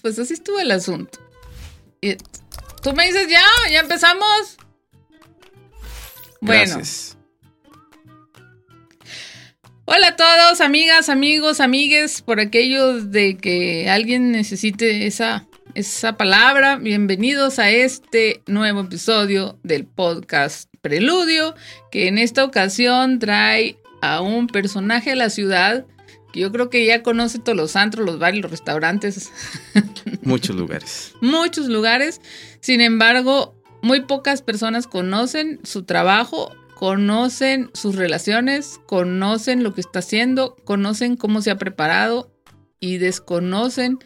pues así estuvo el asunto. Y tú me dices, ya, ya empezamos. Bueno. Gracias. Hola a todos, amigas, amigos, amigues, por aquellos de que alguien necesite esa, esa palabra. Bienvenidos a este nuevo episodio del podcast Preludio, que en esta ocasión trae a un personaje de la ciudad yo creo que ya conoce todos los antros, los bares, los restaurantes, Muchos lugares. muchos lugares. Sin embargo, muy pocas personas conocen su trabajo, conocen sus relaciones, conocen lo que está haciendo, conocen cómo se ha preparado y desconocen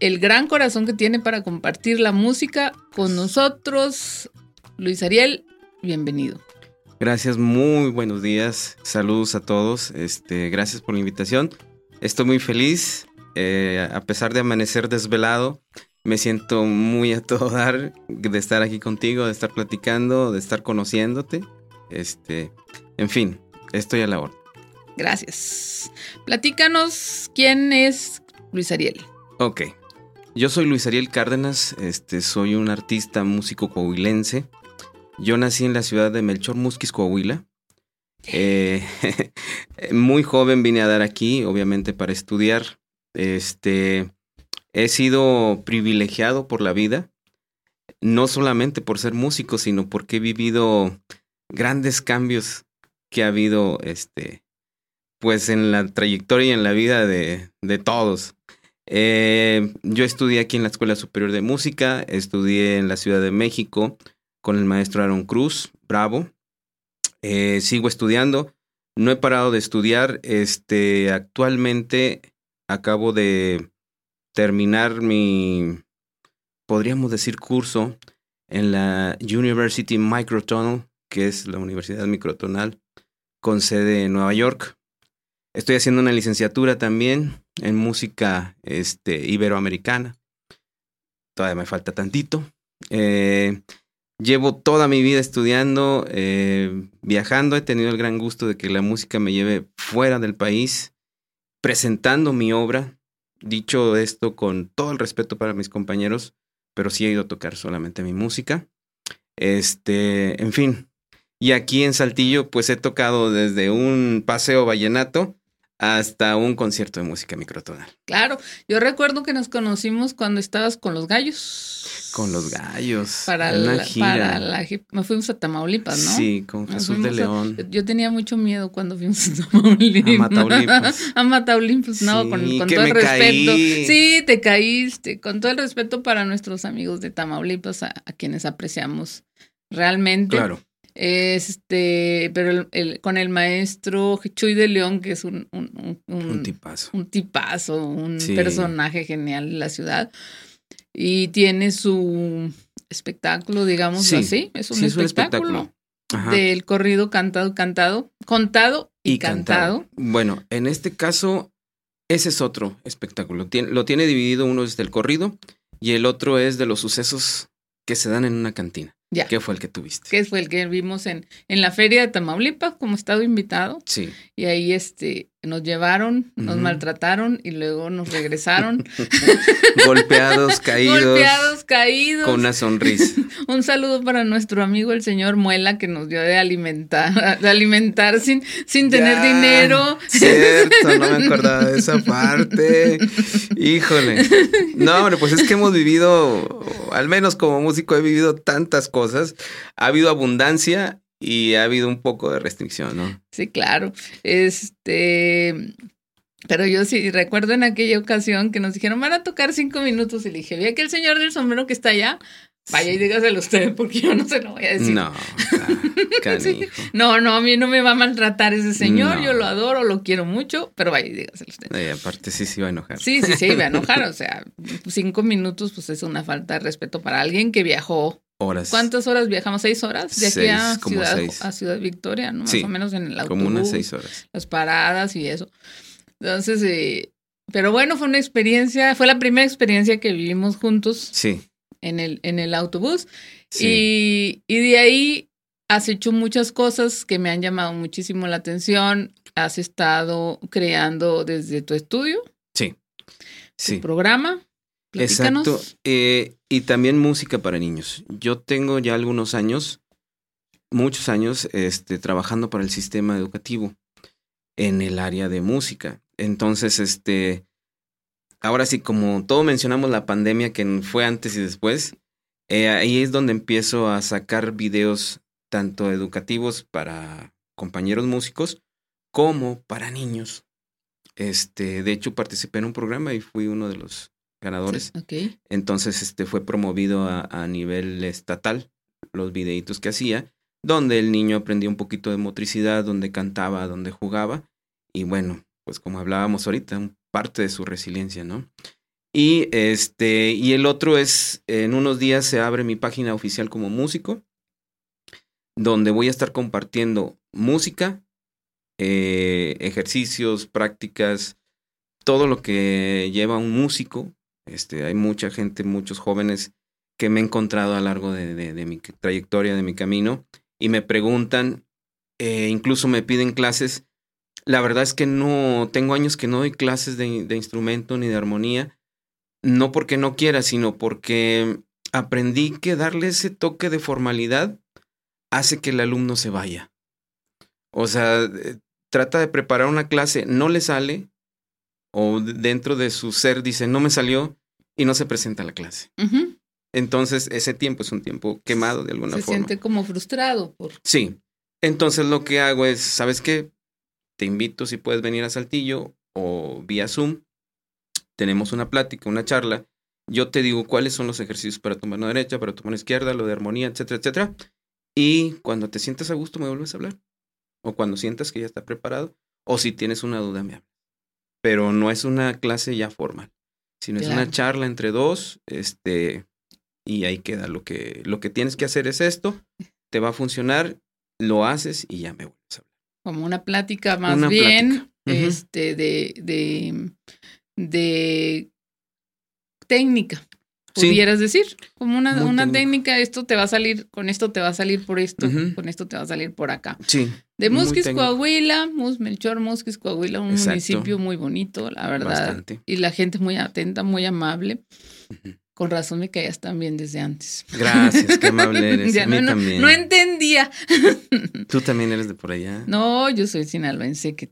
el gran corazón que tiene para compartir la música con nosotros. Luis Ariel, bienvenido. Gracias, muy buenos días. Saludos a todos. Este, gracias por la invitación. Estoy muy feliz. eh, a pesar de amanecer desvelado, me siento muy a todo dar de estar aquí contigo, de estar platicando, de estar conociéndote. Este, en fin, estoy a la orden. Gracias. Platícanos quién es Luis Ariel. Ok. Yo soy Luis Ariel Cárdenas, este, soy un artista músico coahuilense. Yo nací en la ciudad de Melchor Musquis, Coahuila. Eh, muy joven vine a dar aquí, obviamente para estudiar. Este, he sido privilegiado por la vida, no solamente por ser músico, sino porque he vivido grandes cambios que ha habido, este, pues en la trayectoria y en la vida de, de todos. Eh, yo estudié aquí en la Escuela Superior de Música, estudié en la Ciudad de México con el maestro Aaron Cruz, bravo. Eh, sigo estudiando, no he parado de estudiar. Este, actualmente acabo de terminar mi, podríamos decir, curso en la University Microtonal, que es la Universidad Microtonal, con sede en Nueva York. Estoy haciendo una licenciatura también en música este, iberoamericana. Todavía me falta tantito. Eh, llevo toda mi vida estudiando, eh, viajando. He tenido el gran gusto de que la música me lleve fuera del país, presentando mi obra. Dicho esto con todo el respeto para mis compañeros, pero sí he ido a tocar solamente mi música. Este, en fin. Y aquí en Saltillo, pues he tocado desde un paseo vallenato hasta un concierto de música microtonal. Claro, yo recuerdo que nos conocimos cuando estabas con los gallos. Con los gallos. Para una la, gira. para la nos fuimos a Tamaulipas, ¿no? Sí, con Nos Jesús de a- León. yo, tenía mucho miedo cuando fuimos a Tamaulipas. A Mataulipas. a Mataulipas, no, Sí, con, todo el respeto. caí. Sí, te caíste. Con todo el respeto para nuestros amigos de Tamaulipas, a, a quienes apreciamos realmente. Claro. Este, pero el- el- con el maestro Chuy de León, que es un, un, un- tipazo. un tipazo, un Sí. personaje genial de la ciudad. Y tiene su espectáculo, digamos Sí, así. Es un sí, es un espectáculo, del corrido cantado, cantado, contado y, cantado. Bueno, en este caso, ese es otro espectáculo. Tien- lo tiene dividido, uno es del corrido y el otro es de los sucesos que se dan en una cantina. Ya. ¿Qué fue el que tuviste? Que fue el que vimos en, en la feria de Tamaulipas como estado invitado. Sí. Y ahí este, nos llevaron, nos maltrataron y luego nos regresaron. Golpeados, caídos, Golpeados, caídos. con una sonrisa. Un saludo para nuestro amigo el señor Muela que nos dio de alimentar, de alimentar sin, sin tener dinero. Cierto, no me acordaba de esa parte. Híjole. No, hombre, pues es que hemos vivido, al menos como músico he vivido tantas cosas. Ha habido abundancia y ha habido un poco de restricción, ¿no? Sí, claro. Este, pero yo sí recuerdo en aquella ocasión que nos dijeron van a tocar cinco minutos y le dije, ve que el señor del sombrero que está allá, vaya y dígaselo usted porque yo no se lo voy a decir. No, ah. No, no, a mí no me va a maltratar ese señor, No. yo lo adoro, lo quiero mucho, pero vaya y dígaselo usted. Y aparte sí se iba a enojar. Sí, sí, sí, iba a enojar, o sea, cinco minutos pues es una falta de respeto para alguien que viajó. Horas. ¿Cuántas horas viajamos? ¿Seis horas? De aquí Seis, a, Ciudad, seis. a Ciudad Victoria, ¿no? Más Sí, o menos en el autobús. Como unas seis horas. las paradas y eso. Entonces, eh, pero bueno, fue una experiencia, fue la primera experiencia que vivimos juntos Sí. en el, en el autobús. Sí. Y, y de ahí has hecho muchas cosas que me han llamado muchísimo la atención. Has estado creando desde tu estudio, Sí. tu Sí. programa, Platícanos. Exacto. Eh, y también música para niños. Yo tengo ya algunos años, muchos años, este, trabajando para el sistema educativo en el área de música. Entonces, este, ahora sí, como todo mencionamos la pandemia que fue antes y después, eh, ahí es donde empiezo a sacar videos tanto educativos para compañeros músicos como para niños. Este, de hecho, participé en un programa y fui uno de los ganadores. Ok. Entonces, este fue promovido a, a nivel estatal, los videitos que hacía, donde el niño aprendía un poquito de motricidad, donde cantaba, donde jugaba. Y bueno, pues como hablábamos ahorita, parte de su resiliencia, ¿no? Y este, y el otro es, en unos días se abre mi página oficial como músico, donde voy a estar compartiendo música, eh, ejercicios, prácticas, todo lo que lleva un músico. Este, hay mucha gente, muchos jóvenes que me he encontrado a lo largo de, mi trayectoria, de mi camino, y me preguntan, eh, incluso me piden clases. La verdad es que no, tengo años que no doy clases de, de instrumento ni de armonía, no porque no quiera, sino porque aprendí que darle ese toque de formalidad hace que el alumno se vaya. O sea, eh, trata de preparar una clase, no le sale, o dentro de su ser dice, no me salió, y no se presenta a la clase. Entonces, ese tiempo es un tiempo quemado de alguna Se forma. siente como frustrado por... Sí. Entonces, lo que hago es, ¿sabes qué? Te invito si puedes venir a Saltillo o vía Zoom. Tenemos una plática, una charla. Yo te digo cuáles son los ejercicios para tu mano derecha, para tu mano izquierda, lo de armonía, etcétera, etcétera. Y cuando te sientas a gusto, me vuelves a hablar. O cuando sientas que ya está preparado. O si tienes una duda, me hablas. Pero no es una clase ya formal, sino es Claro. una charla entre dos, este, y ahí queda. Lo que, lo que tienes que hacer es esto, te va a funcionar, lo haces y ya me vuelves a hablar. como una plática más Una bien plática. Este de, de de técnica Sí. pudieras decir como una, Muy una técnico. técnica esto te va a salir con esto te va a salir por esto con esto te va a salir por acá Sí. de Musquis. Coahuila Mus Melchor Musquis Coahuila un Exacto. municipio muy bonito la verdad Bastante. y la gente muy atenta muy amable con razón me caías tan bien desde antes Gracias, qué amable eres. Ya a mí no, no- también. no entendía Tú también eres de por allá. No, yo soy sinaloense, que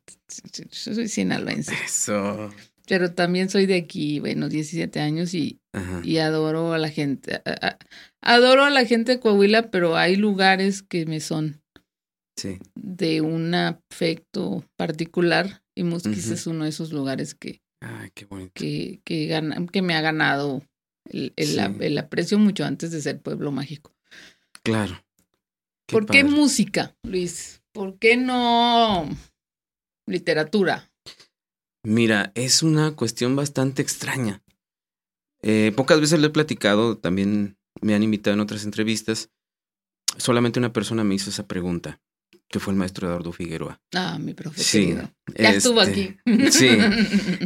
yo soy sinaloense, Eso. Pero también soy de aquí, bueno, 17 años y, y adoro a la gente. a- a- adoro a la gente de Coahuila, pero hay lugares que me son Sí. de un afecto particular y Musquis es uno de esos lugares que, Ay, qué bonito. que, que, gana- que me ha ganado el, el- Sí. el aprecio mucho antes de ser pueblo mágico. Claro. ¿Por qué música, Luis? ¿Por qué no literatura? Mira, es una cuestión bastante extraña. Eh, pocas veces lo he platicado, también me han invitado en otras entrevistas. Solamente una persona me hizo esa pregunta, que fue el maestro Eduardo Figueroa. Ah, mi profe Sí. Ya estuvo Este, aquí. Sí.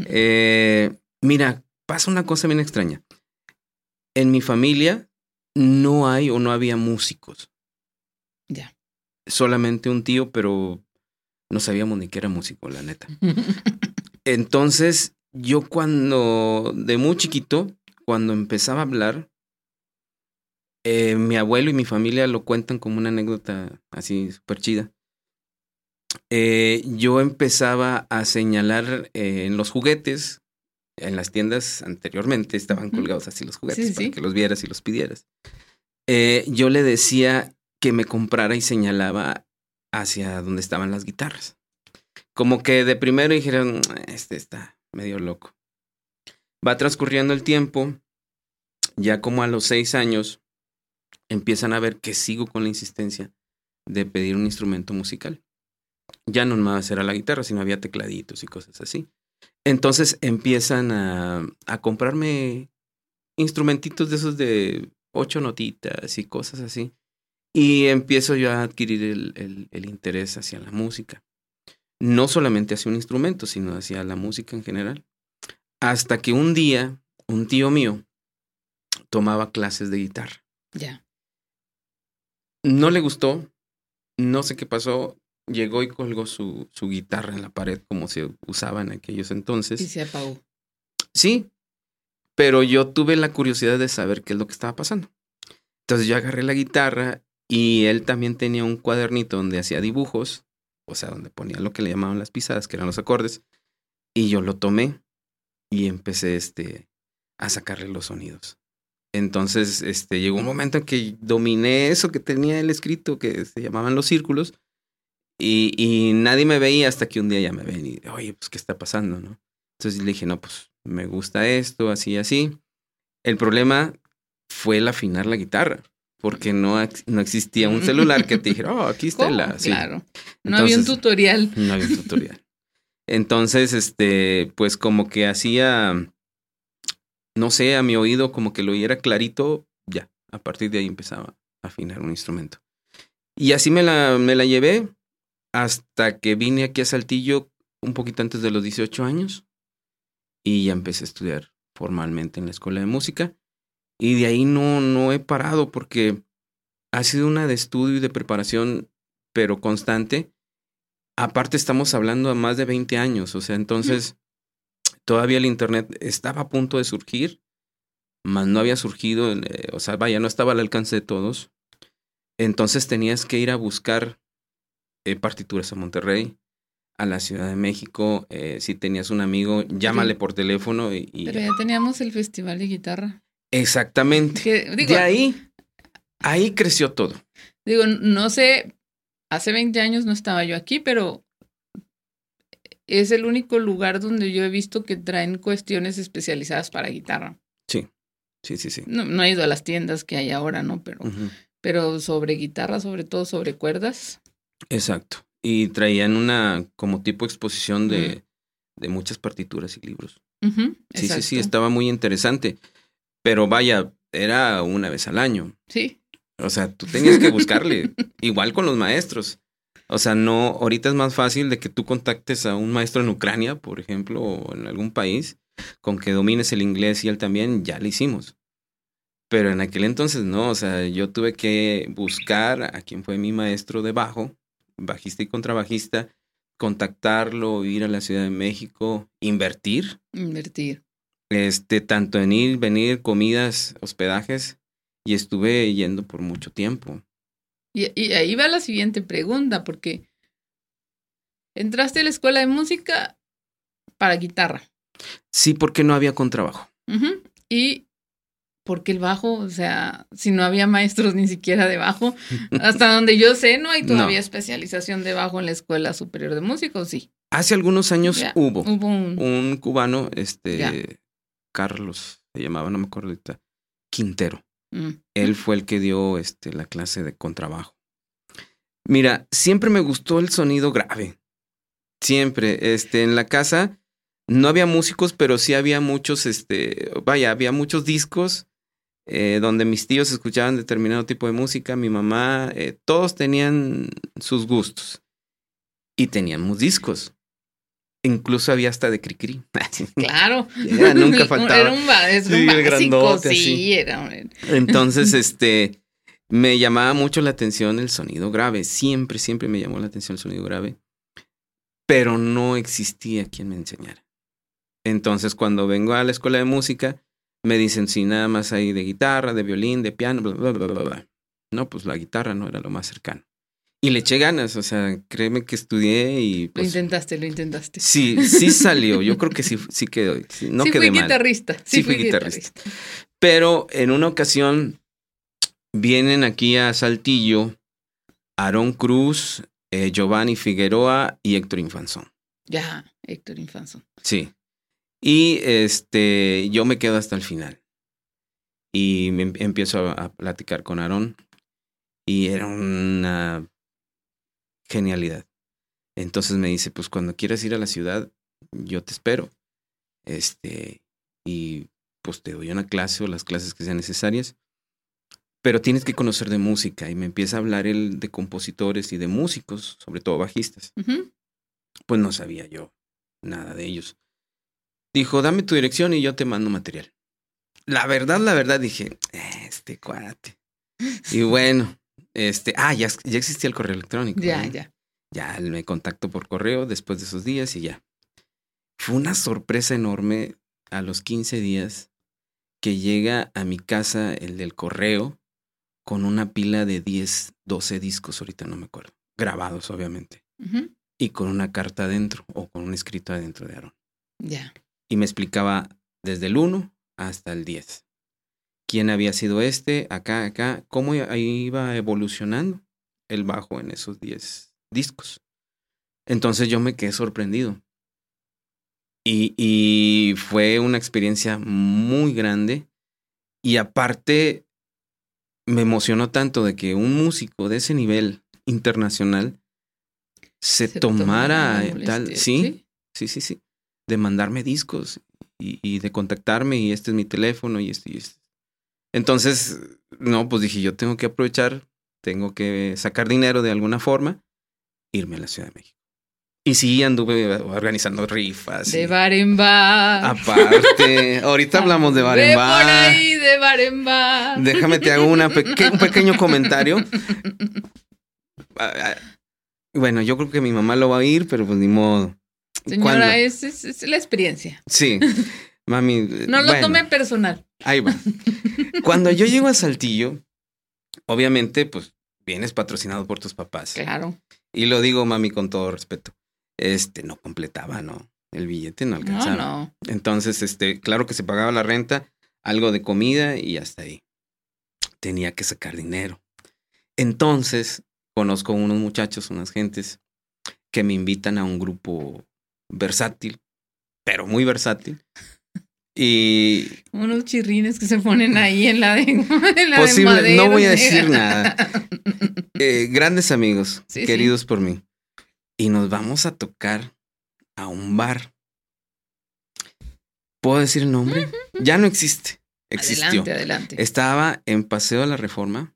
Eh, mira, pasa una cosa bien extraña. En mi familia no hay o no había músicos. Ya. Solamente un tío, pero no sabíamos ni que era músico, la neta. Entonces, yo cuando, de muy chiquito, cuando empezaba a hablar, eh, mi abuelo y mi familia lo cuentan como una anécdota así súper chida. Eh, yo empezaba a señalar eh, en los juguetes, en las tiendas anteriormente estaban colgados así los juguetes Sí, para sí. que los vieras y los pidieras. Yo le decía que me comprara y señalaba hacia donde estaban las guitarras. Como que de primero dijeron, este está medio loco. Va transcurriendo el tiempo, ya como a los seis años, empiezan a ver que sigo con la insistencia de pedir un instrumento musical. Ya no más era la guitarra, sino había tecladitos y cosas así. Entonces empiezan a, comprarme instrumentitos de esos de ocho notitas y cosas así. Y empiezo yo a adquirir el interés hacia la música. No solamente hacia un instrumento, sino hacia la música en general. Hasta que un día, un tío mío tomaba clases de guitarra. ya. No le gustó, no sé qué pasó, llegó y colgó su, su guitarra en la pared como se usaba en aquellos Y entonces. se apagó. Sí, pero yo tuve la curiosidad de saber qué es lo que estaba pasando. Entonces yo agarré la guitarra y él también tenía un cuadernito donde hacía dibujos, o sea, donde ponía lo que le llamaban las pisadas, que eran los acordes, y yo lo tomé y empecé este, a sacarle los sonidos. Entonces, este, llegó un momento en que dominé eso que tenía él escrito, que se llamaban los círculos, y, y nadie me veía hasta que un día ya me ven y, oye, pues, ¿qué está pasando, no? Entonces le dije, no, pues, me gusta esto, así, así. El problema fue el afinar la guitarra, porque no, no existía un celular que te dijera, oh, aquí está la... Claro. No había un tutorial. No había un tutorial. Entonces, este, pues como que hacía, no sé, a mi oído como que lo oyera clarito, ya, a partir de ahí empezaba a afinar un instrumento. Y así me la, me la llevé hasta que vine aquí a Saltillo un poquito antes de los 18 años y ya empecé a estudiar formalmente en la escuela de música. Y de ahí no, no he parado porque ha sido una de estudio y de preparación, pero constante. Aparte estamos hablando de más de 20 años, o sea, entonces todavía el Internet estaba a punto de surgir, mas no había surgido, eh, o sea, vaya, no estaba al alcance de todos. Entonces tenías que ir a buscar eh, partituras a Monterrey, a la Ciudad de México. Eh, si tenías un amigo, llámale por teléfono. Y, Pero ya teníamos el Festival de Guitarra. Exactamente. de ahí, ahí creció todo. Digo, no sé, hace 20 años no estaba yo aquí, pero es el único lugar donde yo he visto que traen cuestiones especializadas para guitarra. Sí, sí, sí, sí. No, no he ido a las tiendas que hay ahora, ¿no? Pero, pero sobre guitarra, sobre todo sobre cuerdas. Exacto. Y traían una como tipo exposición de, de muchas partituras y libros. sí, sí, sí, estaba muy interesante. Pero vaya, era una vez al año. Sí. O sea, tú tenías que buscarle, igual con los maestros. O sea, no, ahorita es más fácil de que tú contactes a un maestro en Ucrania, por ejemplo, o en algún país, con que domines el inglés y él también, ya lo hicimos. Pero en aquel entonces no, o sea, yo tuve que buscar a quien fue mi maestro de bajo, bajista y contrabajista, contactarlo, ir a la Ciudad de México, invertir. Invertir. Este, tanto en ir, venir, comidas, hospedajes, y estuve yendo por mucho tiempo. Y, y, ahí va la siguiente pregunta, porque entraste a la escuela de música para guitarra. Sí, porque no había contrabajo. Y porque el bajo, o sea, si no había maestros ni siquiera de bajo, hasta donde yo sé, no hay todavía especialización de bajo en la Escuela Superior de Música, sí? Hace algunos años hubo, hubo un... cubano, este, Carlos, se llamaba, no me acuerdo ahorita, Quintero. Mm. Él fue el que dio este, la clase de contrabajo. Mira, siempre me gustó el sonido grave. Siempre. Este, en la casa no había músicos, pero sí había muchos, este, vaya, había muchos discos eh, donde mis tíos escuchaban determinado tipo de música, mi mamá, eh, todos tenían sus gustos. Y teníamos discos. Incluso había hasta de Cricri. Claro. nunca faltaba. Era un, sí, básico, sí, era Entonces, este, me llamaba mucho la atención el sonido grave. Siempre, siempre me llamó la atención el sonido grave. Pero no existía quien me enseñara. Entonces, cuando vengo a la escuela de música, me dicen, sí, nada más hay de guitarra, de violín, de piano, bla, bla, bla, bla, bla. No, pues la guitarra no era lo más cercano. Y le eché ganas, o sea, créeme que estudié y... Pues, lo intentaste, lo intentaste. Sí, sí salió, yo creo que sí, sí quedó, no sí quedé fui Guitarrista, sí, fui, guitarrista. Pero en una ocasión vienen aquí a Saltillo Aarón Cruz, eh, Giovanni Figueroa y Héctor Infanzón. Ya, Héctor Infanzón. Sí. Y este, yo me quedo hasta el final. Y me em, empiezo a, a platicar con Aarón. Y era una genialidad. Entonces me dice, pues cuando quieras ir a la ciudad, yo te espero. Este, y pues te doy una clase o las clases que sean necesarias. Pero tienes que conocer de música. Y me empieza a hablar él de compositores y de músicos, sobre todo bajistas. Pues no sabía yo nada de ellos. Dijo, dame tu dirección y yo te mando material. La verdad, la verdad, dije, este cuate. Y bueno, este, ah, ya, ya existía el correo electrónico. Ya, ya. Ya me contacto por correo después de esos días y ya. Fue una sorpresa enorme a los 15 días que llega a mi casa el del correo con una pila de 10, 12 discos, ahorita no me acuerdo, grabados obviamente, y con una carta adentro o con un escrito adentro de Aaron. Ya. Y me explicaba desde el 1 hasta el 10. ¿Quién había sido este? Acá, acá. ¿Cómo iba evolucionando el bajo en esos 10 discos? Entonces yo me quedé sorprendido. Y, y fue una experiencia muy grande. Y aparte, me emocionó tanto de que un músico de ese nivel internacional se, tomara la tal. Sí, sí, sí, sí. De mandarme discos y, y de contactarme y este es mi teléfono y este y este. Entonces, no, pues dije, yo tengo que aprovechar, tengo que sacar dinero de alguna forma, irme a la Ciudad de México. Y sí, anduve organizando rifas. De y- bar en bar. Aparte, ahorita hablamos de bar Ve en por bar. ahí, de bar en bar. Déjame te hago una peque- un pequeño comentario. Ah, ah, Bueno, yo creo que mi mamá lo va a oír, pero pues ni modo. Señora, es, es- es la experiencia. Sí, mami. No lo bueno, tome personal. Ahí va. Cuando yo llego a Saltillo, obviamente, pues vienes patrocinado por tus papás. Claro. Y lo digo, mami, con todo respeto. Este no completaba, ¿no? El billete no No, alcanzaba. no. Entonces, este, claro que se pagaba la renta, algo de comida y hasta ahí. Tenía que sacar dinero. Entonces, conozco unos muchachos, unas gentes que me invitan a un grupo versátil, pero muy versátil. Y Unos chirrines que se ponen ahí en la de, en la de posible, madera. no voy a decir nada. Eh, grandes amigos, Sí, sí. queridos por mí. Y nos vamos a tocar a un bar. ¿Puedo decir el nombre? Ya no existe. Existió. Adelante, adelante. Estaba en Paseo de la Reforma.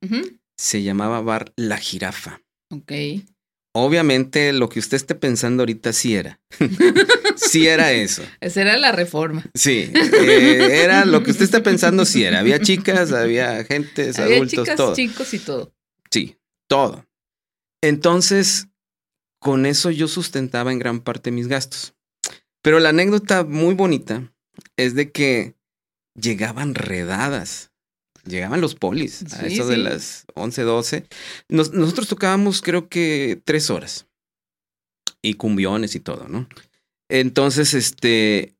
Se llamaba Bar La Jirafa. Ok. Obviamente lo que usted esté pensando ahorita sí era. sí era eso. Esa era la reforma. Sí. eh, era lo que usted está pensando sí era. Había chicas, había gentes, Había adultos, chicas, todo. chicos y todo. Sí, todo. Entonces, con eso yo sustentaba en gran parte mis gastos. Pero la anécdota muy bonita es de que llegaban redadas. Llegaban los polis a Sí, eso de las 11, 12. Nos- nosotros tocábamos creo que tres horas. Y cumbiones y todo, ¿no? Entonces, este,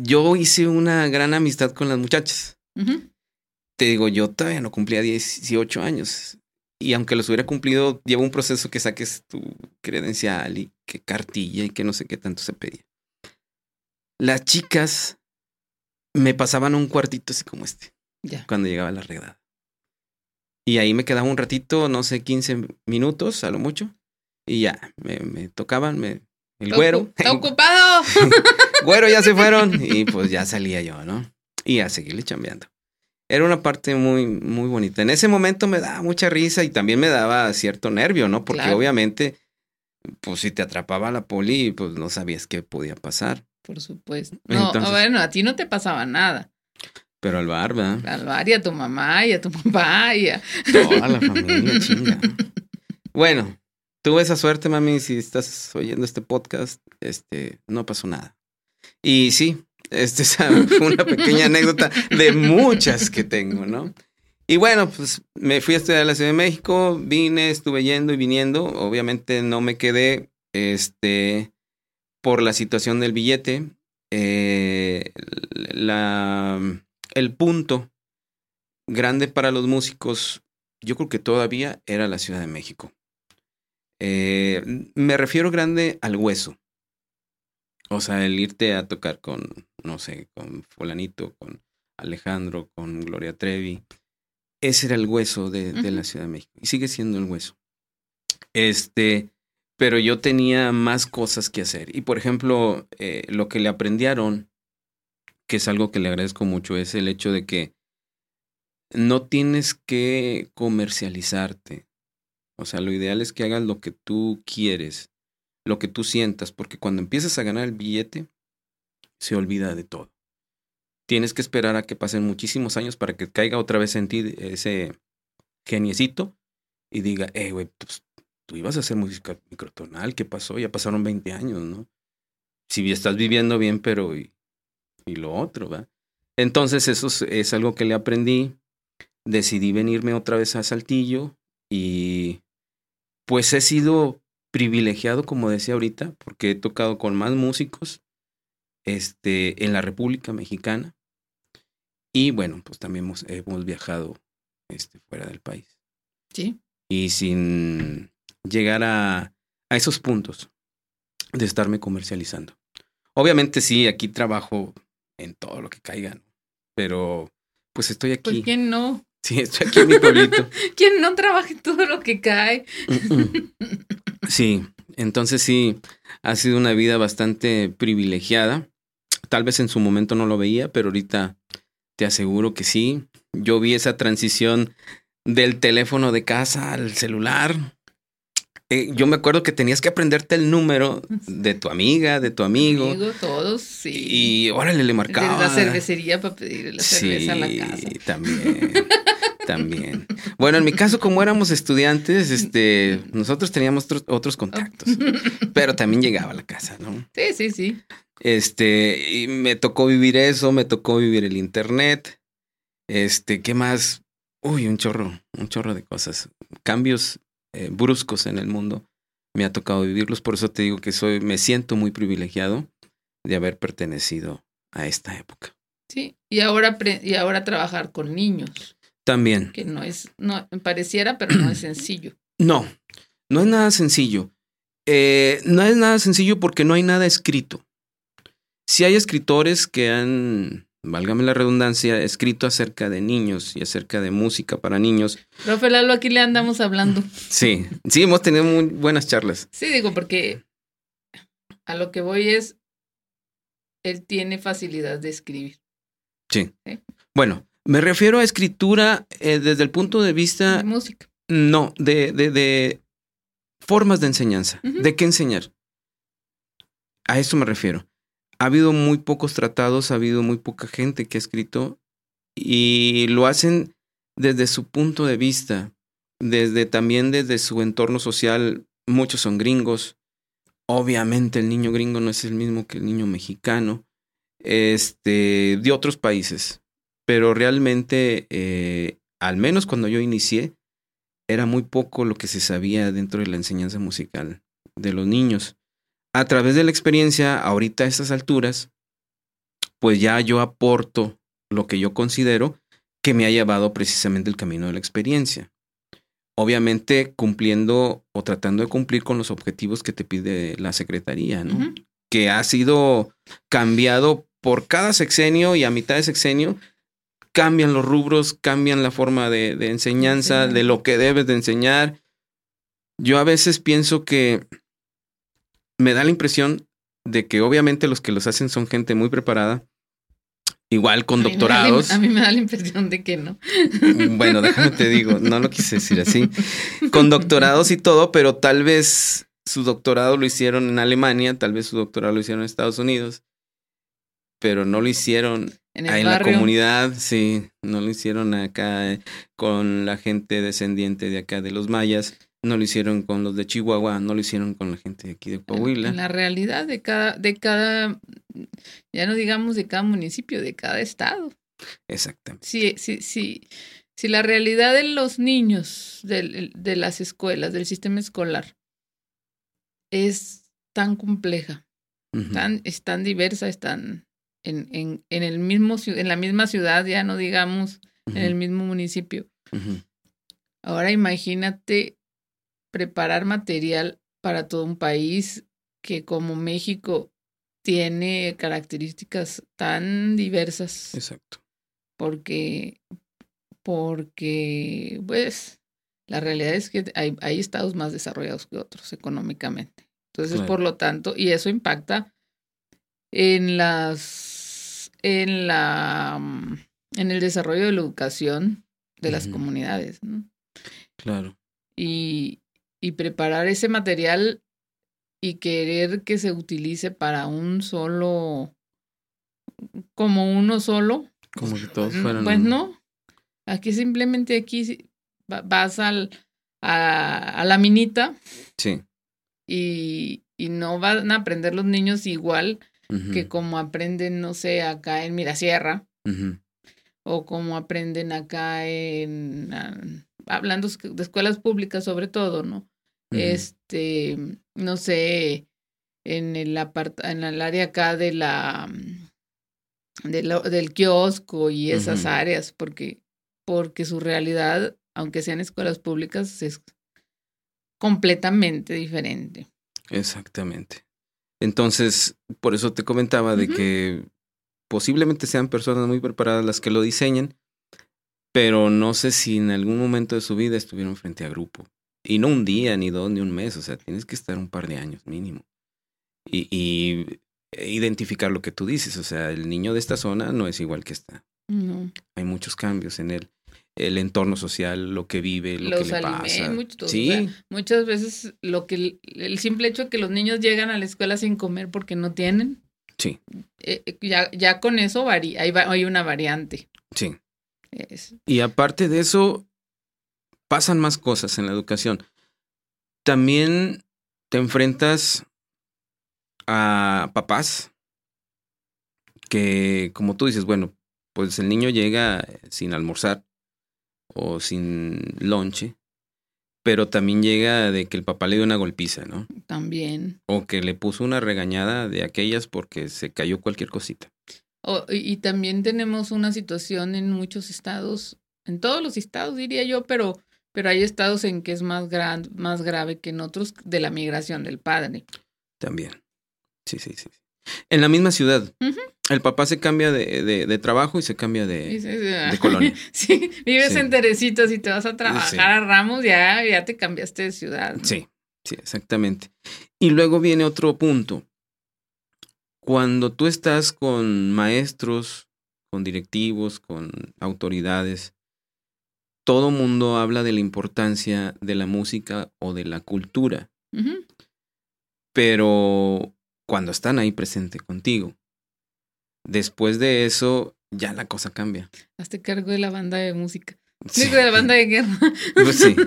yo hice una gran amistad con las muchachas te digo, yo todavía no cumplía 18 años. Y aunque los hubiera cumplido, lleva un proceso que saques tu credencial y que cartilla y que no sé qué tanto se pedía. Las chicas me pasaban un cuartito así como este, Ya. cuando llegaba la redada. Y ahí me quedaba un ratito, no sé, 15 minutos a lo mucho. Y ya, me, me tocaban, me, el güero. Está ocupado. güero ya se fueron y pues ya salía yo, ¿no? Y a seguirle chambeando. Era una parte muy, muy bonita. En ese momento me daba mucha risa y también me daba cierto nervio, ¿no? Porque Claro. obviamente, pues si te atrapaba la poli, pues no sabías qué podía pasar. Por supuesto. No, Entonces- bueno, a ti no te pasaba nada. Pero al bar, ¿verdad? Al bar y a tu mamá y a tu papá y a... Toda la familia, chinga. Bueno, tuve esa suerte, mami. Si estás oyendo este podcast, este, no pasó nada. Y sí, este fue una pequeña anécdota de muchas que tengo, ¿no? Y bueno, pues me fui a estudiar a la Ciudad de México, vine, estuve yendo y viniendo. Obviamente no me quedé, este, por la situación del billete. Eh, la, el punto grande para los músicos, yo creo que todavía era la Ciudad de México. Eh, me refiero grande al hueso. O sea, el irte a tocar con, no sé, con fulanito, con Alejandro, con Gloria Trevi. Ese era el hueso de, de la. Ciudad de México. Y sigue siendo el hueso. Este, pero yo tenía más cosas que hacer. Y por ejemplo, eh, lo que le aprendieron, que es algo que le agradezco mucho, es el hecho de que no tienes que comercializarte. O sea, lo ideal es que hagas lo que tú quieres, lo que tú sientas, porque cuando empiezas a ganar el billete, se olvida de todo. Tienes que esperar a que pasen muchísimos años para que caiga otra vez en ti ese geniecito y diga, eh, güey, pues, tú ibas a hacer música microtonal, ¿qué pasó? Ya pasaron 20 años, ¿no? Si estás viviendo bien, pero y lo otro, ¿va? Entonces eso es, es algo que le aprendí. Decidí venirme otra vez a Saltillo y pues he sido privilegiado, como decía ahorita, porque he tocado con más músicos este, en la República Mexicana. Y bueno, pues también hemos, hemos viajado este, fuera del país. Sí. Y sin llegar a, a esos puntos de estarme comercializando. Obviamente sí, aquí trabajo en todo lo que caiga, ¿no? pero pues estoy aquí. Pues quién no. Sí, estoy aquí en mi pueblito. ¿Quién no trabaja en todo lo que cae? Sí, entonces sí, ha sido una vida bastante privilegiada. Tal vez en su momento no lo veía, pero ahorita te aseguro que sí. Yo vi esa transición del teléfono de casa al celular. Eh, yo me acuerdo que tenías que aprenderte el número de tu amiga, de tu amigo. Amigo, todos, sí. Y órale, le marcaba. La cervecería para pedir la cerveza a la casa. Sí, también. también. Bueno, en mi caso, como éramos estudiantes, este, nosotros teníamos otros, otros contactos. Pero también llegaba a la casa, ¿no? Sí, sí, sí. Este, y me tocó vivir eso, me tocó vivir el internet. Este, ¿qué más? Uy, un chorro, un chorro de cosas. Cambios eh, bruscos en el mundo. Me ha tocado vivirlos, por eso te digo que soy, me siento muy privilegiado de haber pertenecido a esta época. Sí, y ahora, y ahora trabajar con niños, También. que no es, no, pareciera, pero no es sencillo. No, no es nada sencillo. Eh, no es nada sencillo porque no hay nada escrito. Si hay escritores que han, válgame la redundancia, escrito acerca de niños y acerca de música para niños. Profe Lalo, aquí le andamos hablando. Sí, sí, hemos tenido muy buenas charlas. Sí, digo, porque a lo que voy es, él tiene facilidad de escribir. Sí. Sí. Bueno, me refiero a escritura eh, desde el punto de vista, de música. no, de, de, de formas de enseñanza, de qué enseñar. A eso me refiero. Ha habido muy pocos tratados, ha habido muy poca gente que ha escrito y lo hacen desde su punto de vista, desde también desde su entorno social. Muchos son gringos. Obviamente el niño gringo no es el mismo que el niño mexicano, este, de otros países. Pero realmente, eh, al menos cuando yo inicié, era muy poco lo que se sabía dentro de la enseñanza musical de los niños. A través de la experiencia, ahorita a estas alturas, pues ya yo aporto lo que yo considero que me ha llevado precisamente el camino de la experiencia. Obviamente cumpliendo o tratando de cumplir con los objetivos que te pide la Secretaría, ¿no? Que ha sido cambiado por cada sexenio y a mitad de sexenio cambian los rubros, cambian la forma de, de enseñanza, de lo que debes de enseñar. Yo a veces pienso que me da la impresión de que obviamente los que los hacen son gente muy preparada, igual con A mí me da la- doctorados. A mí me da la impresión de que no. Bueno, déjame te digo, no lo quise decir así. Con doctorados y todo, pero tal vez su doctorado lo hicieron en Alemania, tal vez su doctorado lo hicieron en Estados Unidos, pero no lo hicieron En en la comunidad, sí, no lo hicieron acá eh, con la gente descendiente de acá de los mayas, no lo hicieron con los de Chihuahua, no lo hicieron con la gente de aquí de Coahuila. en la realidad de cada, de cada, ya no digamos de cada municipio, de cada estado. Exactamente. Si, si, si, si la realidad de los niños del- de las escuelas, del sistema escolar, es tan compleja, tan, es tan diversa, es tan en, en, en el mismo en la misma ciudad, ya no digamos en el mismo municipio. Ahora imagínate preparar material para todo un país que como México tiene características tan diversas Exacto. porque porque pues la realidad es que hay, hay estados más desarrollados que otros económicamente. Entonces, Claro. por lo tanto, y eso impacta en las en la mm, en el desarrollo de la educación de las comunidades, ¿no? Claro. y, y preparar ese material y querer que se utilice para un solo, como uno solo, Como que todos fueran. pues no. Aquí simplemente aquí vas al, a, a la minita Sí. y, y no van a aprender los niños igual que como aprenden, no sé, acá en Mirasierra, O como aprenden acá en, ah, hablando de escuelas públicas sobre todo, ¿no? Este, no sé, en el en el área acá de la del kiosco y esas áreas, porque, porque su realidad, aunque sean escuelas públicas, es completamente diferente. Exactamente. Entonces, por eso te comentaba de que posiblemente sean personas muy preparadas las que lo diseñen, pero no sé si en algún momento de su vida estuvieron frente a grupo. Y no un día, ni dos, ni un mes, o sea, tienes que estar un par de años mínimo. Y, y identificar lo que tú dices, o sea, el niño de esta zona no es igual que esta. No. Hay muchos cambios en él. El entorno social, lo que vive, lo que le pasa. sí. muchas veces lo que el simple hecho de que los niños llegan a la escuela sin comer porque no tienen. Sí. Eh, eh, ya, ya con eso varía, hay, hay una variante. Sí. Y aparte de eso, pasan más cosas en la educación. También te enfrentas a papás que, como tú dices, bueno, pues el niño llega sin almorzar o sin lonche, pero también llega de que el papá le dio una golpiza, ¿no? También. O que le puso una regañada de aquellas porque se cayó cualquier cosita. y también tenemos una situación en muchos estados, en todos los estados diría yo, pero, pero hay estados en que es más, gran, más grave que en otros de la migración del padre. También. Sí, sí, sí. En la misma ciudad. El papá se cambia de, de, trabajo y se cambia de, de colonia. sí, vives en Teresitos y te vas a trabajar a Ramos, ya, ya te cambiaste de ciudad. Sí, sí, exactamente. Y luego viene otro punto. Cuando tú estás con maestros, con directivos, con autoridades, todo mundo habla de la importancia de la música o de la cultura. Pero cuando están ahí presente contigo. Después de eso, ya la cosa cambia. Hazte cargo de la banda de música. Sí. de la banda de guerra. Pues sí.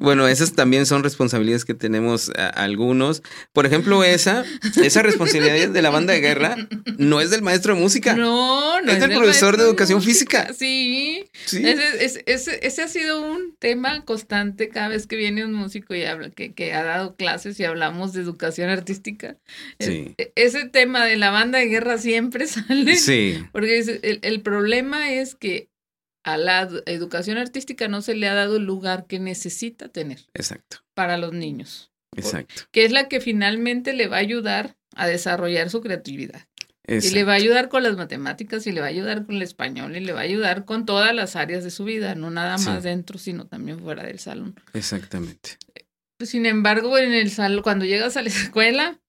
Bueno, esas también son responsabilidades que tenemos algunos. Por ejemplo, esa, esa responsabilidad de la banda de guerra no es del maestro de música. No, no es, del profesor de educación física. Sí. ¿Sí? Ese, ese, ha sido un tema constante cada vez que viene un músico y habla, que, que ha dado clases y hablamos de educación artística. Sí. E, ese tema de la banda de guerra siempre sale. Sí. Porque el, el problema es que a la educación artística no se le ha dado el lugar que necesita tener. Exacto. Para los niños. Exacto. Que es la que finalmente le va a ayudar a desarrollar su creatividad. Y le va a ayudar con las matemáticas, y le va a ayudar con el español, y le va a ayudar con todas las áreas de su vida, no nada más dentro, sino también fuera del salón. Exactamente. Sin embargo, en el salón, cuando llegas a la escuela,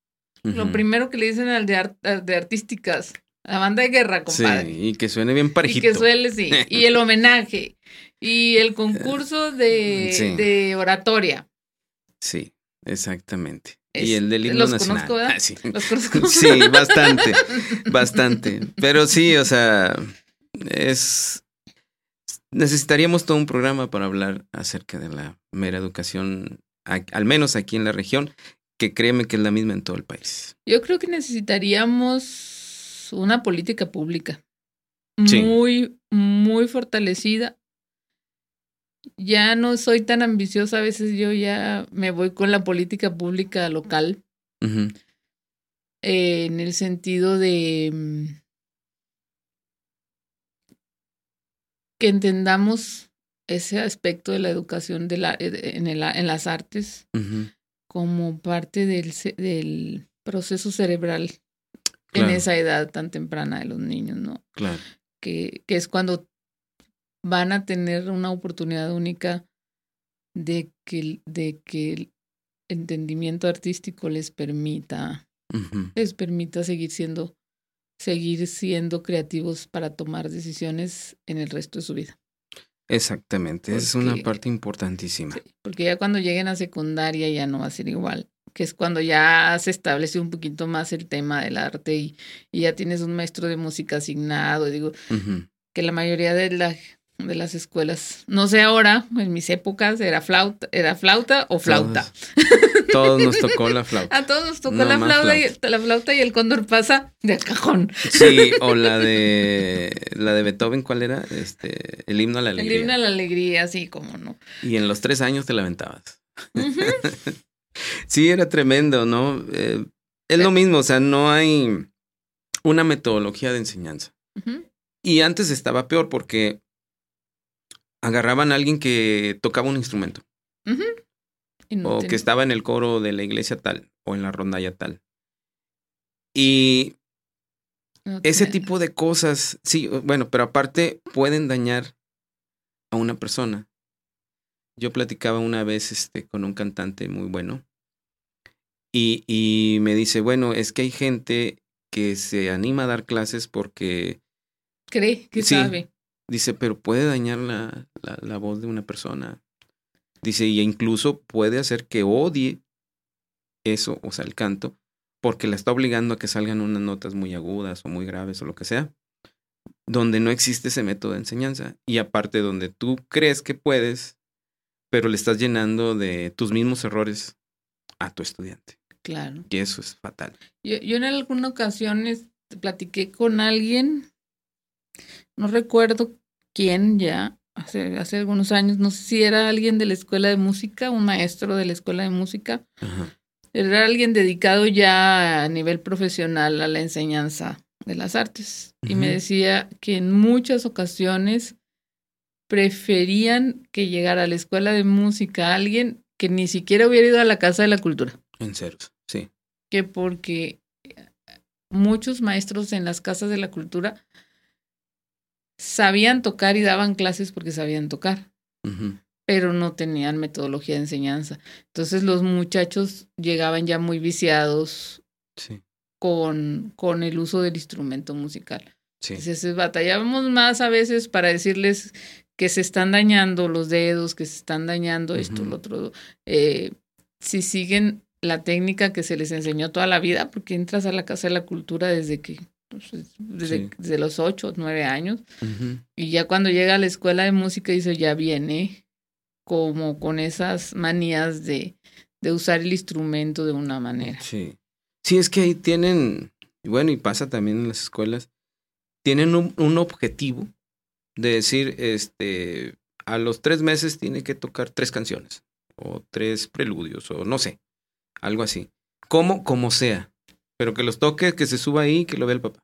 lo primero que le dicen al de, de artísticas, la banda de guerra, compadre. Sí, y que suene bien parejito. Y que suele, sí. Y el homenaje. Y el concurso de, de oratoria. Sí, exactamente. y el del himno los nacional. Conozco, ah, sí. Los conozco. Sí, bastante, bastante. Pero sí, o sea, es... Necesitaríamos todo un programa para hablar acerca de la mera educación, al menos aquí en la región, que créeme que es la misma en todo el país. Yo creo que necesitaríamos una política pública muy, muy fortalecida. Ya no soy tan ambiciosa, a veces yo ya me voy con la política pública local. en el sentido de mm, que entendamos ese aspecto de la educación de la, eh, en, el, en las artes como parte del, del proceso cerebral en esa edad tan temprana de los niños, ¿no? Claro. Que, que es cuando van a tener una oportunidad única de que, de que el entendimiento artístico les permita, les permita seguir siendo, seguir siendo creativos para tomar decisiones en el resto de su vida. Exactamente, es una parte importantísima. porque ya cuando lleguen a secundaria ya no va a ser igual que es cuando ya se establece un poquito más el tema del arte y, ya tienes un maestro de música asignado. Digo, que la mayoría de la, de las escuelas. No sé ahora, en mis épocas era flauta, era flauta o flauta. Todos, nos tocó la flauta. A todos nos tocó la flauta, Y, la flauta y el cóndor pasa de cajón. Sí, o la de la de Beethoven, ¿cuál era? Este, el himno a la alegría. El himno a la alegría, sí, como no. Y en los tres años te la aventabas. sí, era tremendo, ¿no? Eh, es lo mismo, o sea, no hay una metodología de enseñanza. Y antes estaba peor porque agarraban a alguien que tocaba un instrumento. o que estaba en el coro de la iglesia tal, o en la rondalla tal. Y ese tipo de cosas, sí, bueno, pero aparte pueden dañar a una persona. Yo platicaba una vez este, con un cantante muy bueno y, y me dice, bueno, es que hay gente que se anima a dar clases porque... Cree que sabe. Dice, pero puede dañar la, la, voz de una persona. Dice, y incluso puede hacer que odie eso, o sea, el canto, porque la está obligando a que salgan unas notas muy agudas o muy graves o lo que sea, donde no existe ese método de enseñanza. Y aparte donde tú crees que puedes, pero le estás llenando de tus mismos errores a tu estudiante. Claro. Y eso es fatal. Yo, yo en alguna ocasión platiqué con alguien no recuerdo quién ya, hace, hace algunos años, no sé si era alguien de la escuela de música, un maestro de la escuela de música. Era alguien dedicado ya a nivel profesional a la enseñanza de las artes. Y me decía que en muchas ocasiones preferían que llegara a la escuela de música alguien que ni siquiera hubiera ido a la Casa de la Cultura. En serio, sí. Que porque muchos maestros en las casas de la cultura sabían tocar y daban clases porque sabían tocar, pero no tenían metodología de enseñanza. Entonces los muchachos llegaban ya muy viciados con, con el uso del instrumento musical. Entonces batallábamos más a veces para decirles que se están dañando los dedos, que se están dañando esto, lo otro. Eh, si siguen la técnica que se les enseñó toda la vida, porque entras a la Casa de la Cultura desde que pues, desde, los ocho, nueve años. Y ya cuando llega a la escuela de música, dice, ya viene como con esas manías de, de usar el instrumento de una manera. Sí. Sí, es que ahí tienen, bueno, y pasa también en las escuelas, tienen un, un objetivo de decir, este, a los tres meses tiene que tocar tres canciones, o tres preludios, o no sé, algo así. Como, como sea. Pero que los toque, que se suba ahí, que lo vea el papá.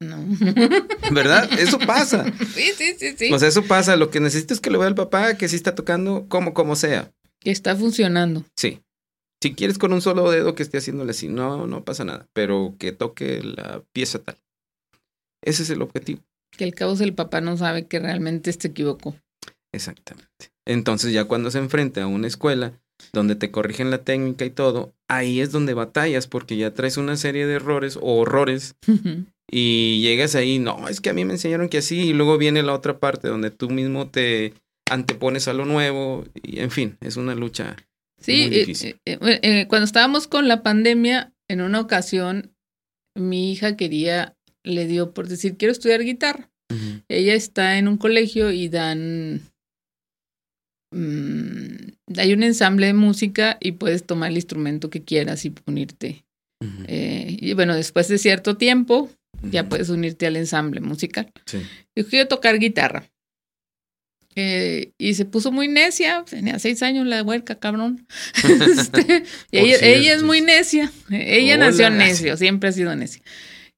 No. ¿Verdad? Eso pasa. Sí, sí, sí, sí. O sea, eso pasa. Lo que necesito es que lo vea el papá, que sí está tocando como, como sea. Que está funcionando. Sí. Si quieres con un solo dedo que esté haciéndole así, no, no pasa nada. Pero que toque la pieza tal. Ese es el objetivo. Que el cabo el papá no sabe que realmente se equivocó. Exactamente. Entonces ya cuando se enfrenta a una escuela donde te corrigen la técnica y todo, ahí es donde batallas porque ya traes una serie de errores o horrores y llegas ahí, no, es que a mí me enseñaron que así y luego viene la otra parte donde tú mismo te antepones a lo nuevo y en fin, es una lucha. Sí, muy difícil. Eh, eh, eh, cuando estábamos con la pandemia, en una ocasión mi hija quería, le dio por decir, quiero estudiar guitarra. Ella está en un colegio y dan Mm, hay un ensamble de música y puedes tomar el instrumento que quieras y unirte. Eh, y bueno, después de cierto tiempo, ya puedes unirte al ensamble musical. Sí. Yo quiero tocar guitarra. Eh, y se puso muy necia, tenía seis años la huerca, cabrón. Este, y ella, es muy necia, ella nació necio, siempre ha sido necia.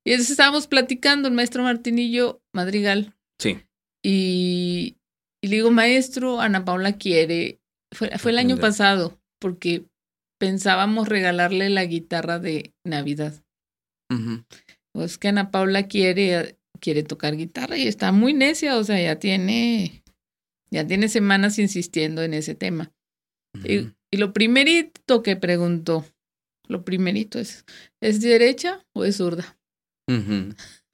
Y entonces estábamos platicando, el maestro Martinillo Madrigal. Sí. Y, y le digo, maestro, Ana Paula quiere, fue, fue el año pasado, porque pensábamos regalarle la guitarra de Navidad. Pues que Ana Paula quiere, quiere tocar guitarra y está muy necia, o sea, ya tiene, ya tiene semanas insistiendo en ese tema. y, lo primerito que preguntó, lo primerito es, ¿es derecha o es zurda?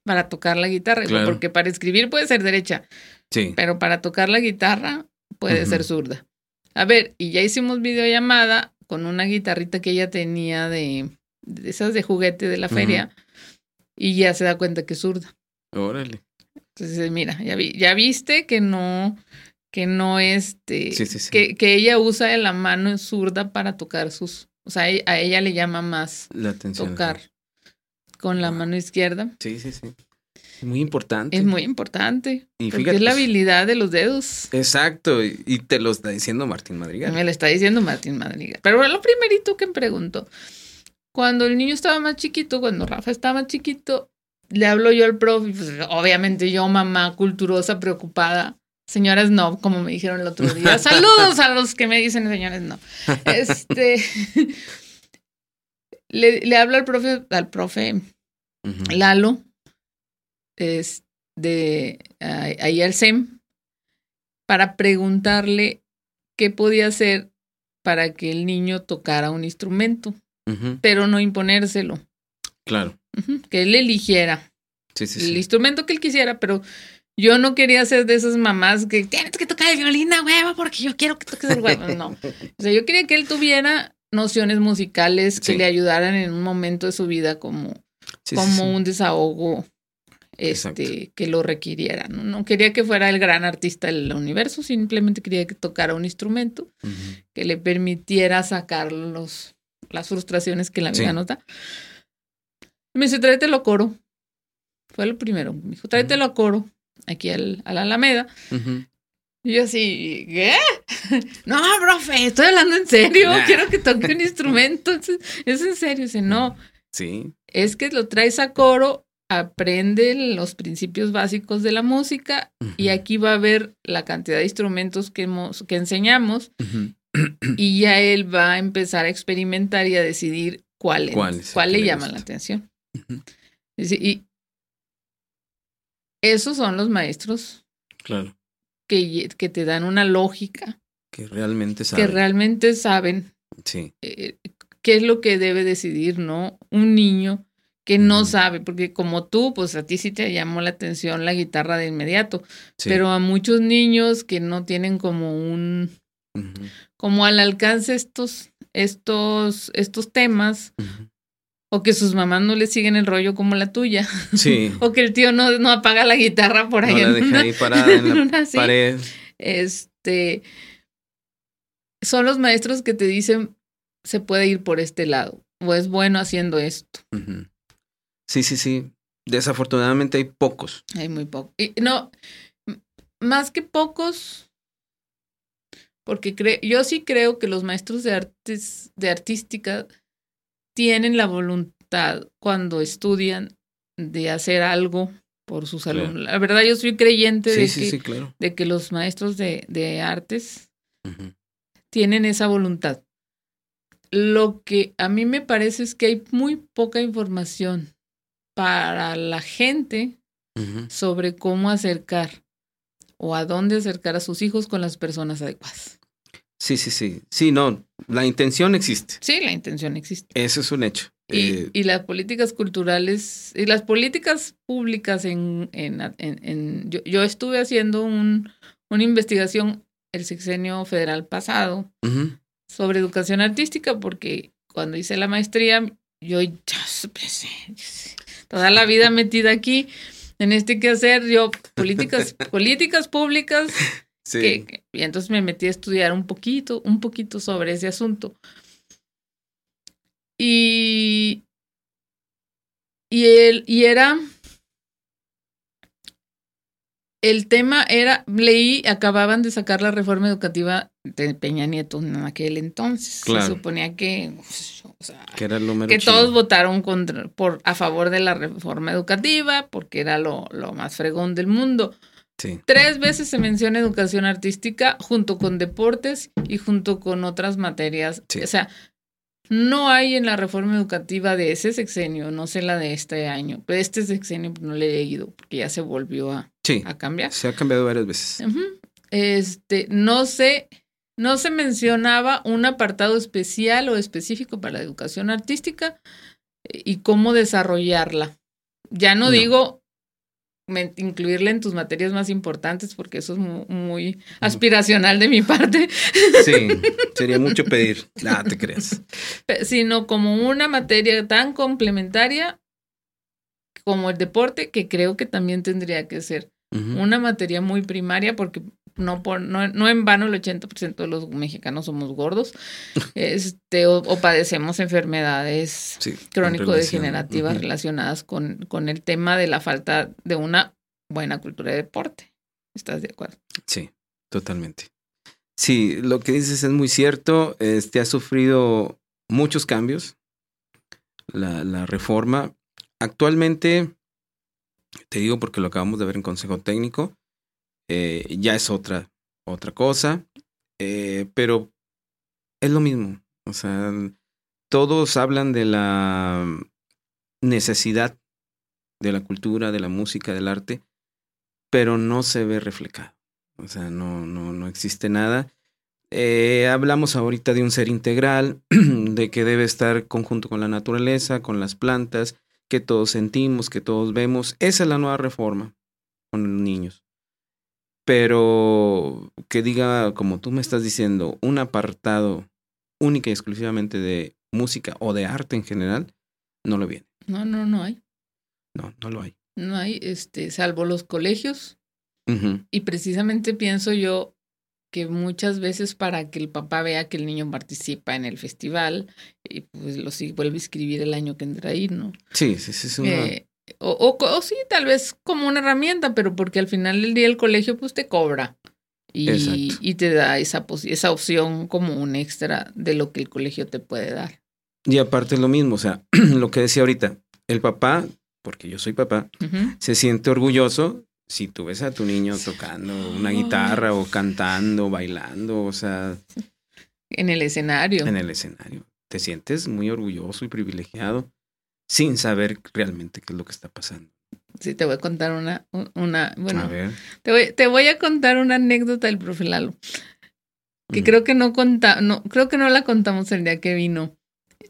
Para tocar la guitarra, porque para escribir puede ser derecha, pero para tocar la guitarra puede ser zurda. A ver, y ya hicimos videollamada con una guitarrita que ella tenía de, esas de juguete de la feria y ya se da cuenta que es zurda. Órale. Entonces, mira, ya, vi, ya viste que no, que no este, Sí, sí, sí. Que, que ella usa la mano zurda para tocar sus, o sea, a ella le llama más La atención. tocar con la mano izquierda. Sí, sí, sí. Es muy importante. Es muy importante. Y porque fíjate, es la pues, habilidad de los dedos. Exacto, y, te lo está diciendo Martín Madrigal. Me lo está diciendo Martín Madrigal. Pero lo primerito que me preguntó, cuando el niño estaba más chiquito, cuando Rafa estaba más chiquito, le hablo yo al profe, pues, obviamente yo, mamá culturosa, preocupada, señores no, como me dijeron el otro día. Saludos a los que me dicen señores no. Este, le, le hablo al profe, al profe Lalo, es de ah, ahí al SEM, para preguntarle qué podía hacer para que el niño tocara un instrumento, pero no imponérselo, Claro. Que él eligiera Sí, sí, el sí. instrumento que él quisiera, pero yo no quería ser de esas mamás que tienes que tocar el violín a huevo porque yo quiero que toques el huevo. No. O sea, yo quería que él tuviera nociones musicales que le ayudaran en un momento de su vida como Sí, como sí. un desahogo Exacto. este, que lo requiriera. ¿no? no quería que fuera el gran artista del universo, simplemente quería que tocara un instrumento que le permitiera sacar los, las frustraciones que la vida Sí. nota. Me dice, tráetelo a coro. Fue lo primero. Me dijo, tráetelo a coro, aquí al, a la Alameda. Y yo así, ¿qué? No, profe, estoy hablando en serio. Nah. Quiero que toque un instrumento. Es en serio. Dice, no, Sí. Es que lo traes a coro, aprende los principios básicos de la música y aquí va a ver la cantidad de instrumentos que, hemos, que enseñamos y ya él va a empezar a experimentar y a decidir cuál, es- ¿Cuál es el cuál que le llama la atención. Y esos son los maestros Claro. que, que te dan una lógica, Que realmente sabe. que realmente saben Sí. eh, qué es lo que debe decidir, ¿no? Un niño que no sabe, porque como tú, pues a ti sí te llamó la atención la guitarra de inmediato, sí. pero a muchos niños que no tienen como un, como al alcance estos, estos, estos temas, o que sus mamás no le siguen el rollo como la tuya, Sí. o que el tío no, no apaga la guitarra por ahí No la deja una- ahí parada en la una pared. Este, son los maestros que te dicen, se puede ir por este lado, o es bueno haciendo esto. Sí, sí, sí. Desafortunadamente hay pocos. Hay muy poco. Y no, más que pocos, porque cre- yo sí creo que los maestros de artes, de artística, tienen la voluntad cuando estudian de hacer algo por sus Claro. alumnos. La verdad, yo soy creyente Sí, de, sí, que, sí, claro. de que los maestros de, de artes tienen esa voluntad. Lo que a mí me parece es que hay muy poca información para la gente sobre cómo acercar o a dónde acercar a sus hijos con las personas adecuadas. Sí, sí, sí. Sí, no. La intención existe. Sí, la intención existe. Eso es un hecho. Y, Eh, y las políticas culturales y las políticas públicas en... en, en- en- yo, yo estuve haciendo un, una investigación el sexenio federal pasado. Sobre educación artística porque cuando hice la maestría yo ya toda la vida metida aquí en este quehacer yo políticas políticas públicas Sí. que- que- y entonces me metí a estudiar un poquito, un poquito sobre ese asunto. Y, y, el, y era, el tema era, leí, acababan de sacar la reforma educativa de Peña Nieto en aquel entonces. Claro. Se suponía que, o sea, Que era que todos votaron contra, por, a favor de la reforma educativa porque era lo, lo más fregón del mundo. Sí. Tres veces se menciona educación artística junto con deportes y junto con otras materias. Sí. O sea, no hay en la reforma educativa de ese sexenio, no sé la de este año, pero este sexenio no le he leído porque ya se volvió a, Sí. a cambiar. Se ha cambiado varias veces. Este, no sé, no se mencionaba un apartado especial o específico para la educación artística eh, y cómo desarrollarla. Ya no, No. digo incluirla en tus materias más importantes porque eso es mu- muy, aspiracional de mi parte, Sí. Sería mucho pedir. Ah, te creas. sino como una materia tan complementaria como el deporte que creo que también tendría que ser una materia muy primaria porque no, por, no, no en vano el 80% de los mexicanos somos gordos este, o, padecemos enfermedades crónico-degenerativas relacionadas con, con el tema de la falta de una buena cultura de deporte. ¿Estás de acuerdo? Sí, totalmente. Sí, lo que dices es muy cierto. Este ha sufrido muchos cambios. La, la reforma. Actualmente, te digo porque lo acabamos de ver en Consejo Técnico, eh, ya es otra, otra cosa, eh, pero es lo mismo. O sea, todos hablan de la necesidad de la cultura, de la música, del arte, pero no se ve reflejado. O sea, no, no, no existe nada. Eh, hablamos ahorita de un ser integral, de que debe estar conjunto con la naturaleza, con las plantas, que todos sentimos, que todos vemos. Esa es la nueva reforma con los niños. Pero que diga, como tú me estás diciendo, un apartado única y exclusivamente de música o de arte en general, no lo viene. No, no, no hay. No, no lo hay. No hay, este, salvo los colegios. Y precisamente pienso yo que muchas veces para que el papá vea que el niño participa en el festival, y pues lo sí vuelve a escribir el año que entra ahí, ¿no? Sí, sí, sí. Es una... Eh, o, o, sí, tal vez como una herramienta, pero porque al final del día el colegio pues te cobra y, y te da esa, esa opción como un extra de lo que el colegio te puede dar. Y aparte es lo mismo, o sea, lo que decía ahorita, el papá, porque yo soy papá, se siente orgulloso si tú ves a tu niño tocando una guitarra o cantando, bailando, o sea... En el escenario. En el escenario. Te sientes muy orgulloso y privilegiado sin saber realmente qué es lo que está pasando. Sí, te voy a contar una, una bueno, a ver. Te, voy, te voy a contar una anécdota del profe Lalo, que mm. creo que no conta, no, creo que no la contamos el día que vino.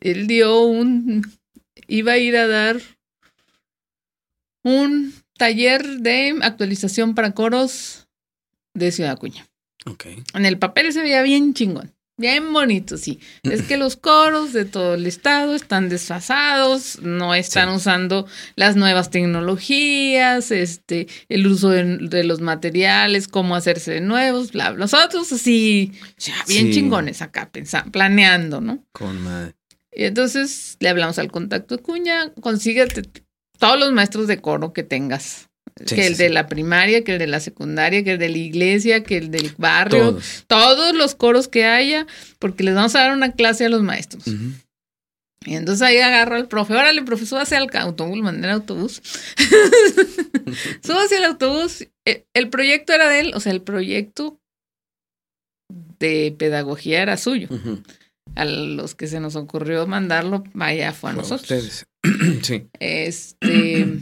Él dio un, iba a ir a dar un taller de actualización para coros de Ciudad Acuña. Okay. En el papel se veía bien chingón. Bien bonito, sí. Es que los coros de todo el estado están desfasados, no están usando las nuevas tecnologías, este, el uso de, los materiales, cómo hacerse de nuevos, bla, bla. Nosotros así, ya bien chingones acá, pensando, planeando, ¿no? Con madre. Y entonces le hablamos al contacto de Cuña, consíguete todos los maestros de coro que tengas que el de la primaria, que el de la secundaria, que el de la iglesia, que el del barrio, todos, los coros que haya, porque les vamos a dar una clase a los maestros. Y entonces ahí agarro al profe, órale, profe, súbase al autobús, mandé el autobús. súbase al autobús. E, el proyecto era de él, o sea, el proyecto de pedagogía era suyo. A los que se nos ocurrió mandarlo, vaya, fue a nosotros. sí. Este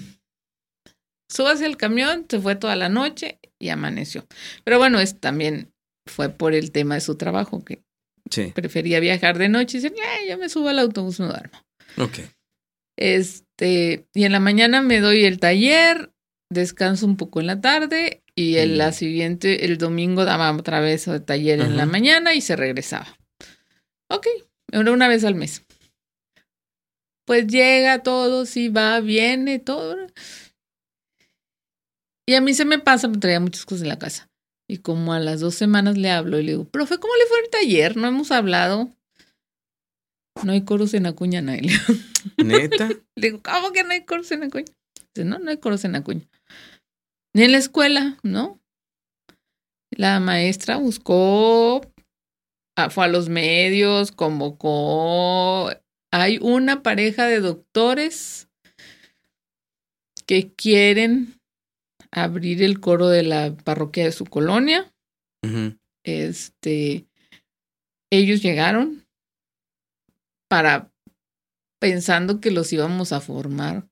súbase al camión, se fue toda la noche y amaneció. Pero bueno, es también fue por el tema de su trabajo que prefería viajar de noche y dice, yo me subo al autobús, me duermo. Ok. Este, y en la mañana me doy el taller, descanso un poco en la tarde y en la siguiente, el domingo daba otra vez el taller en la mañana y se regresaba. Ok, era una vez al mes. Pues llega todo, sí va, viene todo. Y a mí se me pasa, me traía muchas cosas en la casa. Y como a las dos semanas le hablo y le digo, profe, ¿cómo le fue el taller? No hemos hablado. No hay coros en Acuña, Nailio. ¿Neta? le digo, ¿cómo que no hay coros en Acuña? Dice, no, no hay coros en Acuña. Ni en la escuela, ¿no? La maestra buscó, ah, fue a los medios, convocó. Hay una pareja de doctores que quieren abrir el coro de la parroquia de su colonia. Este, ellos llegaron para pensando que los íbamos a formar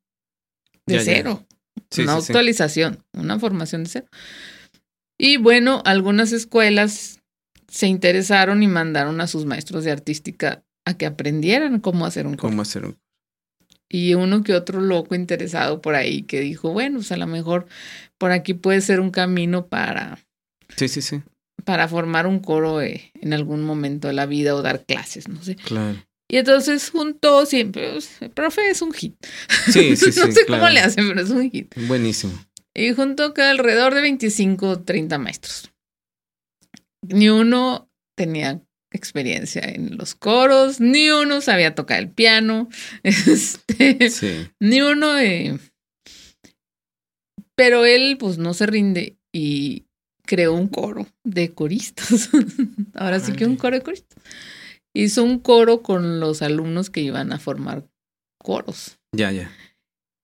de cero. una actualización, una formación de cero. Y bueno, algunas escuelas se interesaron y mandaron a sus maestros de artística a que aprendieran cómo hacer un coro. Cómo hacer un y uno que otro loco interesado por ahí que dijo, bueno, pues a lo mejor por aquí puede ser un camino para... Sí, sí, sí. Para formar un coro eh, en algún momento de la vida o dar clases, no sé. Claro. Y entonces juntó siempre, pues, el profe es un hit. Sí, sí, sí. no sé cómo le hacen, pero es un hit. Buenísimo. Y junto que alrededor de 25 o 30 maestros. Ni uno tenía experiencia en los coros, ni uno sabía tocar el piano, este, Sí. ni uno... eh, pero él pues no se rinde y creó un coro de coristas. Ahora sí que un coro de coristas. Hizo un coro con los alumnos que iban a formar coros. Ya, ya.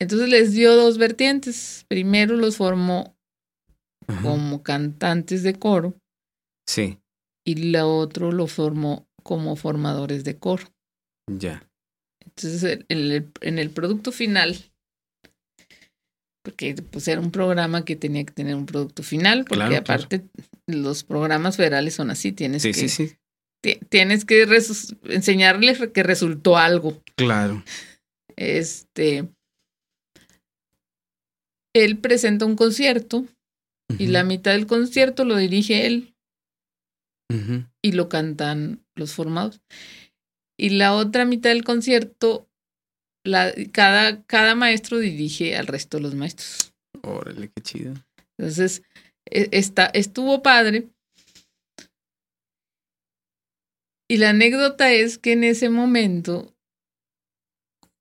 Entonces les dio dos vertientes. Primero los formó Ajá. como cantantes de coro Sí, y la otro lo formó como formadores de coro. ya. Entonces el- el- en el producto final, porque pues era un programa que tenía que tener un producto final, porque Claro, claro. aparte los programas federales son así, tienes Sí, que sí, sí. ti- tienes que enseñarles que resultó algo. Claro. Este él presenta un concierto y la mitad del concierto lo dirige él y lo cantan los formados. Y la otra mitad del concierto, la, cada, cada maestro dirige al resto de los maestros. Órale, qué chido. Entonces, e- estuvo padre. Y la anécdota es que en ese momento,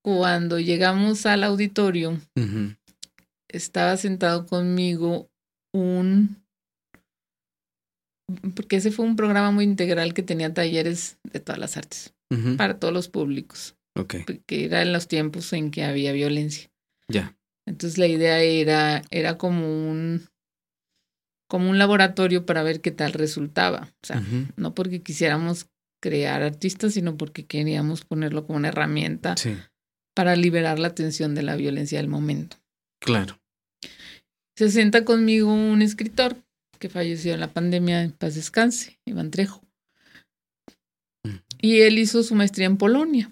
cuando llegamos al auditorio, estaba sentado conmigo un... Porque ese fue un programa muy integral que tenía talleres de todas las artes, para todos los públicos, Ok, que era en los tiempos en que había violencia. ya. Entonces la idea era, era como un como un laboratorio para ver qué tal resultaba. O sea, no porque quisiéramos crear artistas, sino porque queríamos ponerlo como una herramienta Sí, para liberar la atención de la violencia del momento. claro. Se sienta conmigo un escritor que falleció en la pandemia, en paz descanse, Iván Trejo. Mm. Y él hizo su maestría en Polonia.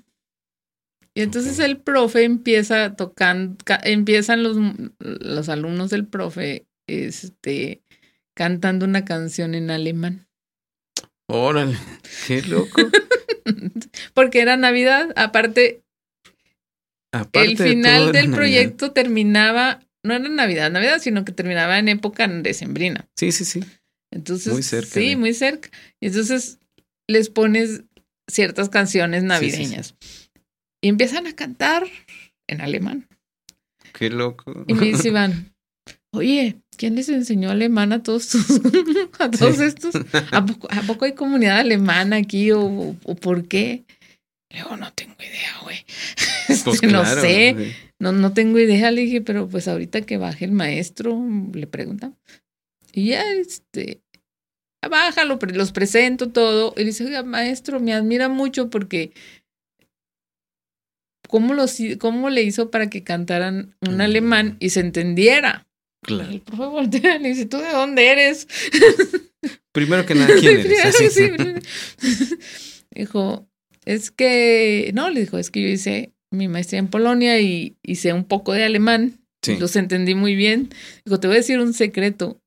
Y entonces el profe empieza tocando, ca- empiezan los, los alumnos del profe este, cantando una canción en alemán. Órale, qué loco. Porque era Navidad. Aparte, Aparte el final del Navidad. proyecto terminaba, no era Navidad, Navidad, sino que terminaba en época decembrina. Sí, sí, sí. Entonces, Muy cerca Sí, de- muy cerca. Y entonces les pones ciertas canciones sí, sí. navideñas. Y empiezan a cantar en alemán. Qué loco. Y me dice Iván, oye, ¿quién les enseñó alemán a todos, tus- a todos estos? ¿A poco, a poco hay comunidad alemana aquí o- o por qué? Le digo, no tengo idea, güey. Pues Este, no claro, sé. sí. No, no tengo idea, le dije, pero pues ahorita que baje el maestro, le pregunta. Y ya, este, bájalo, pre- los presento todo. Y dice, oiga, maestro, me admira mucho porque ¿cómo, los, cómo le hizo para que cantaran un Mm. alemán y se entendiera? Claro. El profe voltea y le dice, ¿tú de dónde eres? Primero que nada, ¿quién eres? Así. Sí, dijo, es que, no, le dijo, es que yo hice mi maestría en Polonia y hice un poco de alemán. Sí. Los entendí muy bien. Dijo, te voy a decir un secreto.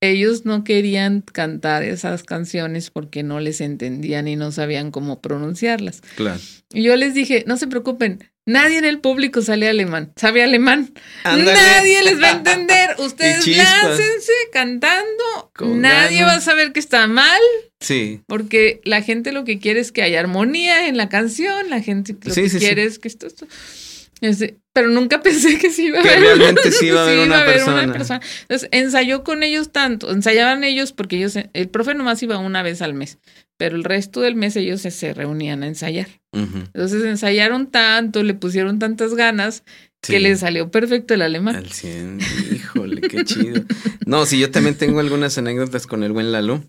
Ellos no querían cantar esas canciones porque no les entendían y no sabían cómo pronunciarlas. Claro. Y yo les dije, no se preocupen, nadie en el público sale alemán, sabe alemán. Ándale. Nadie les va a entender. Ustedes láncense cantando. Con nadie ganas. va a saber que está mal Sí, porque la gente lo que quiere es que haya armonía en la canción. La gente lo Sí, que sí, sí. quiere es que esto, esto- este, pero nunca pensé que sí iba a Que haber, realmente sí iba a haber una persona. Entonces ensayó con ellos tanto, ensayaban ellos porque ellos, el profe nomás iba una vez al mes, pero el resto del mes ellos se, se reunían a ensayar. Entonces ensayaron tanto, le pusieron tantas ganas sí. que les salió perfecto el alemán. Al 100, híjole, qué chido. No, sí, yo también tengo algunas anécdotas con el buen Lalo.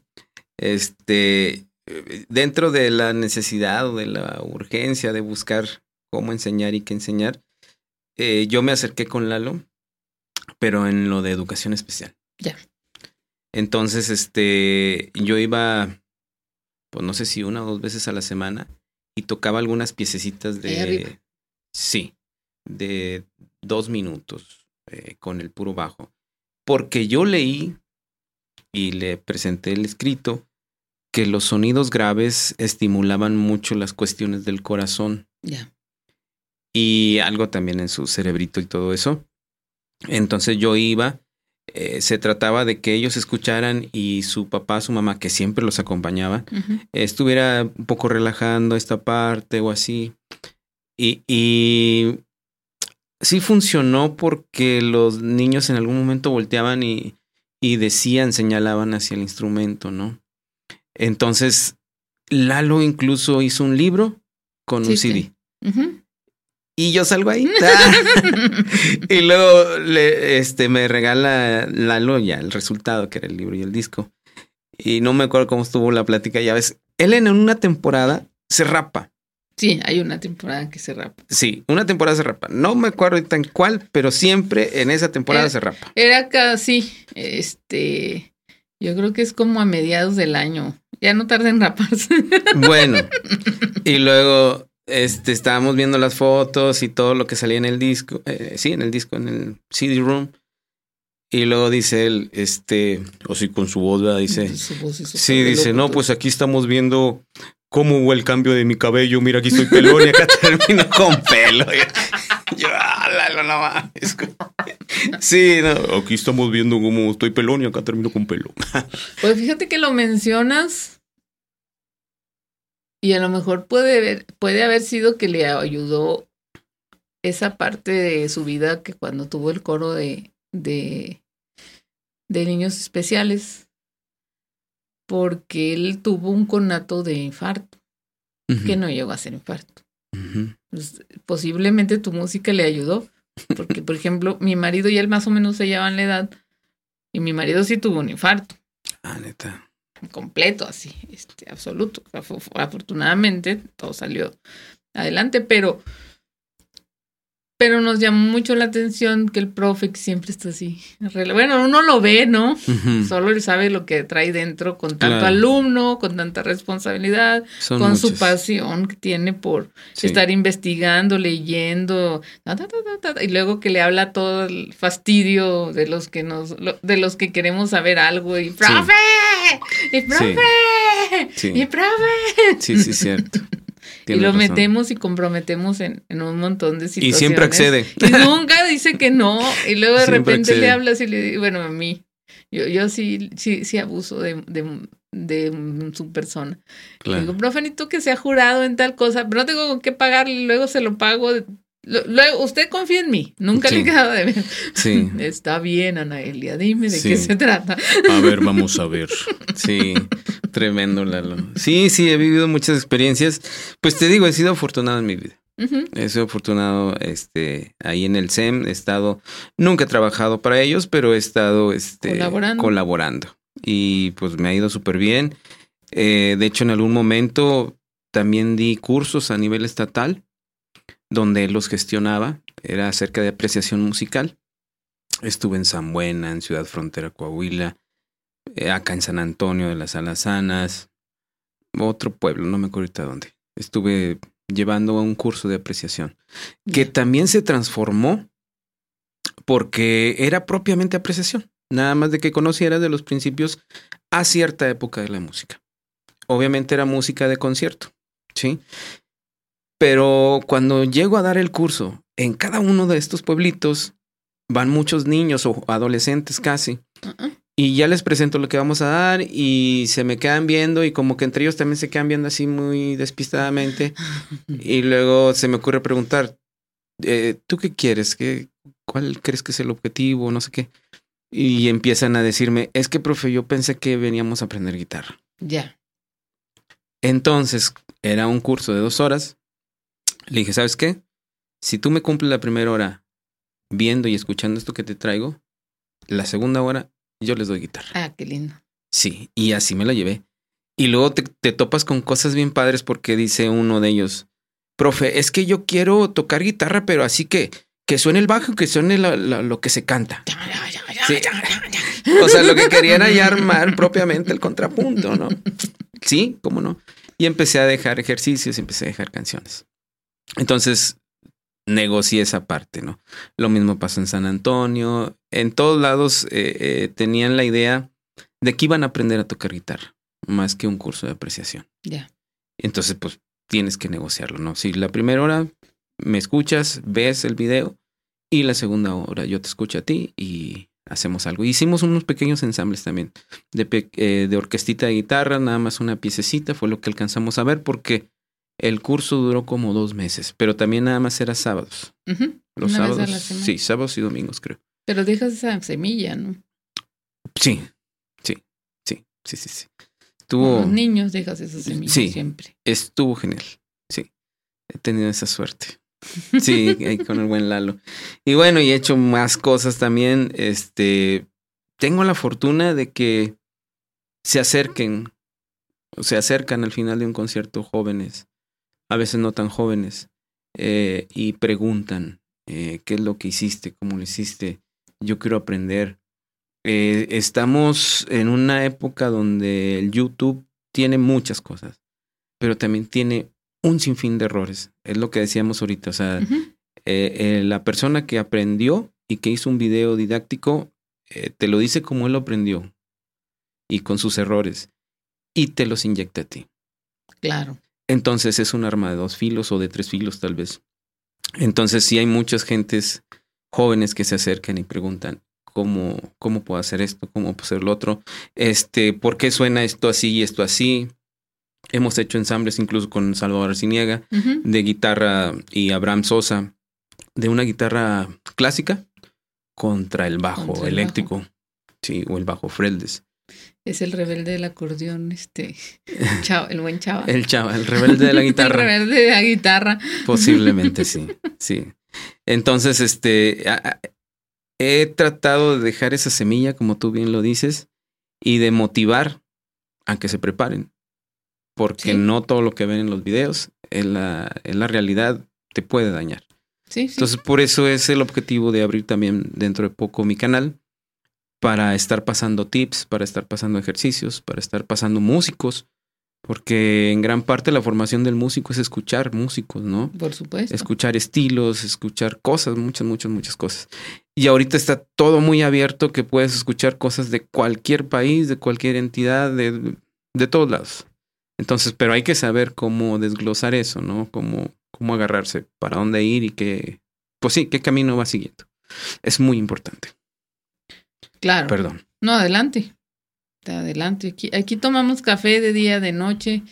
Este, eh, dentro de la necesidad o de la urgencia de buscar cómo enseñar y qué enseñar, eh, yo me acerqué con Lalo, pero en lo de educación especial. Ya. Entonces, este, yo iba, pues no sé si una o dos veces a la semana y tocaba algunas piececitas arriba. de, sí, de dos minutos eh, con el puro bajo. Porque yo leí y le presenté el escrito que los sonidos graves estimulaban mucho las cuestiones del corazón Ya. y algo también en su cerebrito y todo eso. Entonces yo iba, eh, se trataba de que ellos escucharan y su papá, su mamá, que siempre los acompañaba, estuviera un poco relajando esta parte o así. Y, y sí funcionó porque los niños en algún momento volteaban y, y decían, señalaban hacia el instrumento, ¿no? Entonces, Lalo incluso hizo un libro con Sí, un sí. CD. Y yo salgo ahí. y luego le, este, me regala Lalo ya el resultado, que era el libro y el disco. Y no me acuerdo cómo estuvo la plática, ya ves. Él en una temporada se rapa. Sí, hay una temporada que se rapa. Sí, una temporada se rapa. No me acuerdo ahorita en cuál, pero siempre en esa temporada Eh, se rapa. Era casi, este, yo creo que es como a mediados del año. Ya no tarda en raparse. Bueno, y luego este, estábamos viendo las fotos y todo lo que salía en el disco. eh, sí, en el disco, en el CD room. Y luego dice él, este, o sí, con su voz, ¿verdad? Dice, Su voz y su Sí, dice, no, pues aquí estamos viendo cómo hubo el cambio de mi cabello. Mira, aquí estoy pelón y acá termino con pelo. Yo, "Ah, no, mames". Sí, aquí estamos viendo cómo estoy pelón y acá termino con pelo. Pues fíjate que lo mencionas y a lo mejor puede, puede haber sido que le ayudó esa parte de su vida que cuando tuvo el coro de, de, de niños especiales, porque él tuvo un conato de infarto, que no llegó a ser infarto. Pues, posiblemente tu música le ayudó, porque por ejemplo mi marido y él más o menos se llevan la edad y mi marido sí tuvo un infarto Ah, neta. completo, así, este, absoluto. Af- Afortunadamente todo salió adelante, pero, pero nos llamó mucho la atención que el profe que siempre está así. Bueno, uno lo ve, ¿no? Solo él sabe lo que trae dentro con tanto Claro. alumno, con tanta responsabilidad, Son con su pasión que tiene por Sí. estar investigando, leyendo, ta, ta, ta, ta, ta, y luego que le habla todo el fastidio de los que nos, lo- de los que queremos saber algo y profe, y profe, Sí. y profe. Sí, sí, cierto. Y lo razón. metemos y comprometemos en, en un montón de Y situaciones. siempre accede. Y nunca dice que no. Y luego de Siempre repente le hablas y le digo, bueno, a mí, yo, yo sí, sí, sí abuso de, de, de su persona. Le Digo, Claro. profe, necesito que sea jurado en tal cosa, pero no tengo con qué pagarle, luego se lo pago. Luego, usted confía en mí, nunca le he Sí. quedado de ver. Sí. Está bien, Anaelia, dime de Sí. qué se trata. A ver, vamos a ver. Sí, tremendo, Lalo. Sí, sí, he vivido muchas experiencias. Pues te digo, he sido afortunado en mi vida. He sido afortunado este, ahí en el SEM. He estado, nunca he trabajado para ellos, pero he estado este, Colaborando. colaborando. Y pues me ha ido súper bien. Eh, de hecho, en algún momento también di cursos a nivel estatal, donde él los gestionaba. Era acerca de apreciación musical. Estuve en San Buena, en Ciudad Frontera, Coahuila, eh, acá en San Antonio de las Alazanas, otro pueblo, no me acuerdo ahorita dónde. Estuve llevando un curso de apreciación, que también se transformó porque era propiamente apreciación, nada más de que conociera de los principios a cierta época de la música. Obviamente era música de concierto, ¿sí? Pero cuando llego a dar el curso, en cada uno de estos pueblitos van muchos niños o adolescentes casi. Y ya les presento lo que vamos a dar y se me quedan viendo y como que entre ellos también se quedan viendo así muy despistadamente. Y luego se me ocurre preguntar, eh, ¿tú qué quieres? ¿Qué, ¿Cuál crees que es el objetivo? No sé qué. Y empiezan a decirme, es que, profe, yo pensé que veníamos a aprender guitarra. Ya. Entonces, era un curso de dos horas. Le dije, ¿sabes qué? Si tú me cumples la primera hora viendo y escuchando esto que te traigo, la segunda hora yo les doy guitarra. Ah, qué lindo. Sí, y así me la llevé. Y luego te, te topas con cosas bien padres porque dice uno de ellos, profe, es que yo quiero tocar guitarra, pero así que, que suene el bajo, que suene la- la- lo que se canta. Sí. O sea, lo que querían era armar propiamente el contrapunto, ¿no? Sí, cómo no. Y empecé a dejar ejercicios, empecé a dejar canciones. Entonces, negocié esa parte, ¿no? Lo mismo pasó en San Antonio. En todos lados eh, eh, tenían la idea de que iban a aprender a tocar guitarra, más que un curso de apreciación. Ya. Entonces, pues tienes que negociarlo, ¿no? Si la primera hora me escuchas, ves el video y la segunda hora yo te escucho a ti y hacemos algo. Hicimos unos pequeños ensambles también de, eh, de orquestita de guitarra, nada más una piececita, fue lo que alcanzamos a ver porque el curso duró como dos meses, pero también nada más era sábados. Los una sábados, sí, sábados y domingos creo. Pero dejas esa semilla, ¿no? Sí, sí, sí, sí, sí, sí. Con Estuvo, los niños dejas esa semilla Sí. siempre. estuvo genial, sí. He tenido esa suerte. Sí, con el buen Lalo. Y bueno, y he hecho más cosas también. Este, tengo la fortuna de que se acerquen, o se acercan al final de un concierto jóvenes, a veces no tan jóvenes, eh, y preguntan eh, qué es lo que hiciste, cómo lo hiciste. Yo quiero aprender. Eh, estamos en una época donde el YouTube tiene muchas cosas, pero también tiene un sinfín de errores. Es lo que decíamos ahorita. O sea, eh, eh, la persona que aprendió y que hizo un video didáctico eh, te lo dice como él lo aprendió y con sus errores y te los inyecta a ti. Claro. Entonces es un arma de dos filos o de tres filos tal vez. Entonces sí hay muchas gentes jóvenes que se acercan y preguntan cómo, cómo puedo hacer esto, cómo puedo hacer lo otro, este, por qué suena esto así y esto así. Hemos hecho ensambles incluso con Salvador Arciniega de guitarra y Abraham Sosa de una guitarra clásica contra el bajo Contra el eléctrico. Sí, o el bajo Freldes. Es el rebelde del acordeón, este. Chava, el buen chava. El chava, el rebelde de la El guitarra. rebelde de la guitarra. Posiblemente sí, sí. Entonces, este, he tratado de dejar esa semilla, como tú bien lo dices, y de motivar a que se preparen. Porque Sí. no todo lo que ven en los videos, en la, en la realidad, te puede dañar. Sí, sí. Entonces, por eso es el objetivo de abrir también dentro de poco mi canal, para estar pasando tips, para estar pasando ejercicios, para estar pasando músicos, porque en gran parte la formación del músico es escuchar músicos, ¿no? Por supuesto. escuchar estilos, escuchar cosas, muchas, muchas, muchas cosas. Y ahorita está todo muy abierto que puedes escuchar cosas de cualquier país, de cualquier entidad, de, de todos lados. Entonces, pero hay que saber cómo desglosar eso, ¿no? Cómo, cómo agarrarse, para dónde ir y qué, pues sí, qué camino va siguiendo. Es muy importante. Claro. Perdón. No, adelante. Adelante. Aquí, aquí tomamos café de día, de noche.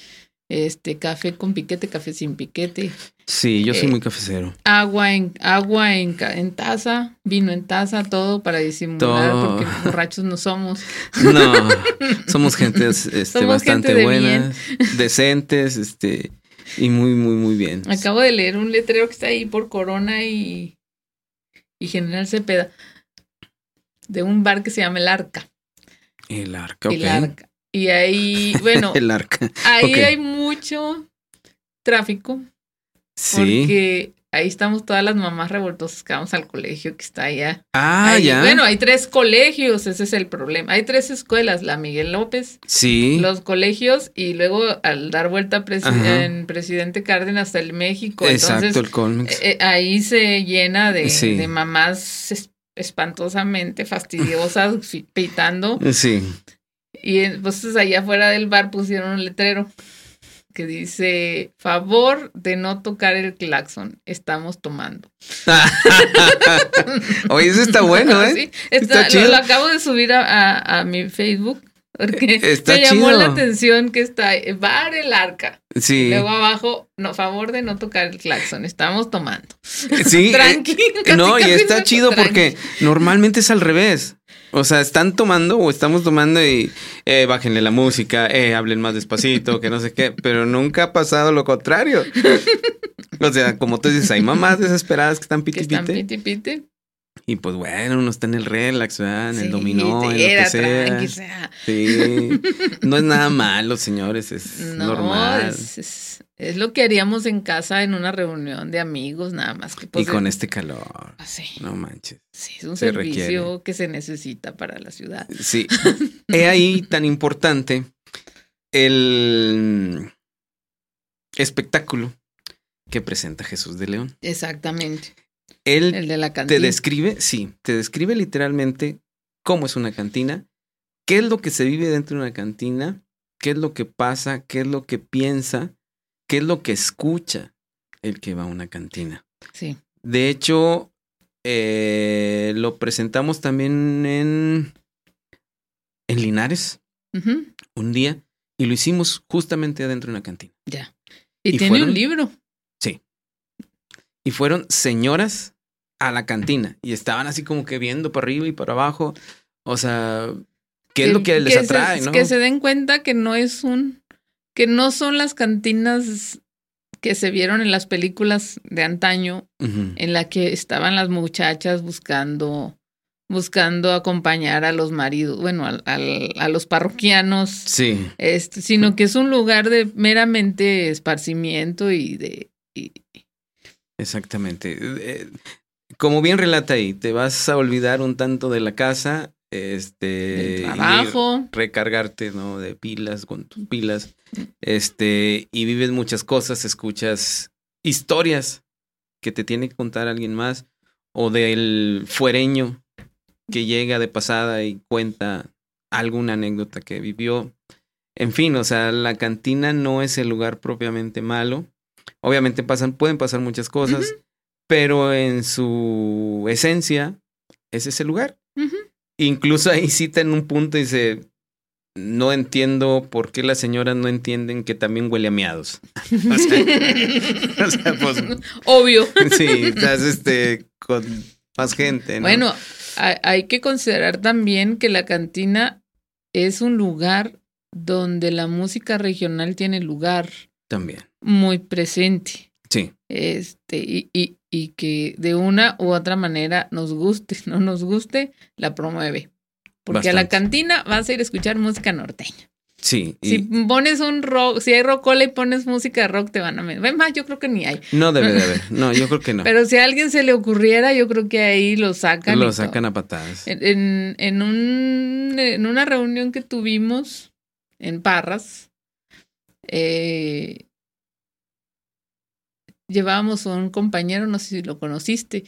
Este, café con piquete, café sin piquete. Sí, yo soy Eh, muy cafecero. Agua en, agua en, en taza, vino en taza, todo para disimular, Todo. porque borrachos no somos. No, somos gentes este, Somos bastante gente de buenas, decentes, este, y muy, muy, muy bien. Acabo de leer un letrero que está ahí por Corona y, y General Cepeda de un bar que se llama El Arca. El arca, ok. El Arca. Y ahí, bueno, El arca. ahí hay mucho tráfico Sí. porque ahí estamos todas las mamás revoltosas que vamos al colegio que está allá. Ah, Ahí- ya. Bueno, hay tres colegios, ese es el problema. Hay tres escuelas, la Miguel López, sí. los colegios y luego al dar vuelta presi- Ajá. en Presidente Cárdenas hasta el México. Exacto, Entonces, el Colmex. eh, eh, ahí se llena de, Sí. de mamás espantosamente fastidiosas pitando. sí. Y entonces allá afuera del bar pusieron un letrero que dice, favor de no tocar el claxon, estamos tomando. Oye, eso está bueno, ¿eh? Sí, está- Está lo- chido. Lo, acabo de subir a, a- a mi Facebook porque Está me llamó chido. la atención que está bar el arca. Sí. Luego abajo, no, favor de no tocar el claxon, estamos tomando. Sí. eh, Tranqui. casi, no, y está chido tranqui. porque normalmente es al revés. O sea, están tomando o estamos tomando y eh, bájenle la música, eh, hablen más despacito, que no sé qué, pero nunca ha pasado lo contrario. O sea, como tú dices, hay mamás desesperadas que están Que piti están piti. piti piti. Y pues bueno, uno está en el relax, ¿verdad? En el dominó, en lo que sea. tranqui, o sea, Sí. No es nada malo, señores, es No, normal. es, es- es lo que haríamos en casa en una reunión de amigos, nada más que y pues, con este calor. ah, sí, No manches. sí, es un se servicio requiere. que se necesita para la ciudad. Sí. He ahí tan importante el espectáculo que presenta Jesús de León. Exactamente. Él El de la te describe, sí, te describe literalmente cómo es una cantina, qué es lo que se vive dentro de una cantina, qué es lo que pasa, qué es lo que piensa, qué es lo que escucha el que va a una cantina. Sí. De hecho, eh, lo presentamos también en, en Linares un día y lo hicimos justamente adentro de una cantina. Ya. Y, ¿Y tiene fueron? un libro. Y fueron señoras a la cantina y estaban así como que viendo para arriba y para abajo. O sea, ¿qué es lo que les atrae, no? Que se den cuenta que no es un. que no son las cantinas que se vieron en las películas de antaño, en la que estaban las muchachas buscando. buscando acompañar a los maridos, bueno, al- al- a los parroquianos. Sí, Este, sino que es un lugar de meramente esparcimiento y de. y- exactamente. Eh, Como bien relata ahí, te vas a olvidar un tanto de la casa, este, y trabajo. recargarte, ¿no? De pilas con tus pilas, este, y vives muchas cosas, escuchas historias que te tiene que contar alguien más, o del fuereño que llega de pasada y cuenta alguna anécdota que vivió. En fin, o sea, la cantina no es el lugar propiamente malo. Obviamente pasan, pueden pasar muchas cosas, pero en su esencia, ese es el lugar. Incluso ahí cita en un punto y dice, no entiendo por qué las señoras no entienden que también huele a miados. o sea, o sea, pues Obvio. sí, estás este, con más gente, ¿no? Bueno, hay que considerar también que la cantina es un lugar donde la música regional tiene lugar También, muy presente. sí, Este, y, y, y que de una u otra manera nos guste, no nos guste, la promueve. Porque a la cantina vas a ir a escuchar música norteña. sí. y Si pones un rock, si hay rockola y pones música de rock, te van a meter. Más, yo creo que ni hay. no debe de haber, no, yo creo que no. Pero si a alguien se le ocurriera, yo creo que ahí lo sacan. Lo todo. sacan a patadas. En, en, en un, en una reunión que tuvimos en Parras, eh, llevábamos a un compañero, no sé si lo conociste,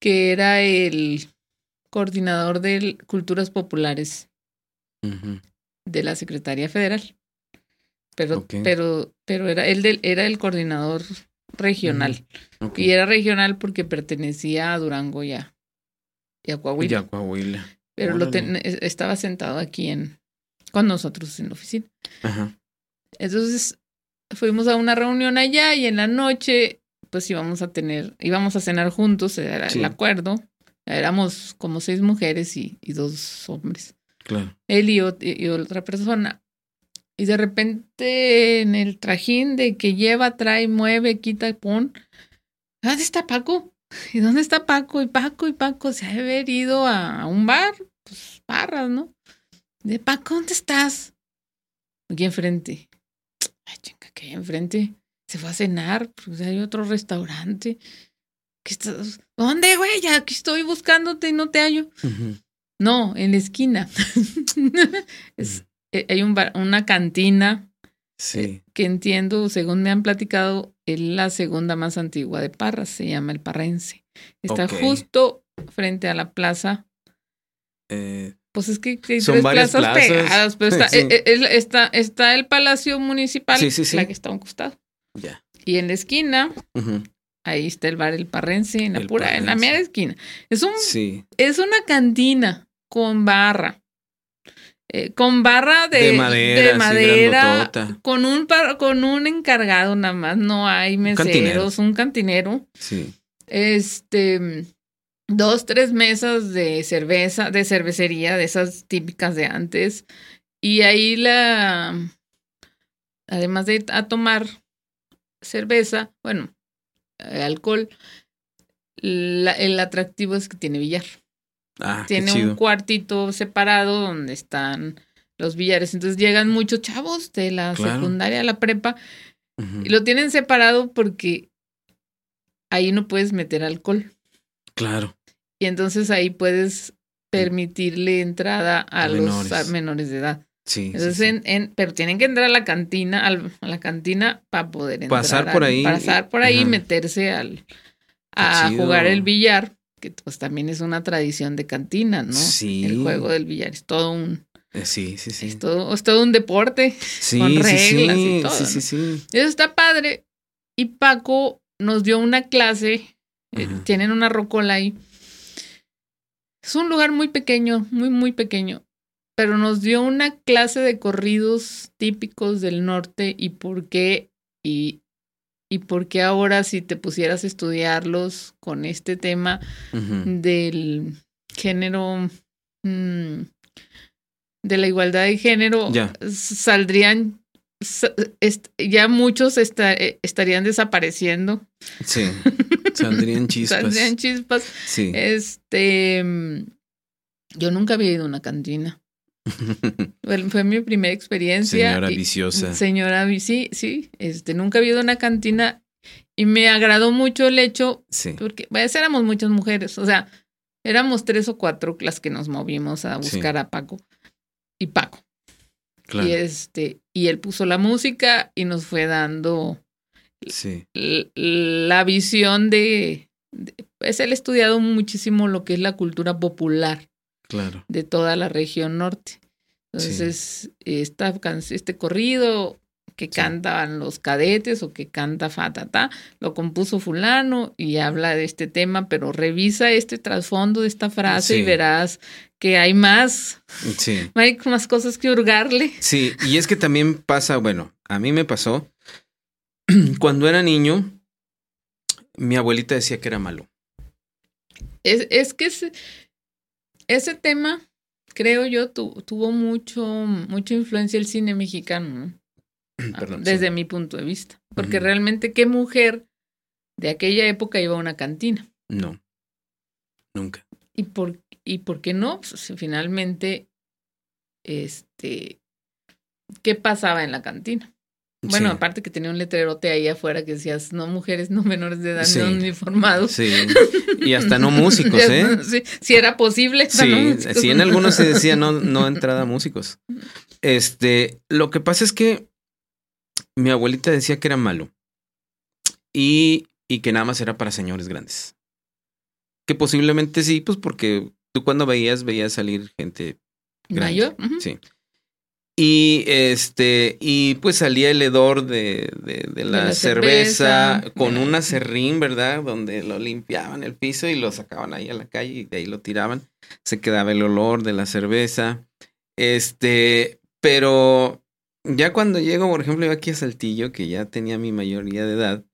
que era el coordinador de Culturas Populares de la Secretaría Federal. Pero, pero, pero era él del- era el coordinador regional. Y era regional porque pertenecía a Durango y a, y a Coahuila. Ya, Coahuila. pero lo ten- es- estaba sentado aquí en con nosotros en la oficina. Ajá. Entonces fuimos a una reunión allá y en la noche pues íbamos a tener, íbamos a cenar juntos, era Sí. el acuerdo. Éramos como seis mujeres y, y dos hombres. Claro. Él y, ot- y otra persona. Y de repente en el trajín de que lleva, trae, mueve, quita, pon. ¿Dónde está Paco? ¿Y dónde está Paco? Y Paco y Paco se ha haber ido a, a un bar, pues barras, ¿no? De Paco, ¿dónde estás? Aquí enfrente. Que hay enfrente. Se fue a cenar, pues hay otro restaurante. ¿Qué estás? ¿Dónde, güey? Ya aquí estoy buscándote y no te hallo. No, en la esquina. Es- eh, hay un bar- una cantina Sí. que entiendo, según me han platicado, es la segunda más antigua de Parras, se llama el Parrense. Está justo frente a la plaza. Eh, Pues es que hay Son tres varias plazas, plazas. pegadas, pero está, Sí. eh, eh, está, está el Palacio Municipal, Sí, sí, sí. la que está a un costado. ya. Y en la esquina, ahí está el bar El Parrense, en la El pura, en la mera esquina. Es un Sí. es una cantina con barra. Eh, con barra de, De madera, de madera, con un par- con un encargado nada más, no hay meseros, cantinero. un cantinero. Sí. Este dos, tres mesas de cerveza, de cervecería, de esas típicas de antes. Y ahí la además de a tomar cerveza, bueno, eh, alcohol, la- el atractivo es que tiene billar. Ah, Tiene qué chido. un cuartito separado donde están los billares. Entonces llegan muchos chavos de la Claro. secundaria a la prepa y lo tienen separado porque ahí no puedes meter alcohol. Claro. Y entonces ahí puedes permitirle entrada a, A los menores. a menores de edad. Sí. Entonces, sí. En, en- pero tienen que entrar a la cantina, al- a la cantina para poder entrar. Pasar al- por ahí. Pasar por ahí y meterse al, a jugar el billar, que pues también es una tradición de cantina, ¿no? Sí. El juego del billar es todo un, Eh, sí, sí, sí. es todo, es todo un deporte. sí, con reglas y todo, sí, sí, sí. Eso está padre. Y Paco nos dio una clase, eh, tienen una rocola ahí, Es un lugar muy pequeño, muy, muy pequeño. Pero nos dio una clase de corridos típicos del norte y por qué, y, y por qué ahora si te pusieras a estudiarlos con este tema del género, mm, de la igualdad de género, saldrían, ya muchos eh, estarían desapareciendo. Sí. Saldrían chispas. Saldrían chispas. Sí. Este, mm, yo nunca había ido a una cantina. Fue, fue mi primera experiencia. Señora y- viciosa. Señora, sí, sí, este, nunca había ido a una cantina y me agradó mucho el hecho, Sí. porque pues, éramos muchas mujeres, o sea, éramos tres o cuatro las que nos movimos a Sí. buscar a Paco y Paco. Claro. Y este, y él puso la música y nos fue dando Sí. la visión de, de- pues él ha estudiado muchísimo lo que es la cultura popular Claro. de toda la región norte. Entonces, esta este corrido que cantaban los cadetes o que canta Fatata, lo compuso fulano y habla de este tema, pero revisa este trasfondo de esta frase Sí. y verás que hay más, Sí. hay más cosas que hurgarle. Sí, y es que también pasa, bueno, a mí me pasó, cuando era niño, mi abuelita decía que era malo. Es, es que ese, ese tema, creo yo, tu- tuvo mucho, mucha influencia el cine mexicano, ¿no? Perdón. desde sí. mi punto de vista. Porque realmente, ¿qué mujer de aquella época iba a una cantina? No, nunca. ¿Y por, y por qué no? Pues, finalmente, este, ¿qué pasaba en la cantina? Bueno, Sí. aparte que tenía un letrerote ahí afuera que decías, no mujeres, no menores de edad, Sí. no uniformados. Sí, y hasta no músicos, ¿eh? Sí, si era posible. Sí, no sí, en algunos se decía no, no entrada a músicos. Este, lo que pasa es que mi abuelita decía que era malo y, y que nada más era para señores grandes. Que posiblemente sí, pues porque tú cuando veías, veías salir gente grande. Sí. Y este, y pues salía el hedor de, de, de la, la cerveza, cerveza, con un acerrín, ¿verdad? Donde lo limpiaban el piso y lo sacaban ahí a la calle y de ahí lo tiraban. Se quedaba el olor de la cerveza. Este, pero ya cuando llego, por ejemplo, yo aquí a Saltillo, que ya tenía mi mayoría de edad,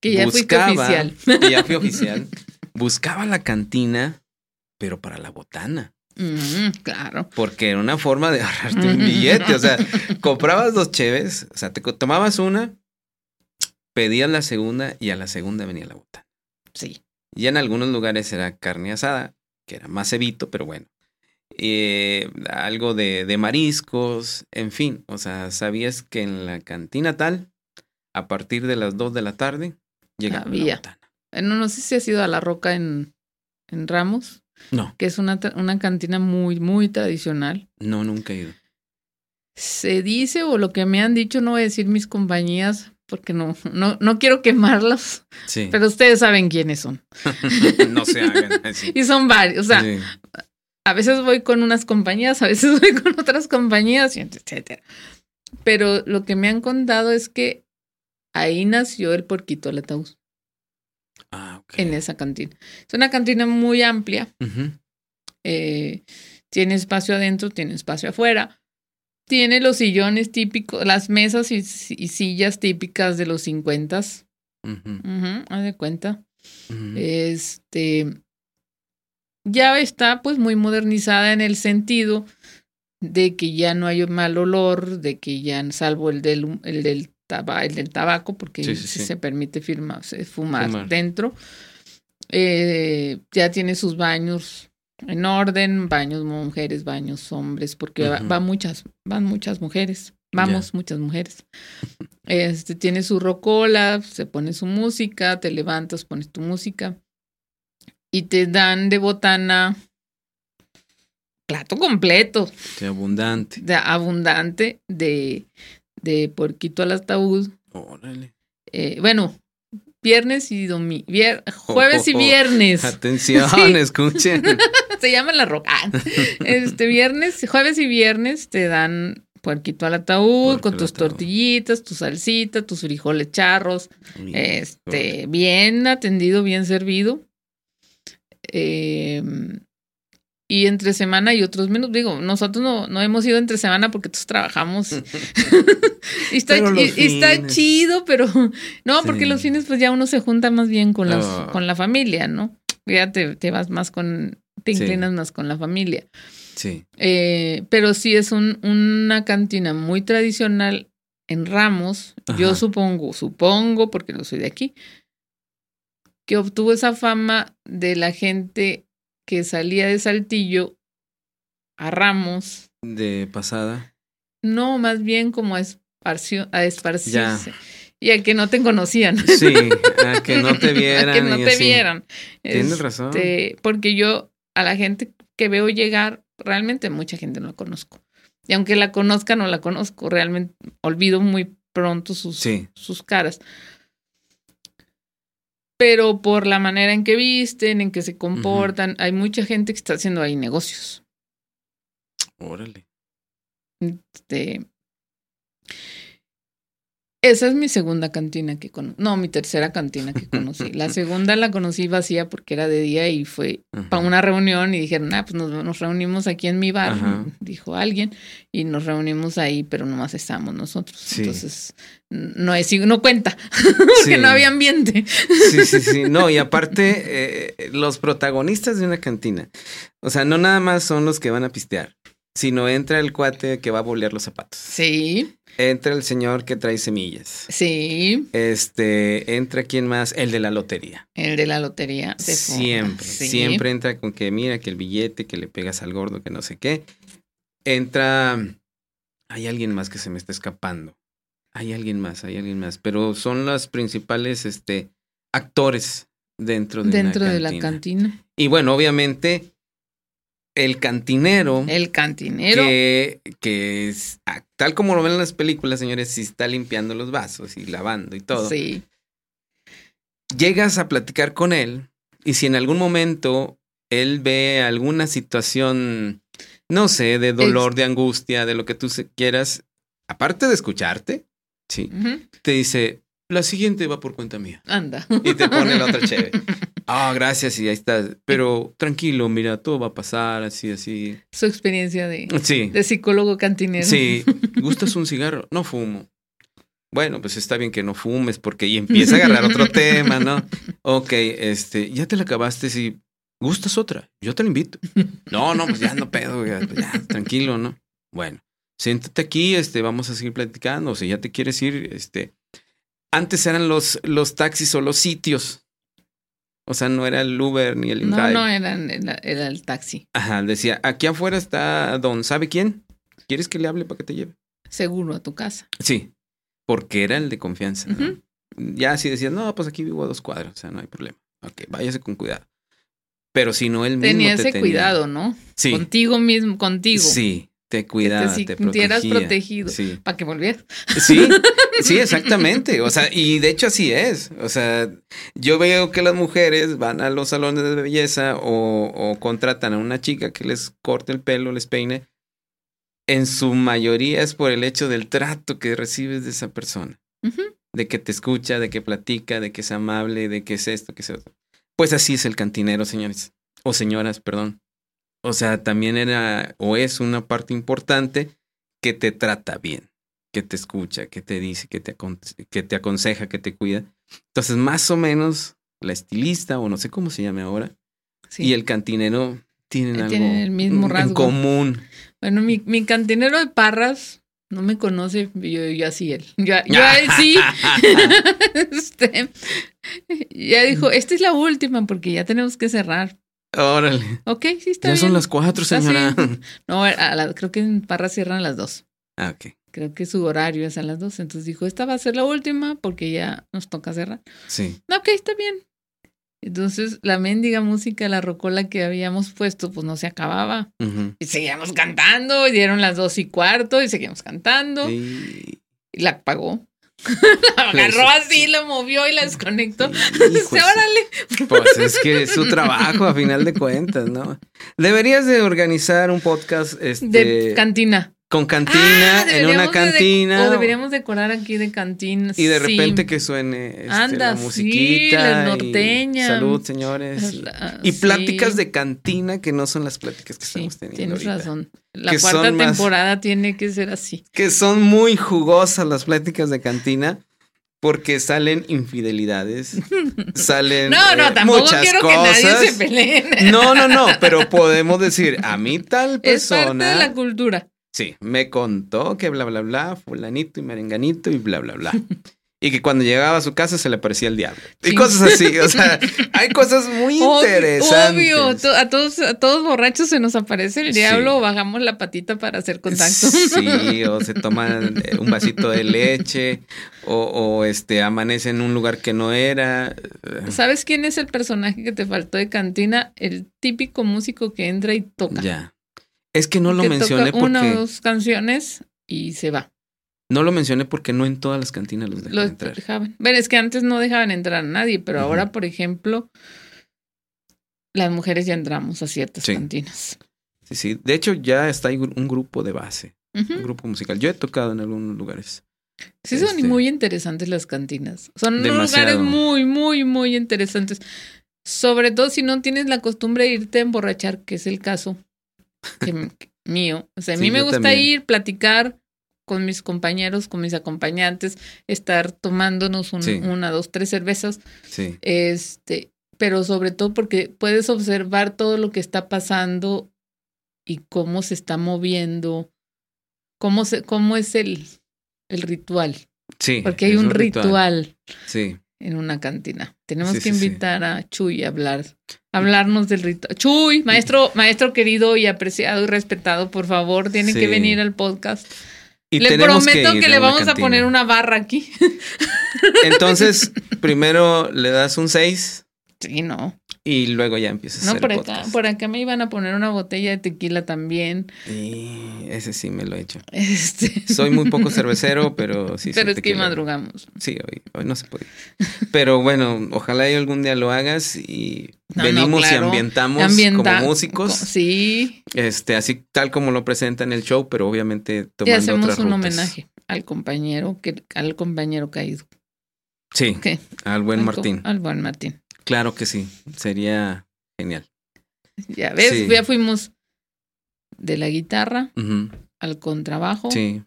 Que ya buscaba- oficial. que ya fui oficial, buscaba la cantina, pero para la botana. Mm, claro. Porque era una forma de ahorrarte un billete. O sea, comprabas dos cheves, o sea, te tomabas una, pedías la segunda y a la segunda venía la botana. Sí. Y en algunos lugares era carne asada, que era más evito, pero bueno. Eh, algo de, de mariscos, en fin. O sea, sabías que en la cantina tal, a partir de las 2 de la tarde, llegaba la botana. Bueno, no sé si has ido a La Roca en, en Ramos, No, que es una, una cantina muy, muy tradicional. no, nunca he ido. Se dice, o lo que me han dicho, no voy a decir mis compañías, porque no, no, no quiero quemarlos, Sí. pero ustedes saben quiénes son. no se hagan así. Y son varios, o sea, Sí. a veces voy con unas compañías, a veces voy con otras compañías, etcétera. Pero lo que me han contado es que ahí nació el porquito al ataúd, Ah, en esa cantina. Es una cantina muy amplia, eh, tiene espacio adentro, tiene espacio afuera. Tiene los sillones típicos, las mesas y, y sillas típicas de los 50. Ujú, Ujú, haz de cuenta. Este ya está pues muy modernizada en el sentido de que ya no hay mal olor, de que ya salvo el del el del, taba- el del tabaco, porque Sí, sí, sí sí. se permite firma- fumar, Fumar. dentro. Eh, ya tiene sus baños en orden, baños mujeres, baños hombres, porque va muchas, van muchas mujeres, vamos muchas mujeres. Este tiene su rocola, se pone su música, te levantas, pones tu música y te dan de botana plato completo, Qué abundante. de, abundante de, de porquito al ataúd. Órale. Eh, bueno, viernes y domingo, jueves y Oh, oh, oh. viernes. Atención, Sí. escuchen. Se llama la roca. Este viernes, jueves y viernes te dan puerquito al ataúd Puerco con tus ataúd. tortillitas, tu salsita, tus frijoles charros, este, bien atendido, bien servido. Eh, y entre semana y otros menos. Digo, nosotros no, no hemos ido entre semana porque todos trabajamos. y está, y- y está chido, pero no, porque los fines pues ya uno se junta más bien con, las, Oh. con la familia, ¿no? Ya te, te vas más con, te Sí. inclinas más con la familia. Sí. Eh, pero sí es un- una cantina muy tradicional en Ramos. Yo supongo, supongo, porque no soy de aquí, que obtuvo esa fama de la gente que salía de Saltillo a Ramos. De pasada. No, más bien como a, esparcio- a esparcirse. Ya. Y a que no te conocían. Sí, a que no te vieran. a que no te así. vieran. Tienes Este, razón. porque yo a la gente que veo llegar, realmente mucha gente no la conozco. Y aunque la conozca, no la conozco. Realmente olvido muy pronto sus, Sí. sus caras. Pero por la manera en que visten, en que se comportan, hay mucha gente que está haciendo ahí negocios. Órale. Este, esa es mi segunda cantina que conocí. No, mi tercera cantina que conocí. La segunda la conocí vacía porque era de día y fue Ajá. para una reunión y dijeron, ah, pues nos, nos reunimos aquí en mi bar, Ajá. dijo alguien, y nos reunimos ahí, pero nomás estábamos nosotros. Sí. Entonces, no es, no cuenta, porque Sí. no había ambiente. Sí, sí, sí. No, y aparte, eh, los protagonistas de una cantina, o sea, no nada más son los que van a pistear, sino entra el cuate que va a bolear los zapatos. Sí, Entra el señor que trae semillas. sí, Este, entra quién más, el de la lotería. el de la lotería. Siempre, Sí. siempre entra con que mira que el billete, que le pegas al gordo, que no sé qué. Entra, hay alguien más que se me está escapando. Hay alguien más, hay alguien más, pero son los principales, este, actores dentro de Dentro una de la cantina. Y bueno, obviamente, el cantinero, El cantinero. que, que es, ah, tal como lo ven en las películas, señores, sí está limpiando los vasos y lavando y todo. Sí. Llegas a platicar con él y si en algún momento él ve alguna situación, no sé, de dolor, de angustia, de lo que tú quieras, aparte de escucharte, sí, te dice, la siguiente va por cuenta mía. Anda. Y te pone la otra chévere. Ah, gracias, y ahí estás. Pero tranquilo, mira, todo va a pasar, así, así. Su experiencia de, Sí. de psicólogo cantinero. Sí. ¿Gustas un cigarro? No fumo. Bueno, pues está bien que no fumes, porque y empieza a agarrar otro tema, ¿no? Ok, este, ya te la acabaste, si gustas otra, yo te la invito. No, no, pues ya no pedo, ya, pues ya, tranquilo, ¿no? Bueno, siéntate aquí, este, vamos a seguir platicando. O si ya te quieres ir, este. Antes eran los, los taxis o los sitios. O sea, no era el Uber ni el No, InDrive. no, era, era, era el taxi. Ajá, decía, aquí afuera está don, ¿sabe quién? ¿Quieres que le hable para que te lleve? Seguro a tu casa. Sí, porque era el de confianza. ¿no? Ya si decías, no, pues aquí vivo a dos cuadras, o sea, no hay problema. Ok, váyase con cuidado. Pero si no, él mismo Tenía te ese tenía. cuidado, ¿no? Sí, Contigo mismo, contigo. sí, te cuidaba, te te, protegía. protegido. Sí. Para que volvieras. Sí, sí, exactamente. O sea, y de hecho así es. O sea, yo veo que las mujeres van a los salones de belleza o, o contratan a una chica que les corte el pelo, les peine. En su mayoría es por el hecho del trato que recibes de esa persona. De que te escucha, de que platica, de que es amable, de que es esto, que es otro. Pues así es el cantinero, señores. O señoras, perdón. O sea, también era o es una parte importante que te trata bien, que te escucha, que te dice, que te, que te aconseja, que te cuida. Entonces, más o menos, la estilista, o no sé cómo se llame ahora, Sí. y el cantinero tienen algo tienen el mismo en rasgo. común. Bueno, mi, mi cantinero de Parras no me conoce, yo, yo así él. Yo, yo a él sí. Este, ya dijo, esta es la última porque ya tenemos que cerrar. Órale. Ok, sí está Ya bien. son las cuatro, señora. No, a la- creo que en Parras cierran a las dos. Ah, ok. Creo que su horario es a las dos. Entonces dijo, esta va a ser la última porque ya nos toca cerrar. Sí. Ok, está bien. Entonces la mendiga música, la rocola que habíamos puesto, pues no se acababa. Y seguíamos cantando, y dieron las dos y cuarto, y seguíamos cantando. Y- Y la apagó. La agarró así, la movió y la desconectó. Dice, de- órale. Pues es que es su trabajo a final de cuentas, ¿no? Deberías de organizar un podcast este, De cantina. Con cantina, Ah, en una de cantina. o deberíamos decorar aquí de cantinas. y de sí. repente que suene este, Anda, la sí, musiquita. y norteña. salud, señores. Y, y sí. pláticas de cantina que no son las pláticas que Sí, estamos teniendo. tienes ahorita. razón. La cuarta más- temporada tiene que ser así. Que son muy jugosas las pláticas de cantina. Porque salen infidelidades, salen No, no, eh, tampoco muchas quiero cosas. que nadie se. No, no, no, pero podemos decir, a mí tal Es parte persona. de la cultura. Sí, me contó que bla, bla, bla, fulanito y merenganito y bla, bla, bla. Y que cuando llegaba a su casa se le aparecía el diablo. Y cosas así, o sea, hay cosas muy Obvio, interesantes. Obvio, a todos, a todos borrachos se nos aparece el Sí. diablo o bajamos la patita para hacer contacto. Sí, o se toman eh, un vasito de leche, o, o, este amanece en un lugar que no era. ¿Sabes quién es el personaje que te faltó de cantina? El típico músico que entra y toca. Ya. Es que no lo que mencioné toca una o porque. dos canciones y se va. No lo mencioné porque no en todas las cantinas los dejan Lo entrar. dejaban. Es que antes no dejaban entrar a nadie, pero ahora, por ejemplo, las mujeres ya entramos a ciertas Sí. cantinas. Sí, sí. De hecho, ya está ahí un grupo de base, un grupo musical. Yo he tocado en algunos lugares. Sí, son Este- muy interesantes las cantinas. Son Demasiado. lugares muy, muy, muy interesantes. Sobre todo si no tienes la costumbre de irte a emborrachar, que es el caso que mío. O sea, a Sí, mí me gusta también. ir, platicar con mis compañeros, con mis acompañantes, estar tomándonos un- Sí. una, dos, tres cervezas. Sí. Este, pero sobre todo porque puedes observar todo lo que está pasando y cómo se está moviendo, cómo se, cómo es el, el ritual. Sí. Porque hay un ritual. Sí. En una cantina. Tenemos Sí, que sí, sí. invitar a Chuy a hablar, a hablarnos del ritual. Chuy, maestro, maestro querido y apreciado y respetado, por favor, tiene que venir al podcast. Y le prometo que, a le vamos a poner una barra aquí. Entonces, primero le das un 6 Sí, no. Y luego ya empiezas a No, hacer por acá, por acá me iban a poner una botella de tequila también. Y ese sí me lo he hecho. Este, Soy muy poco cervecero, pero sí. pero es que madrugamos. Sí, hoy, hoy no se puede. Pero bueno, ojalá y algún día lo hagas y No, no, venimos claro. y ambientamos Ambienta- como músicos. co- Sí, Este, así tal como lo presenta en el show, pero obviamente y tomando hacemos otras un rutas. homenaje al compañero que al compañero caído. Sí, al buen Al Martín. Al buen Martín. Claro que sí, sería genial. Ya ves, Sí. ya fuimos de la guitarra al contrabajo Sí,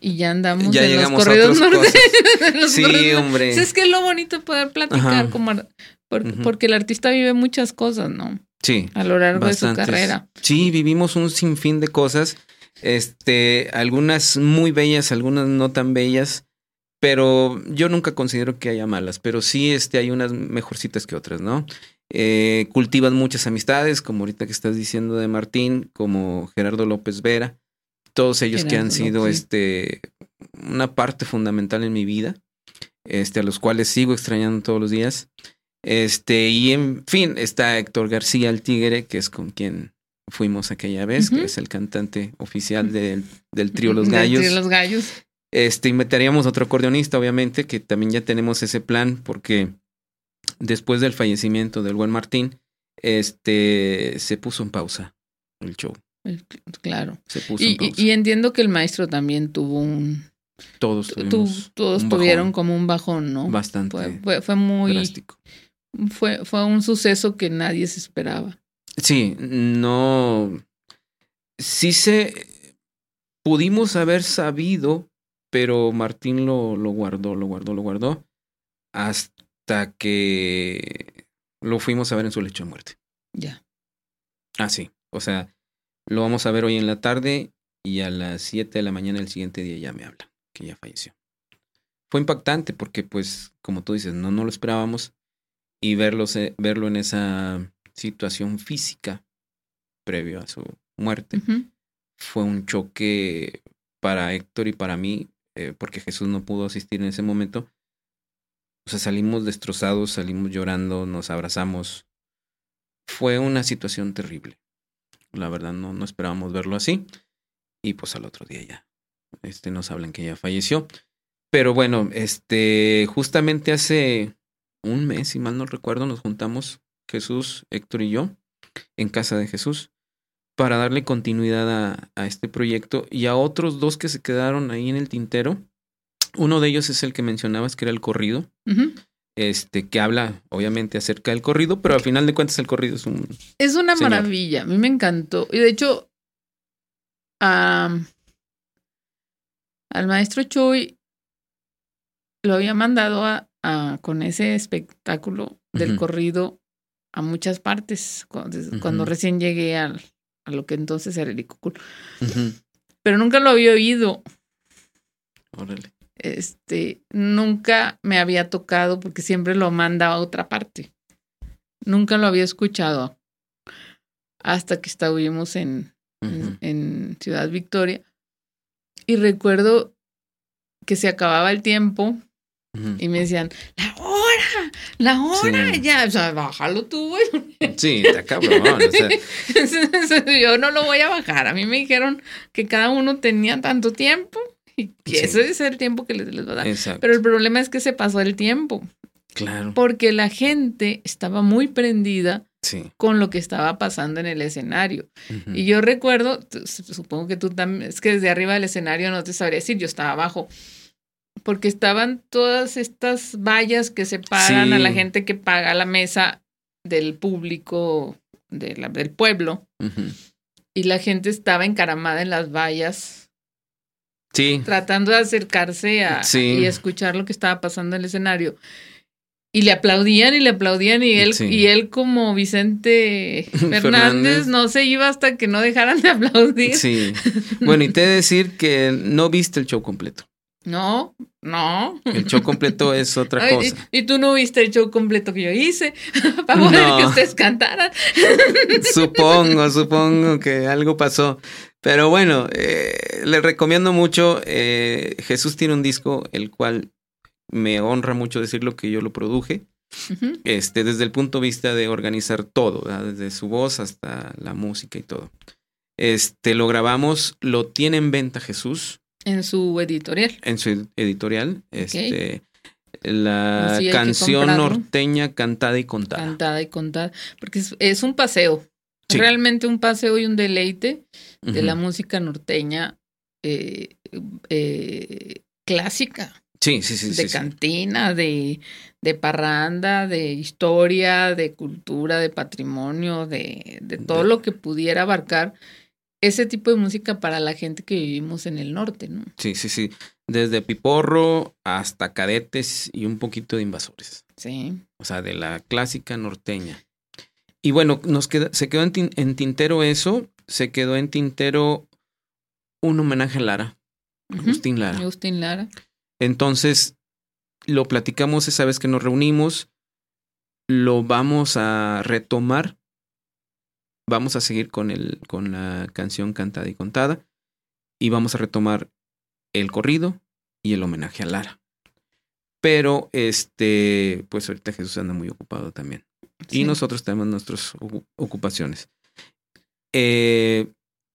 y ya andamos ya en los llegamos corridos norteños. Sí, corridos hombre. Pues es que es lo bonito poder platicar Ajá. como ar- por- Ujú. porque el artista vive muchas cosas, ¿no? Sí, A lo largo de su carrera. Sí, vivimos un sinfín de cosas. Este, algunas muy bellas, algunas no tan bellas. Pero yo nunca considero que haya malas, pero sí este, hay unas mejorcitas que otras, ¿no? Eh, cultivas muchas amistades, como ahorita que estás diciendo de Martín, como Gerardo López Vera, todos ellos que han sido este, una parte fundamental en mi vida, este, a los cuales sigo extrañando todos los días. Este, y en fin, está Héctor García, el Tigre, que es con quien fuimos aquella vez, que es el cantante oficial del, del trío Los Del Gallos. trío Los Gallos. Este, inventaríamos otro acordeonista, obviamente, que también ya tenemos ese plan, porque después del fallecimiento del buen Martín, este, se puso en pausa el show. Claro. Se puso Y, en pausa. y- y entiendo que el maestro también tuvo un. todos tu- tuvimos todos tuvieron bajón como un bajón, ¿no? bastante Fue, fue, fue muy. drástico. Fue, fue un suceso que nadie se esperaba. Sí, no. Sí se. Pudimos haber sabido, pero Martín lo, lo guardó, lo guardó, lo guardó. Hasta que lo fuimos a ver en su lecho de muerte. Ya. Ah, sí. O sea, lo vamos a ver hoy en la tarde y a las 7 de la mañana del siguiente día ya me habla que ya falleció. Fue impactante porque, pues, como tú dices, no, no lo esperábamos y verlo, verlo en esa situación física previo a su muerte fue un choque para Héctor y para mí, eh, porque Jesús no pudo asistir en ese momento. O sea, salimos destrozados, salimos llorando, nos abrazamos. Fue una situación terrible. La verdad, no, no esperábamos verlo así. Y pues al otro día ya este, nos hablan que ya falleció. Pero bueno, este, justamente hace un mes, si mal no recuerdo, nos juntamos Jesús, Héctor y yo en casa de Jesús para darle continuidad a, a, este proyecto y a otros dos que se quedaron ahí en el tintero. Uno de ellos es el que mencionabas, que era el corrido, este, que habla obviamente acerca del corrido, pero al final de cuentas el corrido es un... Es una maravilla, a mí me encantó. Y de hecho, al maestro Chuy lo había mandado a, con ese espectáculo del corrido a muchas partes cuando, recién llegué al, a lo que entonces era el Pero nunca lo había oído. Órale. Este, nunca me había tocado porque siempre lo manda a otra parte. Nunca lo había escuchado hasta que estuvimos en, en Ciudad Victoria. Y recuerdo que se acababa el tiempo y me decían, la la hora, ya, o sea, bájalo tú, güey. Sí, está cabrón. Yo no lo voy a bajar. A mí me dijeron que cada uno tenía tanto tiempo y que ese es el tiempo que les, les va a dar. Pero el problema es que se pasó el tiempo. Claro. Porque la gente estaba muy prendida con lo que estaba pasando en el escenario. Y yo recuerdo, supongo que tú también, es que desde arriba del escenario no te sabría decir, yo estaba abajo porque estaban todas estas vallas que separan a la gente que paga la mesa del público de la, del pueblo. Y la gente estaba encaramada en las vallas. Sí. Tratando de acercarse a, y escuchar lo que estaba pasando en el escenario. Y le aplaudían y le aplaudían y él, y él como Vicente Fernández, no se iba hasta que no dejaran de aplaudir. Sí. Bueno, y te he de decir que no viste el show completo. No, no. El show completo es otra cosa. Y, tú no viste el show completo que yo hice para poder que ustedes cantaran. Supongo, supongo que algo pasó. Pero bueno, eh, les recomiendo mucho. Eh, Jesús tiene un disco el cual me honra mucho decirlo que yo lo produje. Este, desde el punto de vista de organizar todo, desde su voz hasta la música y todo. Este, lo grabamos, lo tiene en venta Jesús. En su editorial. En su editorial. Este, la canción norteña cantada y contada. Cantada y contada. Porque es, un paseo. Realmente un paseo y un deleite de la música norteña eh, eh, clásica. Sí, sí, sí. De cantina, De, de parranda, de historia, de cultura, de patrimonio, de, de todo lo que pudiera abarcar ese tipo de música para la gente que vivimos en el norte, ¿no? Sí, sí, sí. Desde Piporro hasta cadetes y un poquito de invasores. Sí. O sea, de la clásica norteña. Y bueno, nos queda, se quedó en, tintero eso, se quedó en tintero un homenaje a Lara, Agustín Lara. Agustín Lara. Entonces, lo platicamos esa vez que nos reunimos, lo vamos a retomar vamos a seguir con, el, con la canción cantada y contada y vamos a retomar el corrido y el homenaje a Lara. Pero este, pues ahorita Jesús anda muy ocupado también. Y nosotros tenemos nuestras ocupaciones. Eh,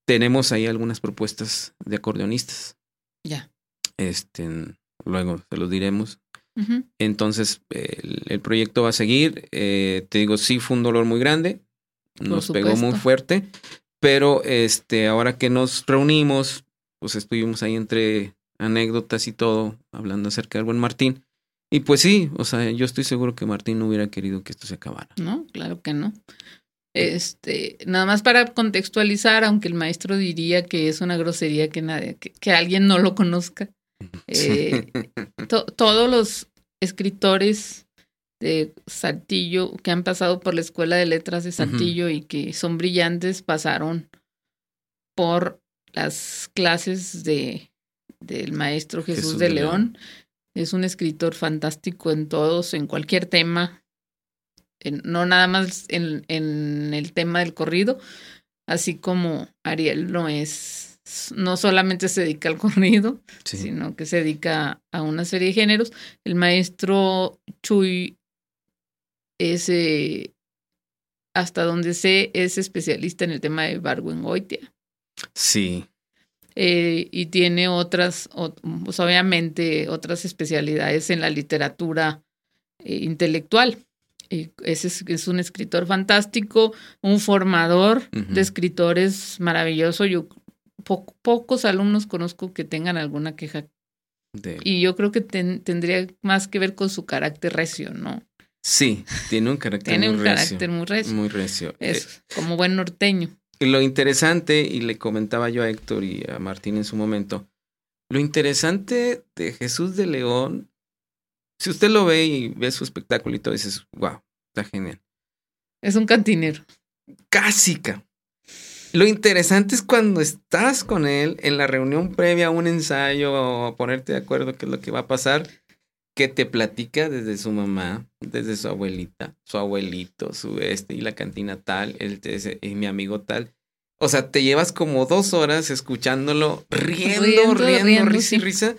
tenemos ahí algunas propuestas de acordeonistas. Ya. Este, luego se los diremos. Entonces, el, proyecto va a seguir. Eh, te digo, sí fue un dolor muy grande nos pegó muy fuerte, pero este, ahora que nos reunimos, pues estuvimos ahí entre anécdotas y todo, hablando acerca del buen Martín. Y pues sí, o sea, yo estoy seguro que Martín no hubiera querido que esto se acabara. No, claro que no. Este, nada más para contextualizar, aunque el maestro diría que es una grosería que nadie, que, alguien no lo conozca. Eh, todos los escritores de Saltillo, que han pasado por la Escuela de Letras de Saltillo y que son brillantes, pasaron por las clases de del maestro Jesús, de, León. Es un escritor fantástico en todos, en cualquier tema, no nada más en, en el tema del corrido, así como Ariel no es, no solamente se dedica al corrido, sino que se dedica a una serie de géneros. El maestro Chuy es, eh, hasta donde sé, es especialista en el tema de Barwengoitia. Sí. Eh, y tiene otras, pues obviamente, otras especialidades en la literatura eh, intelectual. Ese es, es un escritor fantástico, un formador de escritores maravilloso. Yo po- pocos alumnos conozco que tengan alguna queja de- y yo creo que ten- tendría más que ver con su carácter recio, ¿no? Sí, tiene un carácter Tiene muy un recio. carácter muy recio. Muy recio. Es como buen norteño. Eh, lo interesante, y le comentaba yo a Héctor y a Martín en su momento, lo interesante de Jesús de León, si usted lo ve y ve su espectáculo y todo, dices, wow, está genial. Es un cantinero. Cásica. Lo interesante es cuando estás con él en la reunión previa a un ensayo o a ponerte de acuerdo qué es lo que va a pasar, que te platica desde su mamá, desde su abuelita, su abuelito, su este y la cantina tal, te dice, y mi amigo tal. O sea, te llevas como dos horas escuchándolo, riendo, Riendo, riendo, riendo, risa y risa.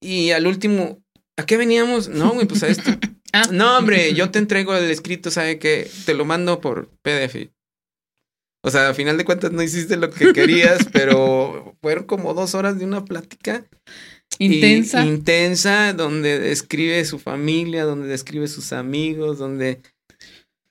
Y al último, ¿a qué veníamos? No, güey, pues a esto. Ah. No, hombre, yo te entrego el escrito, ¿sabe qué? Te lo mando por PDF. O sea, a final de cuentas no hiciste lo que querías, pero fueron como dos horas de una plática y- Intensa. intensa, donde describe su familia, donde describe sus amigos, donde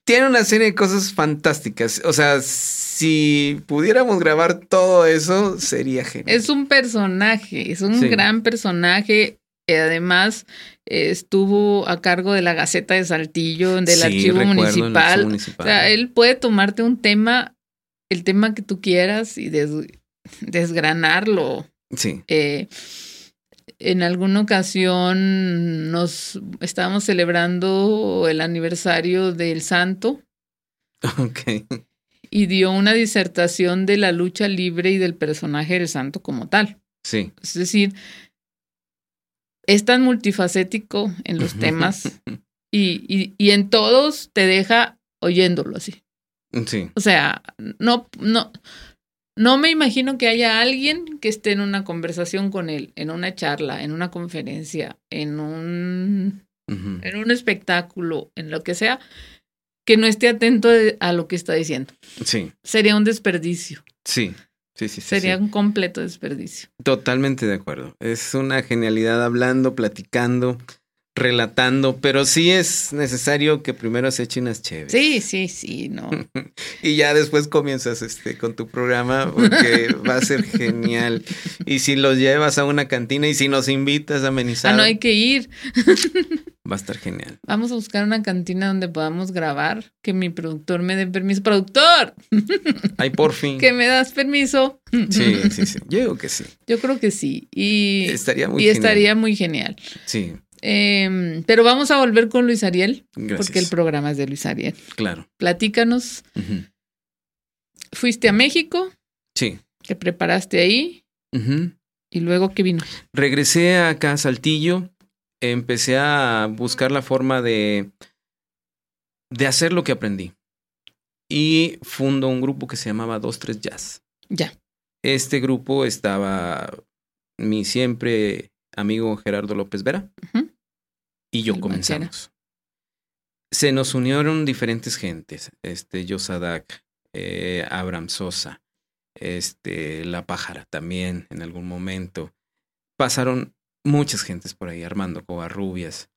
tiene una serie de cosas fantásticas. O sea, si pudiéramos grabar todo eso, sería genial. Es un personaje, es un Sí. gran personaje. Además, eh, estuvo a cargo de la Gaceta de Saltillo, del Sí, archivo, municipal. archivo O municipal. sea, él puede tomarte un tema, el tema que tú quieras y des- desgranarlo. Sí. Eh, en alguna ocasión nos estábamos celebrando el aniversario del santo Ok. y dio una disertación de la lucha libre y del personaje del santo como tal. Sí. Es decir, es tan multifacético en los temas y, y- y en todos te deja oyéndolo así. Sí. O sea, no, no, no me imagino que haya alguien que esté en una conversación con él, en una charla, en una conferencia, en un, en un espectáculo, en lo que sea, que no esté atento a lo que está diciendo. Sí. Sería un desperdicio. Sí. Sí, sí, sí. Sería un completo desperdicio. Totalmente de acuerdo. Es una genialidad hablando, platicando, relatando, pero sí es necesario que primero se echen unas chéveres. Sí, sí, sí, no. Y ya después comienzas este con tu programa porque va a ser genial. Y si los llevas a una cantina y si nos invitas a amenizar, Ah, no hay que ir. va a estar genial. Vamos a buscar una cantina donde podamos grabar. Que mi productor me dé permiso. ¡Productor! Ay, por fin. ¿Que me das permiso? Sí, sí, sí. Yo digo que sí. Yo creo que sí. Y, Estaría muy y genial. estaría muy genial. Sí, Em, pero vamos a volver con Luis Ariel, gracias. porque el programa es de Luis Ariel. Claro. Platícanos. Fuiste a México, Sí. te preparaste ahí Ujú. y luego ¿qué vino? Regresé acá a Saltillo, empecé a buscar la forma de, de hacer lo que aprendí. Y fundo un grupo que se llamaba 2-3 Jazz. Ya. Este grupo estaba mi siempre amigo Gerardo López Vera Ujú. Y yo comenzamos. Se nos unieron diferentes gentes, este Yosadak, eh, Abraham Sosa, este La Pájara también en algún momento. Pasaron muchas gentes por ahí, Armando Covarrubias.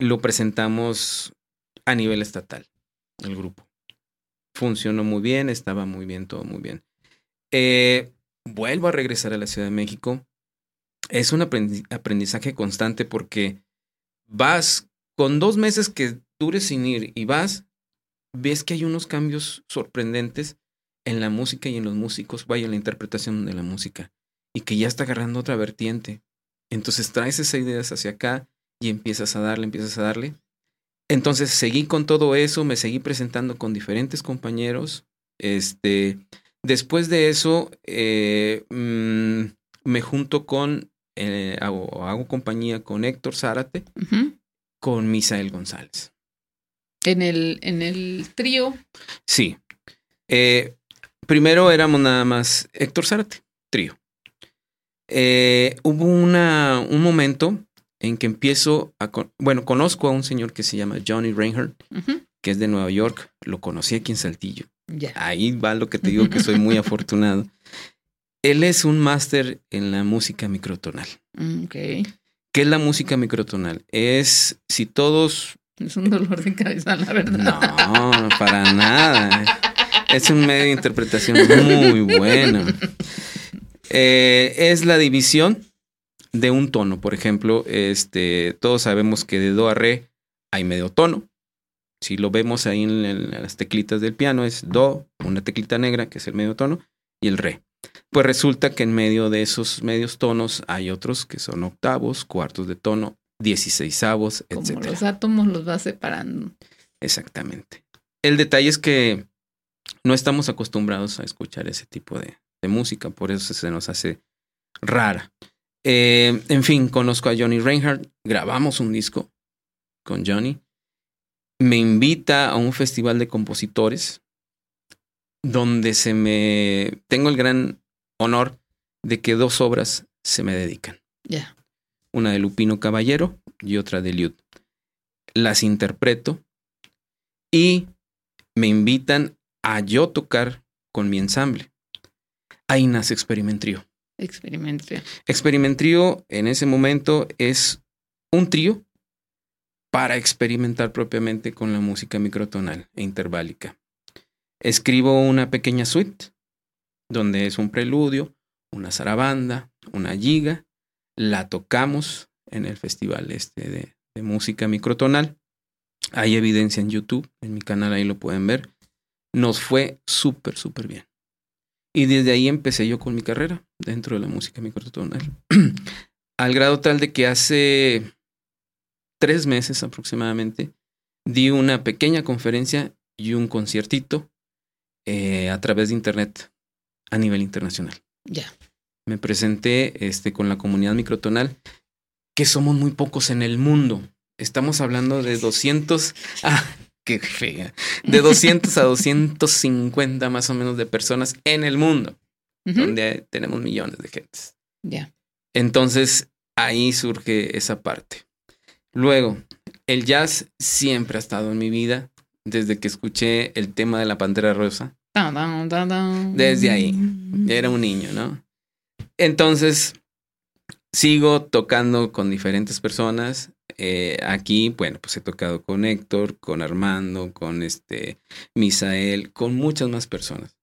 Lo presentamos a nivel estatal, el grupo. Funcionó muy bien, estaba muy bien, todo muy bien. Eh, vuelvo a regresar a la Ciudad de México. Es un aprendi- aprendizaje constante porque vas con dos meses que dures sin ir y vas, ves que hay unos cambios sorprendentes en la música y en los músicos, vaya, en la interpretación de la música, y que ya está agarrando otra vertiente. Entonces traes esas ideas hacia acá y empiezas a darle, empiezas a darle. Entonces seguí con todo eso, me seguí presentando con diferentes compañeros. Este, después de eso, eh, mm, me junto con, eh, hago, hago compañía con Héctor Zárate, Ujú. con Misael González. En el, en el trío. Sí. Eh, primero éramos nada más Héctor Zárate, trío. Eh, hubo una, un momento en que empiezo a... con- bueno, conozco a un señor que se llama Johnny Reinhardt, que es de Nueva York. Lo conocí aquí en Saltillo. Ahí va lo que te digo que soy muy afortunado. Él es un máster en la música microtonal. Mm, Ok. ¿Qué es la música microtonal? Es si todos Es un dolor de cabeza, la verdad. No, para nada. Es un medio de interpretación muy bueno. Eh, es la división de un tono. Por ejemplo, este, todos sabemos que de do a re hay medio tono. Si lo vemos ahí en, las teclitas del piano, es do, una teclita negra, que es el medio tono, y el re. Pues resulta que en medio de esos medios tonos hay otros que son octavos, cuartos de tono, dieciséisavos, etc. Como los átomos los va separando. Exactamente. El detalle es que no estamos acostumbrados a escuchar ese tipo de, música, por eso se nos hace rara. Eh, en fin, conozco a Johnny Reinhardt, grabamos un disco con Johnny, me invita a un festival de compositores donde se me tengo el gran honor de que dos obras se me dedican. Ya. Una de Lupino Caballero y otra de Liud. Las interpreto y me invitan a yo tocar con mi ensamble. Ahí nace Experimentrío. Experimentrío. Experimentrío en ese momento es un trío para experimentar propiamente con la música microtonal e interválica. Escribo una pequeña suite donde es un preludio, una zarabanda, una giga. La tocamos en el festival este de, de música microtonal. Hay evidencia en YouTube, en mi canal ahí lo pueden ver nos fue súper, súper bien. Y desde ahí empecé yo con mi carrera dentro de la música microtonal. Al grado tal de que hace tres meses aproximadamente di una pequeña conferencia y un conciertito eh, a través de internet a nivel internacional. Ya. Me presenté este, con la comunidad microtonal, que somos muy pocos en el mundo. Estamos hablando de 200, ah, qué fea, de 200 a 250 más o menos de personas en el mundo, donde tenemos millones de gentes. Ya. Entonces, ahí surge esa parte. Luego, el jazz siempre ha estado en mi vida, desde que escuché el tema de la Pantera Rosa. Desde ahí, ya era un niño, ¿no? Entonces, sigo tocando con diferentes personas. Eh, aquí, bueno, pues he tocado con Héctor, con Armando, con este Misael, con muchas más personas.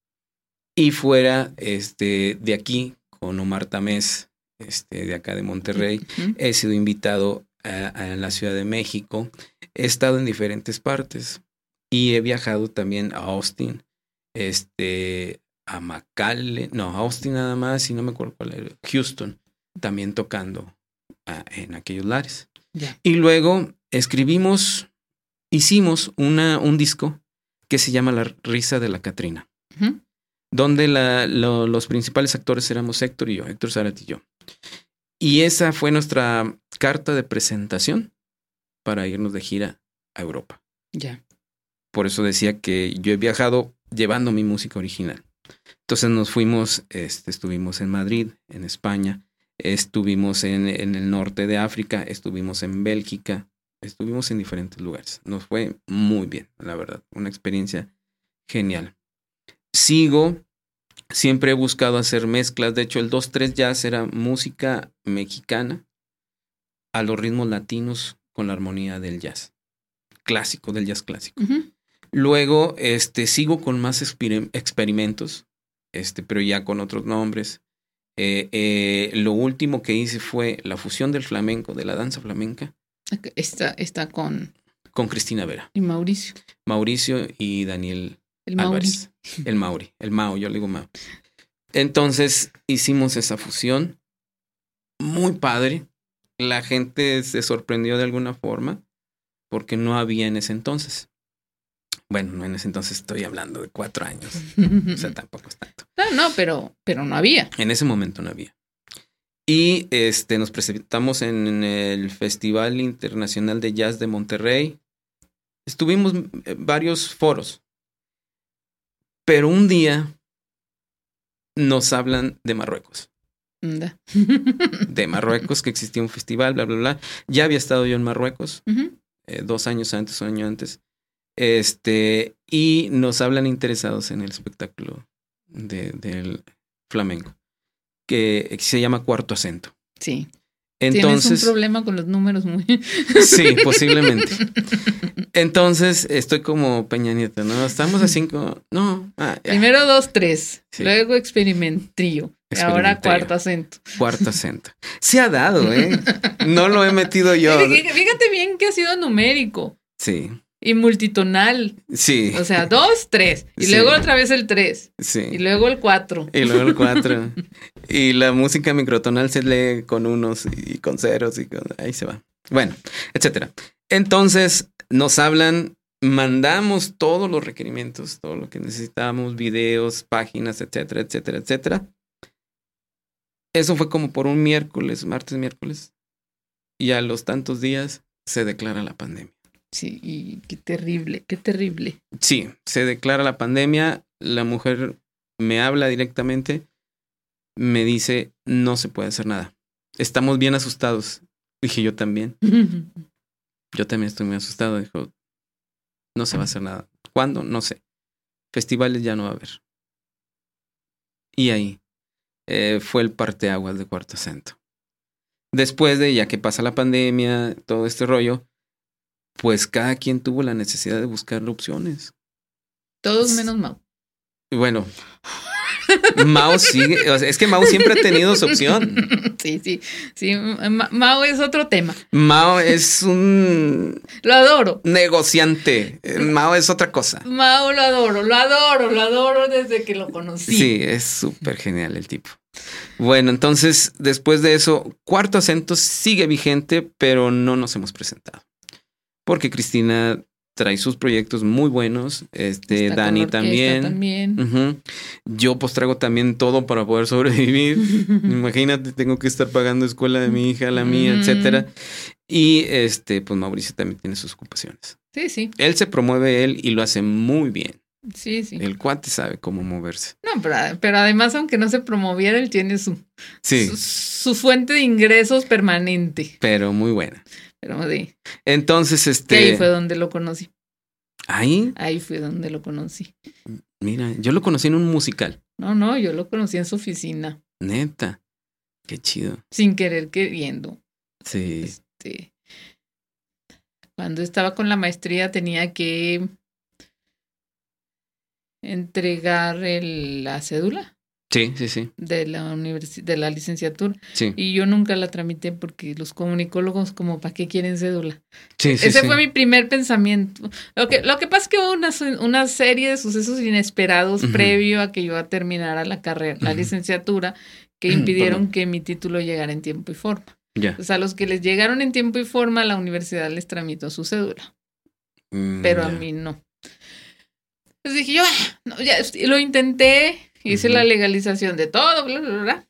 Y fuera este, de aquí, con Omar Tamés, este, de acá de Monterrey, he sido invitado a, la Ciudad de México. He estado en diferentes partes y he viajado también a Austin, este, a McAllen, no, a Austin nada más, y no me acuerdo cuál era, Houston, también tocando ah, en aquellos lares. Y luego escribimos, hicimos una, un disco que se llama La risa de la Catrina, donde la, los principales actores éramos Héctor y yo, Héctor Zarat y yo. Y esa fue nuestra carta de presentación para irnos de gira a Europa. Ya. Por eso decía que yo he viajado llevando mi música original. Entonces nos fuimos, este, estuvimos en Madrid, en España, Estuvimos en, el norte de África, estuvimos en Bélgica, estuvimos en diferentes lugares. Nos fue muy bien, la verdad. Una experiencia genial. Sigo, siempre he buscado hacer mezclas. De hecho, el 2-3 jazz era música mexicana a los ritmos latinos con la armonía del jazz. Clásico, del jazz clásico. Luego, este, sigo con más experimentos, este, pero ya con otros nombres. Eh, eh, lo último que hice fue la fusión del flamenco, de la danza flamenca. Está, está con... Con Cristina Vera. Y Mauricio. Mauricio y Daniel el Álvarez. El Mauri. El Mao, yo le digo Mao. Entonces hicimos esa fusión. Muy padre. La gente se sorprendió de alguna forma porque no había en ese entonces. Bueno, en ese entonces estoy hablando de cuatro años. o sea, tampoco es tanto. No, no, pero, pero no había. En ese momento no había. Y este, nos presentamos en el Festival Internacional de Jazz de Monterrey. Estuvimos en varios foros. Pero un día nos hablan de Marruecos. de Marruecos, que existía un festival, bla, bla, bla. Ya había estado yo en Marruecos, eh, dos años antes, un año antes. Este, y nos hablan interesados en el espectáculo del flamenco, que se llama Cuarto Acento. Sí. Tienes un problema con los números muy. Sí, posiblemente. Entonces estoy como Peña Nieto, ¿no? Estamos a cinco. No. Ah, Primero dos, tres. Luego experimentrío. Ahora cuarto acento. Cuarto acento. Se ha dado, ¿eh? No lo he metido yo. Fíjate bien que ha sido numérico. Sí. Y multitonal. Sí. O sea, dos, tres. Y luego otra vez el tres. Sí. Y luego el cuatro. Y luego el cuatro. y la música microtonal se lee con unos y con ceros y ahí se va. Bueno, etcétera. Entonces nos hablan, mandamos todos los requerimientos, todo lo que necesitamos, videos, páginas, etcétera, etcétera, etcétera. Eso fue como por un miércoles, martes, miércoles. Y a los tantos días se declara la pandemia. Sí, y qué terrible, qué terrible. Sí, se declara la pandemia, la mujer me habla directamente, me dice, no se puede hacer nada. Estamos bien asustados. Dije, yo también. yo también estoy muy asustado. Dijo, no se va a hacer nada. ¿Cuándo? No sé. Festivales ya no va a haber. Y ahí eh, fue el parteaguas de Cuarto Acento. Después de, ya que pasa la pandemia, todo este rollo, pues cada quien tuvo la necesidad de buscar opciones. Todos menos Mao. Bueno, Mao sigue, es que Mao siempre ha tenido su opción. Sí, sí, sí, Mao es otro tema. Mao es un... Lo adoro. Negociante. Mao es otra cosa. Mao lo adoro, lo adoro, lo adoro desde que lo conocí. Sí, es súper genial el tipo. Bueno, entonces, después de eso, cuarto acento sigue vigente, pero no nos hemos presentado porque Cristina trae sus proyectos muy buenos. Este, Dani también. también. Yo pues traigo también todo para poder sobrevivir. Imagínate, tengo que estar pagando escuela de mi hija, la mía, etcétera. Y este, pues Mauricio también tiene sus ocupaciones. Sí, sí. Él se promueve él y lo hace muy bien. Sí, sí. El cuate sabe cómo moverse. No, pero, pero además, aunque no se promoviera, él tiene su, sí. su fuente de ingresos permanente. Pero muy buena. Pero sí. Entonces, este. ahí fue donde lo conocí. ¿Ahí? Ahí fue donde lo conocí. Mira, yo lo conocí en un musical. No, no, yo lo conocí en su oficina. Neta. Qué chido. Sin querer queriendo. Sí. Este. Cuando estaba con la maestría tenía que entregar el, la cédula. Sí, sí, sí. De la de la licenciatura. Sí. Y yo nunca la tramité porque los comunicólogos, como, ¿para qué quieren cédula? Sí, sí. Ese fue mi primer pensamiento. Lo que, lo que pasa es que hubo una, una serie de sucesos inesperados previo a que yo terminara la carrera, la licenciatura, que impidieron que mi título llegara en tiempo y forma. Ya. O sea, a los que les llegaron en tiempo y forma, la universidad les tramitó su cédula. Mm, pero a mí no. Entonces dije yo, ah, no, ya, lo intenté, Hice la legalización de todo, bla, bla, bla.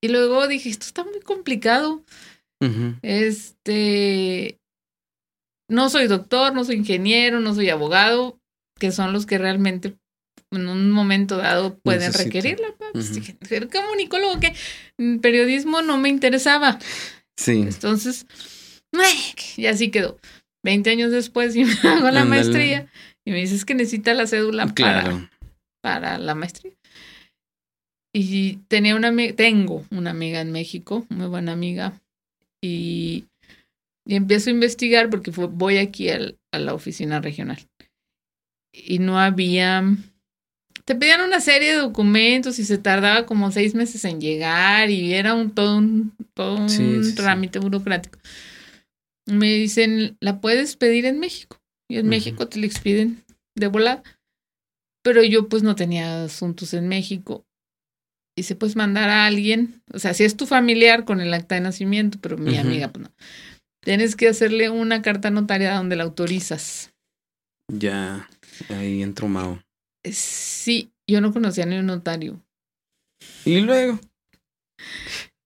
Y luego dije, esto está muy complicado. Este, no soy doctor, no soy ingeniero, no soy abogado, que son los que realmente en un momento dado pueden requerirla. Pues, ser comunicólogo que periodismo no me interesaba. Sí. Entonces, y así quedó. Veinte años después y me hago la maestría y me dices que necesita la cédula claro para la maestría. Y tenía una tengo una amiga en México, muy buena amiga, y, y empiezo a investigar porque voy aquí a la oficina regional. Y no había, te pedían una serie de documentos y se tardaba como seis meses en llegar y era un todo un, todo un trámite burocrático. Me dicen, ¿la puedes pedir en México? Y en México te la expiden de volada pero yo pues no tenía asuntos en México. Y se puedes mandar a alguien, o sea, si es tu familiar con el acta de nacimiento, pero mi amiga, pues no. Tienes que hacerle una carta notariada donde la autorizas. Ya, ahí entró Mao. Eh, sí, yo no conocía ni un notario. ¿Y luego?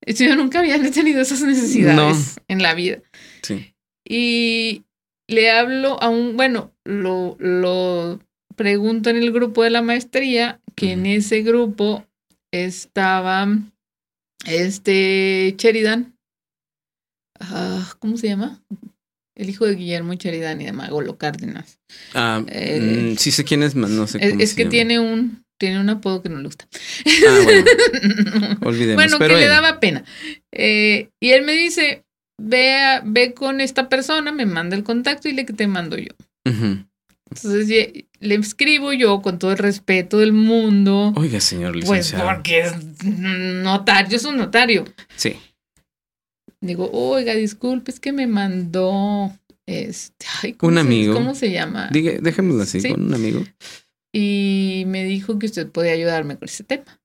Yo nunca había tenido esas necesidades en la vida. Sí. Y le hablo a un, bueno, lo, lo pregunto en el grupo de la maestría que en ese grupo estaba este Sheridan. Ah, ¿Cómo se llama? El hijo de Guillermo Sheridan y de Magolo Cárdenas. Ah, eh, mm, sí sé quién es, no sé cómo Es, que tiene un tiene un apodo que no le gusta. Ah, bueno. Olvidemos. bueno, pero que le daba pena. Eh, y él me dice, ve, a- ve con esta persona, me manda el contacto y le que te mando yo. Ujú. Entonces le escribo yo con todo el respeto del mundo. Oiga, señor Pues licenciado. porque es notario, es un notario. Sí. Digo, oiga, disculpe, es que me mandó este, ay, ¿cómo Un se- amigo. ¿Cómo se llama? Diga, dejémoslo así, Sí. con un amigo. Y me dijo que usted podía ayudarme con ese tema.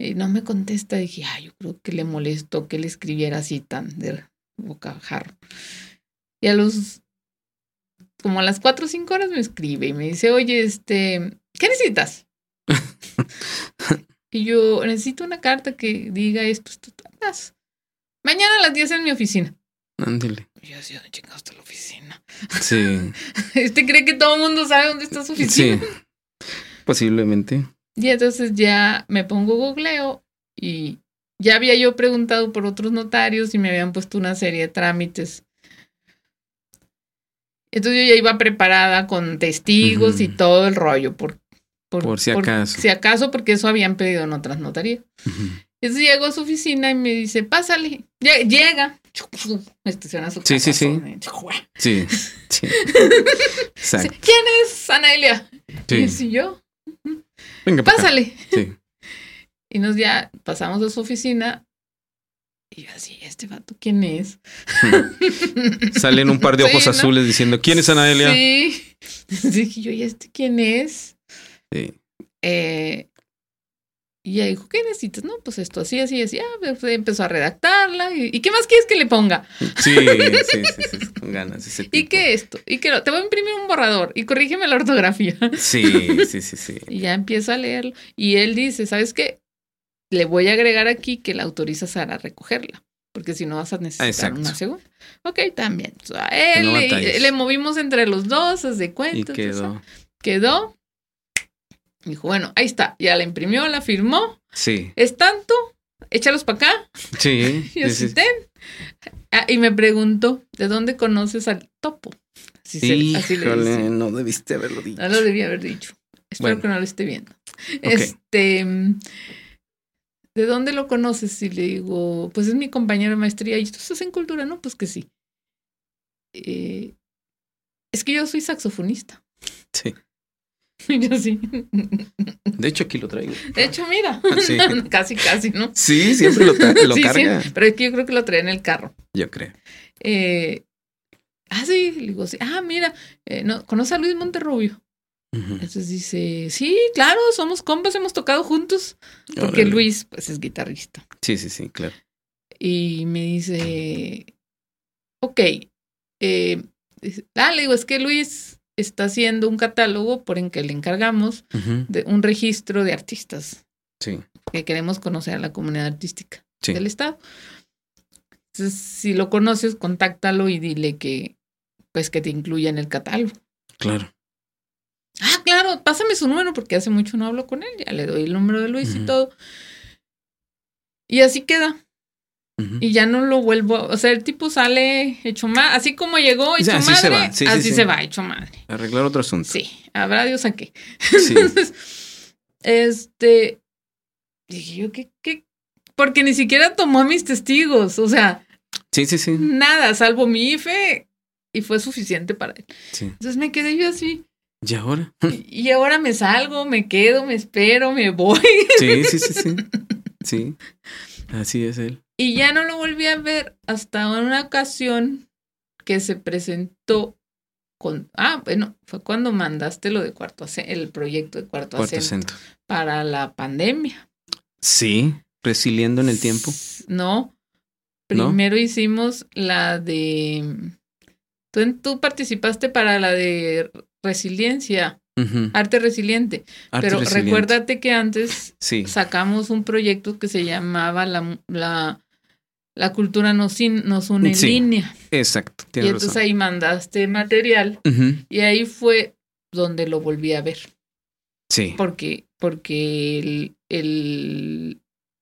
Y no me contesta, dije, ay, yo creo que le molestó que le escribiera así tan de bocajarro. Y a los, como a las cuatro o cinco horas me escribe y me dice, oye, este, ¿qué necesitas? y yo necesito una carta que diga esto, esto, esto. Mañana a las 10 en mi oficina. Ándele. Y yo así, ¿dónde chingados está la oficina? Sí. Este cree que todo el mundo sabe dónde está su oficina. Sí. Posiblemente. Y entonces ya me pongo googleo y ya había yo preguntado por otros notarios y me habían puesto una serie de trámites. Entonces yo ya iba preparada con testigos y todo el rollo por, Por si acaso. si acaso, porque eso habían pedido en otras notarías. Entonces llego a su oficina y me dice, pásale. Lle- Llega. Estaciona su Sí, sí, sí. Sí. Sí. Exacto. ¿Quién es Anaelia? Y Sí. así yo, Venga, acá. pásale. Sí. Y nos ya pasamos a su oficina. Y yo así, ¿este vato quién es? Salen un par de Sí, ojos ¿no? azules diciendo, ¿quién es Anaelia? Sí. Dije yo, ¿y este quién es? Sí. Eh, y ella dijo, ¿qué necesitas? No, pues esto, así, así, así. Ah, pues, empezó a redactarla. ¿Y, ¿y qué más quieres que le ponga? Sí, sí, sí, sí, con ganas. Ese ¿Y qué esto? ¿Y qué no? Te voy a imprimir un borrador y corrígeme la ortografía. Sí, sí, sí, sí. Y ya empiezo a leerlo. Y él dice, ¿sabes qué? Le voy a agregar aquí que la autorizas a recogerla. Porque si no vas a necesitar una segunda. Ok, también. O sea, él no le, movimos entre los dos, haz de cuenta. Y entonces, quedó. Quedó. Dijo, bueno, ahí está. Ya la imprimió, la firmó. Sí, Es tanto. Échalos para acá. sí. Y así. Ah, y me preguntó, ¿de dónde conoces al topo? Así, se- así le Híjole, dice. no debiste haberlo dicho. No lo debía haber dicho. Espero Bueno. que no lo esté viendo. Este, ¿de dónde lo conoces? Y le digo, pues es mi compañero de maestría. ¿Y tú estás en cultura? No, pues que sí. Eh, es que yo soy saxofonista. Sí. Y yo sí. De hecho, aquí lo traigo. De hecho, mira, Sí. casi, casi, ¿no? Sí, siempre lo, lo Sí, carga. sí, pero es que yo creo que lo traía en el carro. Yo creo. Eh, ah, sí, le digo, sí. Ah, mira, eh, no, ¿conoce a Luis Monterrubio? Entonces dice, sí, claro, somos compas, hemos tocado juntos. Porque Órale. Luis, pues, es guitarrista. Sí, sí, sí, claro. Y me dice, ok, eh, ah, le digo, es que Luis está haciendo un catálogo por en que le encargamos de un registro de artistas Sí, que queremos conocer a la comunidad artística sí. del estado. Entonces, si lo conoces, contáctalo y dile que, pues, que te incluya en el catálogo. Claro. Ah, claro, pásame su número porque hace mucho no hablo con él. Ya le doy el número de Luis y todo. Y así queda. Y ya no lo vuelvo. a- O sea, el tipo sale hecho madre. Así como llegó O hecho sea, así madre, se va. Sí, sí, así sí. se va, hecho madre. Arreglar otro asunto. Sí, habrá Dios a qué. Entonces, este. Dije yo, ¿qué, qué? Porque ni siquiera tomó a mis testigos. O sea, Sí, sí, sí. nada, salvo mi IFE. Y fue suficiente para él. sí. Entonces me quedé yo así. ¿Y ahora? Y ahora me salgo, me quedo, me espero, me voy. Sí, sí, sí, sí. Sí. Así es él. Y ya no lo volví a ver hasta una ocasión que se presentó con. Ah, bueno, fue cuando mandaste lo de cuarto acento, el proyecto de cuarto, Cuarto acento acento. para la pandemia. Sí. Resiliendo en el tiempo. No. ¿No? Primero hicimos la de. Tú, tú participaste para la de resiliencia, arte resiliente. Arte pero resiliente. recuérdate que antes Sí. sacamos un proyecto que se llamaba la, la, la cultura nos, in- nos une en línea. Exacto. Y entonces razón. ahí mandaste material y ahí fue donde lo volví a ver. Sí. Porque, porque el, el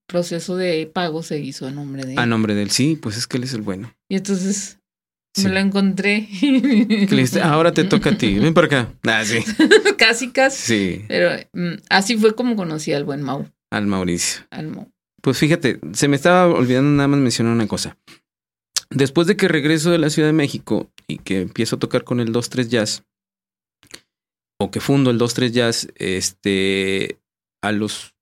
proceso de pago se hizo a nombre de él. A nombre de él. Sí, pues es que él es el bueno. Y entonces Me lo encontré. Ahora te toca a ti. Ven por acá. Ah, sí. casi, casi. Sí. Pero mm, así fue como conocí al buen Mau. Al Mauricio. Al Mau. Pues fíjate, se me estaba olvidando nada más mencionar una cosa. Después de que regreso de la Ciudad de México y que empiezo a tocar con el 2-3 Jazz, o que fundo el 2-3 Jazz, este, a los,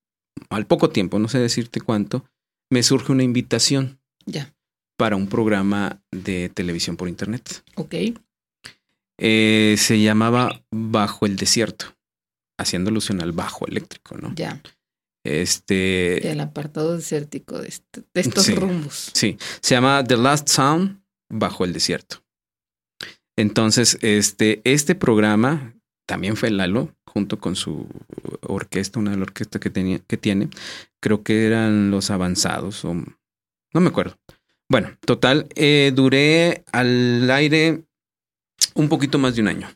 al poco tiempo, no sé decirte cuánto, me surge una invitación. Ya. Para un programa de televisión por internet. Ok. Eh, se llamaba Bajo el Desierto, haciendo alusión al bajo eléctrico, ¿no? Ya. Este. El apartado desértico de, este, estos rumbos. Sí. Se llama The Last Sound Bajo el Desierto. Entonces, este, este programa también fue Lalo, junto con su orquesta, una de las orquestas que, tenía, que tiene. Creo que eran los avanzados, o no me acuerdo. Bueno, total, eh, duré al aire un poquito más de un año.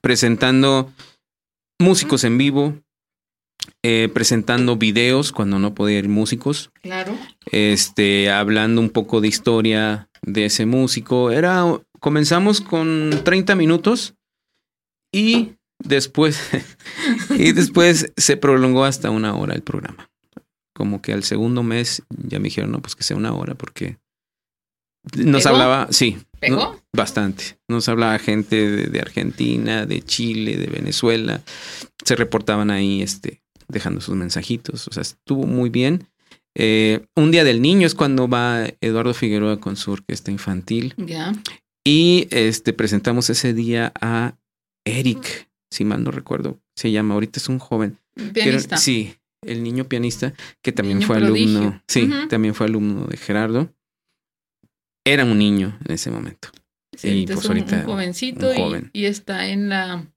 Presentando músicos en vivo, eh, presentando videos cuando no podía ir músicos. Claro. Este, hablando un poco de historia de ese músico. Era, comenzamos con 30 minutos y después, y después se prolongó hasta una hora el programa como que al segundo mes ya me dijeron, no, pues que sea una hora porque nos hablaba, sí, bastante. Nos hablaba gente de, Argentina, de Chile, de Venezuela. Se reportaban ahí, este, dejando sus mensajitos. O sea, estuvo muy bien. Eh, un día del niño es cuando va Eduardo Figueroa con su orquesta infantil. Ya. Y este presentamos ese día a Eric, si mal no recuerdo, se llama. Ahorita es un joven. Pianista. sí, el niño pianista, que también fue alumno, sí, también fue alumno de Gerardo. Era un niño en ese momento. Sí, y pues un, ahorita un jovencito Y, está en la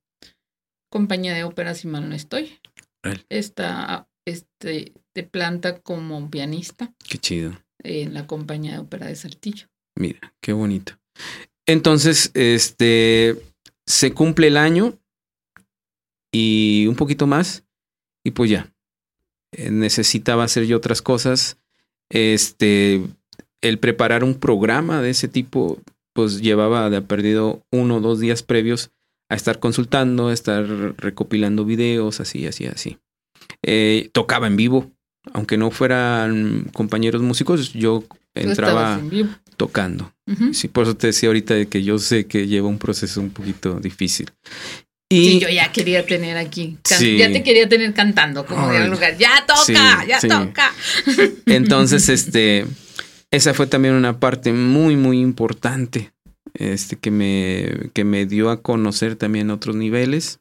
compañía de ópera, si mal no estoy. Está este, de planta como pianista. Qué chido. En la compañía de ópera de Saltillo. Mira, qué bonito. Entonces, este, se cumple el año y un poquito más y pues ya, necesitaba hacer yo otras cosas. Este, el preparar un programa de ese tipo, pues llevaba de perdido uno o dos días previos a estar consultando, a estar recopilando videos, así, así, así. Eh, tocaba en vivo, aunque no fueran compañeros músicos, yo entraba tocando. Sí, por eso te decía ahorita que yo sé que lleva un proceso un poquito difícil. Y, sí, yo ya quería tener aquí. Ya te quería tener cantando como de lugar. Ya toca, ya toca. Entonces, este, esa fue también una parte muy, muy importante. Este, que me, que me dio a conocer también otros niveles.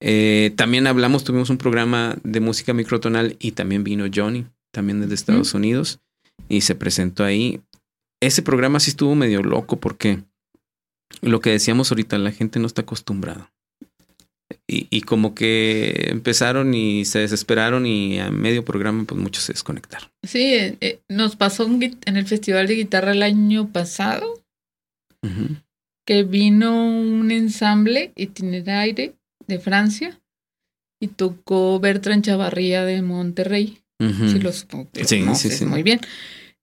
Eh, también hablamos, tuvimos un programa de música microtonal y también vino Johnny, también desde Estados Unidos, y se presentó ahí. Ese programa sí estuvo medio loco porque lo que decíamos ahorita, la gente no está acostumbrada. Y, como que empezaron y se desesperaron y a medio programa pues muchos se desconectaron. Sí, eh, eh, nos pasó en el Festival de Guitarra el año pasado que vino un ensamble itineraire de Francia y tocó Bertrand Chavarría de Monterrey. Sí, lo supongo. Sí, sí, sí. Muy bien.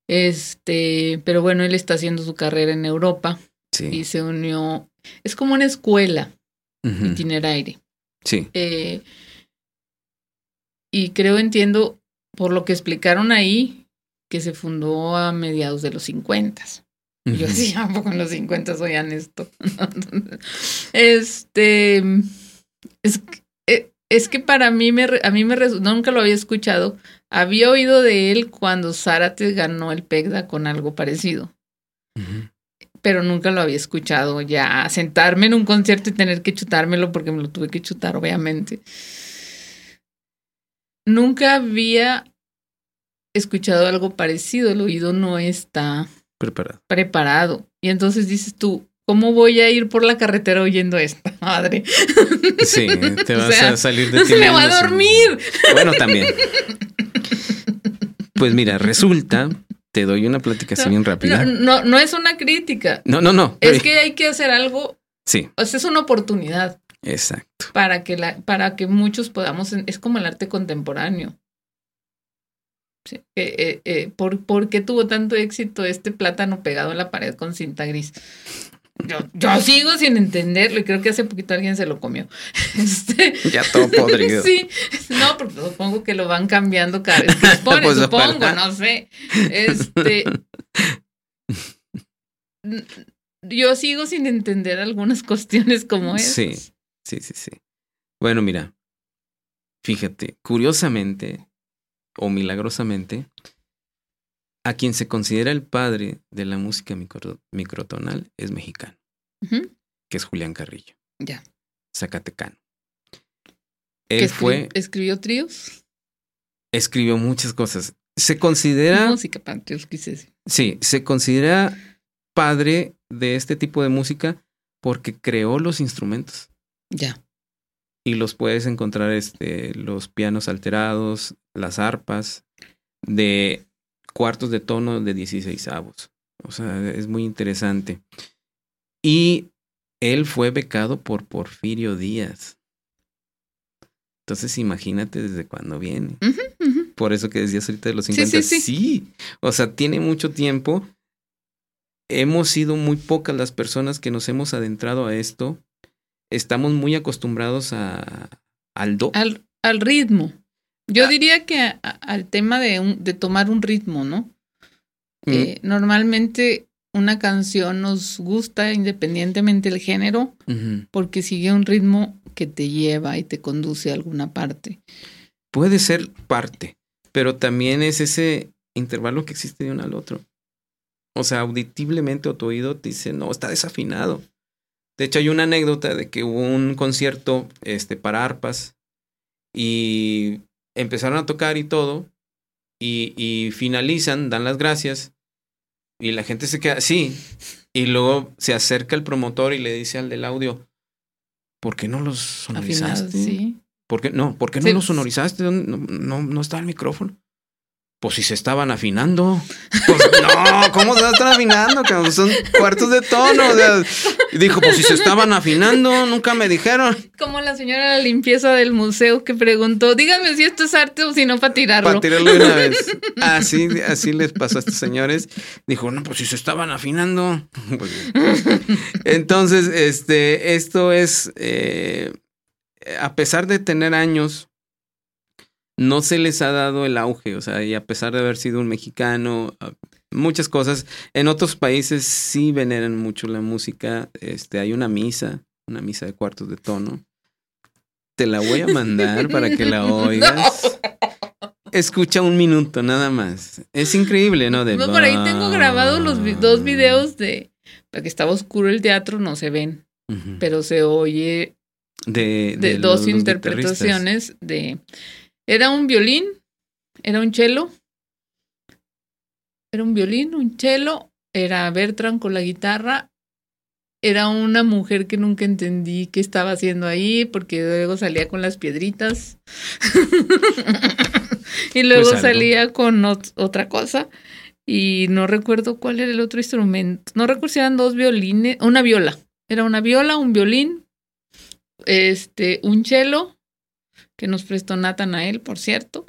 Este, pero bueno, él está haciendo su carrera en Europa y se unió. Es como una escuela itineraire. Sí. Eh, y creo, entiendo, por lo que explicaron ahí, que se fundó a mediados de los 50. Yo decía, poco en los 50 oían esto. este. Es, eh, es, que para mí, me, a mí me nunca lo había escuchado. Había oído de él cuando Zárate ganó el PEGDA con algo parecido pero nunca lo había escuchado ya. Sentarme en un concierto y tener que chutármelo porque me lo tuve que chutar, obviamente. Nunca había escuchado algo parecido. El oído no está preparado. preparado. Y entonces dices tú, ¿cómo voy a ir por la carretera oyendo esta madre? Sí, te vas a salir de ti. Me va a dormir. Bueno, también. Pues mira, resulta te doy una platicación bien rápida. No, no, es una crítica. No, no, no. Es que hay que hacer algo. Sí. O sea, es una oportunidad. Exacto. Para que, la, para que muchos podamos. Es como el arte contemporáneo. Sí. Eh, eh, eh, ¿por, ¿Por qué tuvo tanto éxito este plátano pegado en la pared con cinta gris? Yo, yo sigo sin entenderlo y creo que hace poquito alguien se lo comió. Este, Ya todo podrido. Sí, no, porque supongo que lo van cambiando cada vez que Pues, supongo, no sé. Este. Yo sigo sin entender algunas cuestiones como esas. Sí, sí, sí, sí. Bueno, mira, fíjate, curiosamente o milagrosamente, a quien se considera el padre de la música micro- microtonal es mexicano, que es Julián Carrillo, Ya. zacatecano. ¿Que Él escri- fue, ¿Escribió tríos? escribió muchas cosas. Se considera, Música para tríos, quise decir. sí, se considera padre de este tipo de música porque creó los instrumentos. Ya. y los puedes encontrar este los pianos alterados, las arpas de cuartos de tono de 16 avos. O sea, es muy interesante. Y él fue becado por Porfirio Díaz. Entonces imagínate desde cuándo viene. Por eso que decías ahorita de los Sí, 50. sí, sí. O sea, tiene mucho tiempo. Hemos sido muy pocas las personas que nos hemos adentrado a esto. Estamos muy acostumbrados a, al do. Al, al ritmo. Yo Ah. diría que a- al tema de, un- de tomar un ritmo, ¿no? Mm, Eh, normalmente una canción nos gusta independientemente del género porque sigue un ritmo que te lleva y te conduce a alguna parte. Puede ser parte, pero también es ese intervalo que existe de uno al otro. O sea, auditiblemente o tu oído te dice, no, está desafinado. De hecho, hay una anécdota de que hubo un concierto este, para arpas y empezaron a tocar y todo, y, y finalizan, dan las gracias, y la gente se queda así, y luego se acerca el promotor y le dice al del audio, ¿por qué no los sonorizaste? sí. ¿Por qué no? ¿Por qué no Sí. lo sonorizaste? ¿Dónde- No, no, no está el micrófono. Pues si se estaban afinando. Pues no, ¿cómo se estar afinando? cabrón? Son cuartos de tono. o sea, dijo, pues si se estaban afinando, nunca me dijeron. Como la señora de la limpieza del museo que preguntó, dígame si esto es arte o si no para tirarlo. Para tirarlo de una vez. Así, así les pasó a estos señores. Dijo, no, pues si se estaban afinando. Pues, Entonces, este, esto es, eh, a pesar de tener años, no se les ha dado el auge, o sea, y a pesar de haber sido un mexicano, a- muchas cosas, en otros países sí veneran mucho la música, este, hay una misa, una misa de cuartos de tono. Te la voy a mandar para que la oigas. Escucha un minuto nada más. Es increíble, ¿no? De No, por ahí tengo grabados los vi- dos videos de... Porque estaba oscuro el teatro, no se ven, pero se oye de, de, de dos los- los interpretaciones de... Era un violín, era un cello, era un violín, un cello, era Bertrand con la guitarra, era una mujer que nunca entendí qué estaba haciendo ahí, porque luego salía con las piedritas y luego Pues salía con ot- otra cosa. Y no recuerdo cuál era el otro instrumento. No recuerdo si eran dos violines, una viola. Era una viola, un violín, este, un cello, que nos prestó Natanael, por cierto,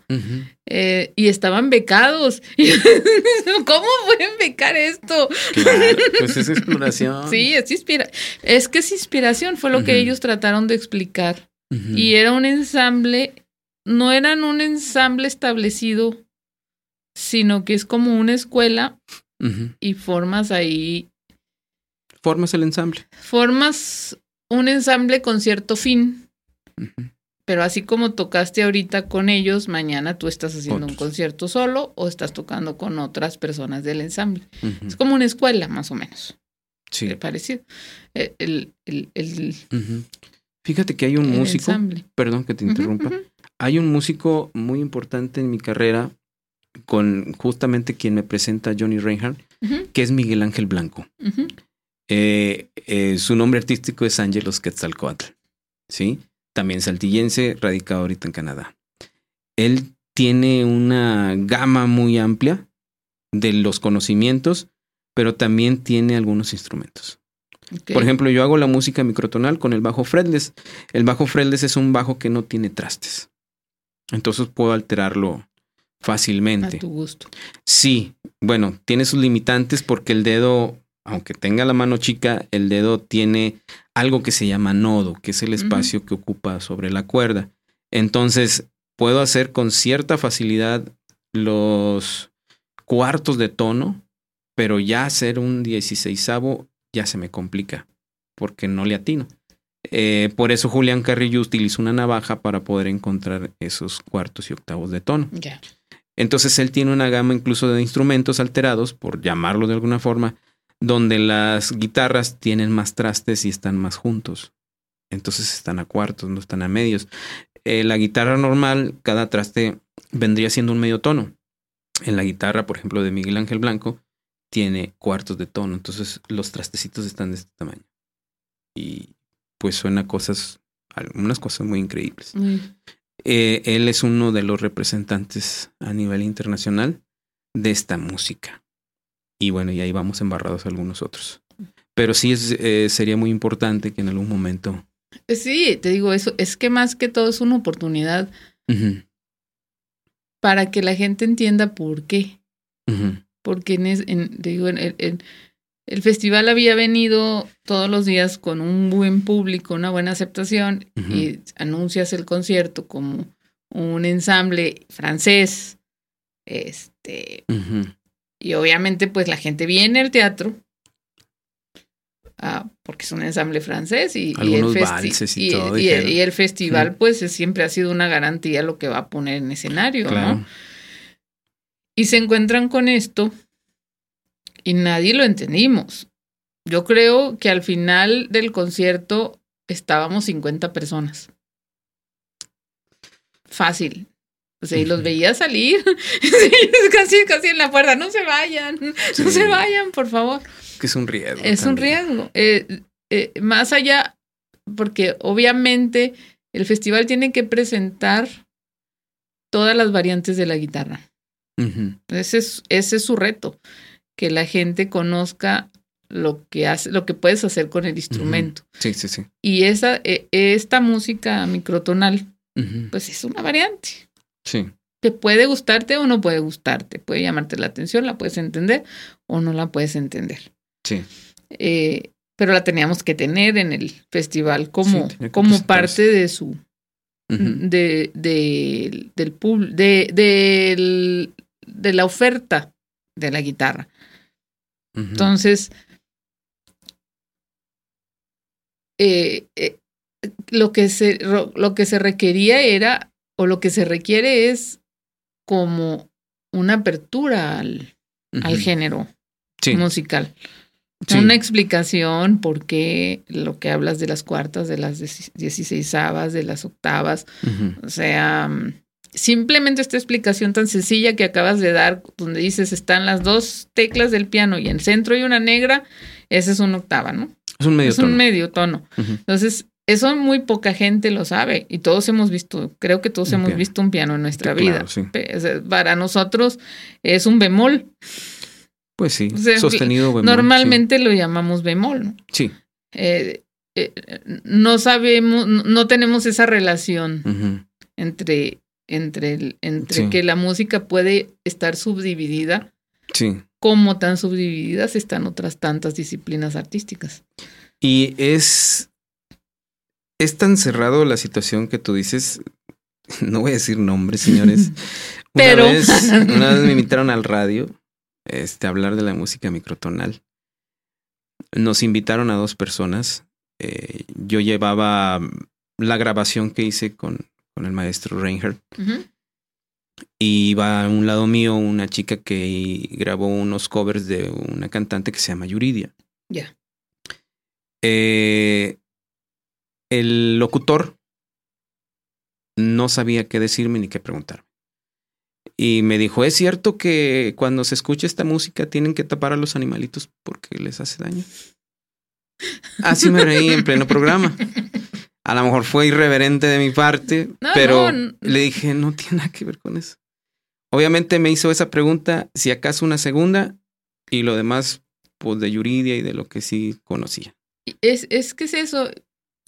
eh, y estaban becados. ¿Cómo pueden becar esto? Claro, pues es exploración. Sí, es inspira es que es inspiración, fue lo que ellos trataron de explicar. Y era un ensamble, no eran un ensamble establecido, sino que es como una escuela y formas ahí, Formas el ensamble. formas un ensamble con cierto fin. Pero así como tocaste ahorita con ellos, mañana tú estás haciendo un concierto solo o estás tocando con otras personas del ensamble. Es como una escuela, más o menos. Sí. eh, Parecido. Eh, El, el, el, Ujú. Fíjate que hay un músico, ensamble. perdón que te interrumpa, hay un músico muy importante en mi carrera con justamente quien me presenta Johnny Reinhardt, que es Miguel Ángel Blanco. Eh, eh, su nombre artístico es Ángelos Quetzalcoatl, ¿sí? También saltillense, radicado ahorita en Canadá. Él tiene una gama muy amplia de los conocimientos, pero también tiene algunos instrumentos. Por ejemplo, yo hago la música microtonal con el bajo fretless. El bajo fretless es un bajo que no tiene trastes. Entonces puedo alterarlo fácilmente. A tu gusto. Sí, bueno, tiene sus limitantes porque el dedo, aunque tenga la mano chica, el dedo tiene algo que se llama nodo, que es el espacio que ocupa sobre la cuerda. Entonces, puedo hacer con cierta facilidad los cuartos de tono, pero ya hacer un dieciséisavo ya se me complica, porque no le atino. Eh, por eso Julián Carrillo utilizó una navaja para poder encontrar esos cuartos y octavos de tono. Entonces él tiene una gama incluso de instrumentos alterados, por llamarlo de alguna forma, donde las guitarras tienen más trastes y están más juntos. Entonces están a cuartos, no están a medios. Eh, la guitarra normal, cada traste vendría siendo un medio tono. En la guitarra, por ejemplo, de Miguel Ángel Blanco, tiene cuartos de tono. Entonces los trastecitos están de este tamaño. Y pues suena cosas, algunas cosas muy increíbles. Eh, él es uno de los representantes a nivel internacional de esta música. Y bueno, y ahí vamos embarrados algunos otros. Pero sí es, eh, sería muy importante que en algún momento... Sí, te digo eso, es que más que todo es una oportunidad para que la gente entienda por qué. Porque en, es- en- te digo, en- el festival había venido todos los días con un buen público, una buena aceptación, y anuncias el concierto como un ensamble francés. Este, ujú. Y obviamente, pues la gente viene al teatro. ah, porque es un ensamble francés y, y el, festi- y y- todo, y- dijeron. y el festival, pues es- siempre ha sido una garantía lo que va a poner en escenario, Claro. ¿no? Y se encuentran con esto y nadie lo entendimos. Yo creo que al final del concierto estábamos 50 personas. Fácil. O sea, y los veía salir. Casi, casi en la puerta. No se vayan. No se vayan, por favor. Que es un riesgo. Es un riesgo. Eh, eh, más allá, porque obviamente el festival tiene que presentar todas las variantes de la guitarra. Ese es, ese es su reto, que la gente conozca lo que hace, lo que puedes hacer con el instrumento. Sí, sí, sí. Y esa, eh, esta música microtonal, pues es una variante. Sí. Que puede gustarte o no puede gustarte, puede llamarte la atención, la puedes entender o no la puedes entender. Sí. Eh, pero la teníamos que tener en el festival como, Sí, como parte de su de, de- del pub- de, de la oferta de la guitarra. Entonces, eh, eh, lo, que se, lo que se requería era, o lo que se requiere es como una apertura al, al género Sí, musical. sí. Una explicación por qué lo que hablas de las cuartas, de las dieciséisavas, de las octavas, o sea, simplemente esta explicación tan sencilla que acabas de dar, donde dices están las dos teclas del piano y en centro hay una negra, esa es una octava, ¿no? Es un medio es tono. un medio tono. Entonces, eso muy poca gente lo sabe y todos hemos visto, creo que todos Un hemos piano. visto un piano en nuestra vida. sí. Para nosotros es un bemol. Pues sí, O sea, sostenido. bemol, Normalmente lo llamamos bemol, ¿no? Sí. Eh, eh, no sabemos, no- tenemos esa relación entre, entre, el- entre Sí. que la música puede estar subdividida, Sí. como tan subdivididas están otras tantas disciplinas artísticas. Y es. Es tan cerrado la situación que tú dices. No voy a decir nombres, señores. Pero- Una vez, una vez me invitaron al radio este, a hablar de la música microtonal. Nos invitaron a dos personas. Eh, yo llevaba la grabación que hice con, con el maestro Reinhardt. Y iba a un lado mío una chica que grabó unos covers de una cantante que se llama Yuridia. Ya. Eh, el locutor no sabía qué decirme ni qué preguntarme. Y me dijo, ¿es cierto que cuando se escucha esta música tienen que tapar a los animalitos porque les hace daño? Así me reí en pleno programa. A lo mejor fue irreverente de mi parte, No, pero no, le dije, no tiene nada que ver con eso. Obviamente me hizo esa pregunta, si acaso una segunda, y lo demás, pues de Yuridia y de lo que sí conocía. Es, es que es eso.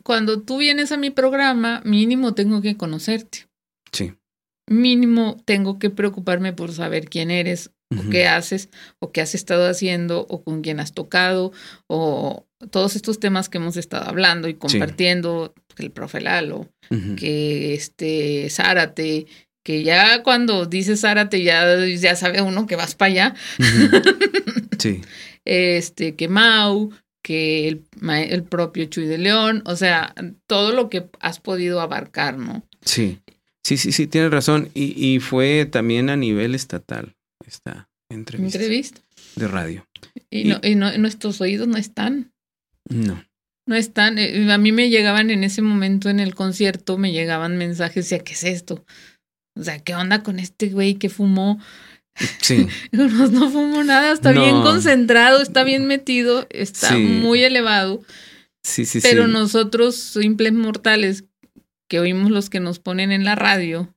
Cuando tú vienes a mi programa, mínimo tengo que conocerte. Sí. mínimo tengo que preocuparme por saber quién eres, o qué haces, o qué has estado haciendo, o con quién has tocado, o todos estos temas que hemos estado hablando y compartiendo, el profe Lalo, que este Zárate, que ya cuando dices Zárate ya, ya sabe uno que vas para allá. sí. Este, que Mau, que el, el, propio Chuy de León, o sea, todo lo que has podido abarcar, ¿no? Sí, sí, sí, sí, tienes razón. Y, y fue también a nivel estatal esta entrevista. Entrevista. De radio. Y, no, y no, nuestros oídos no están. No. No están. Eh, a mí me llegaban en ese momento en el concierto, me llegaban mensajes, decía, ¿qué es esto? O sea, ¿qué onda con este güey que fumó? Sí. no, no fumo nada, está bien concentrado, está bien metido, está muy elevado. Sí, sí, Pero nosotros, simples mortales, que oímos los que nos ponen en la radio,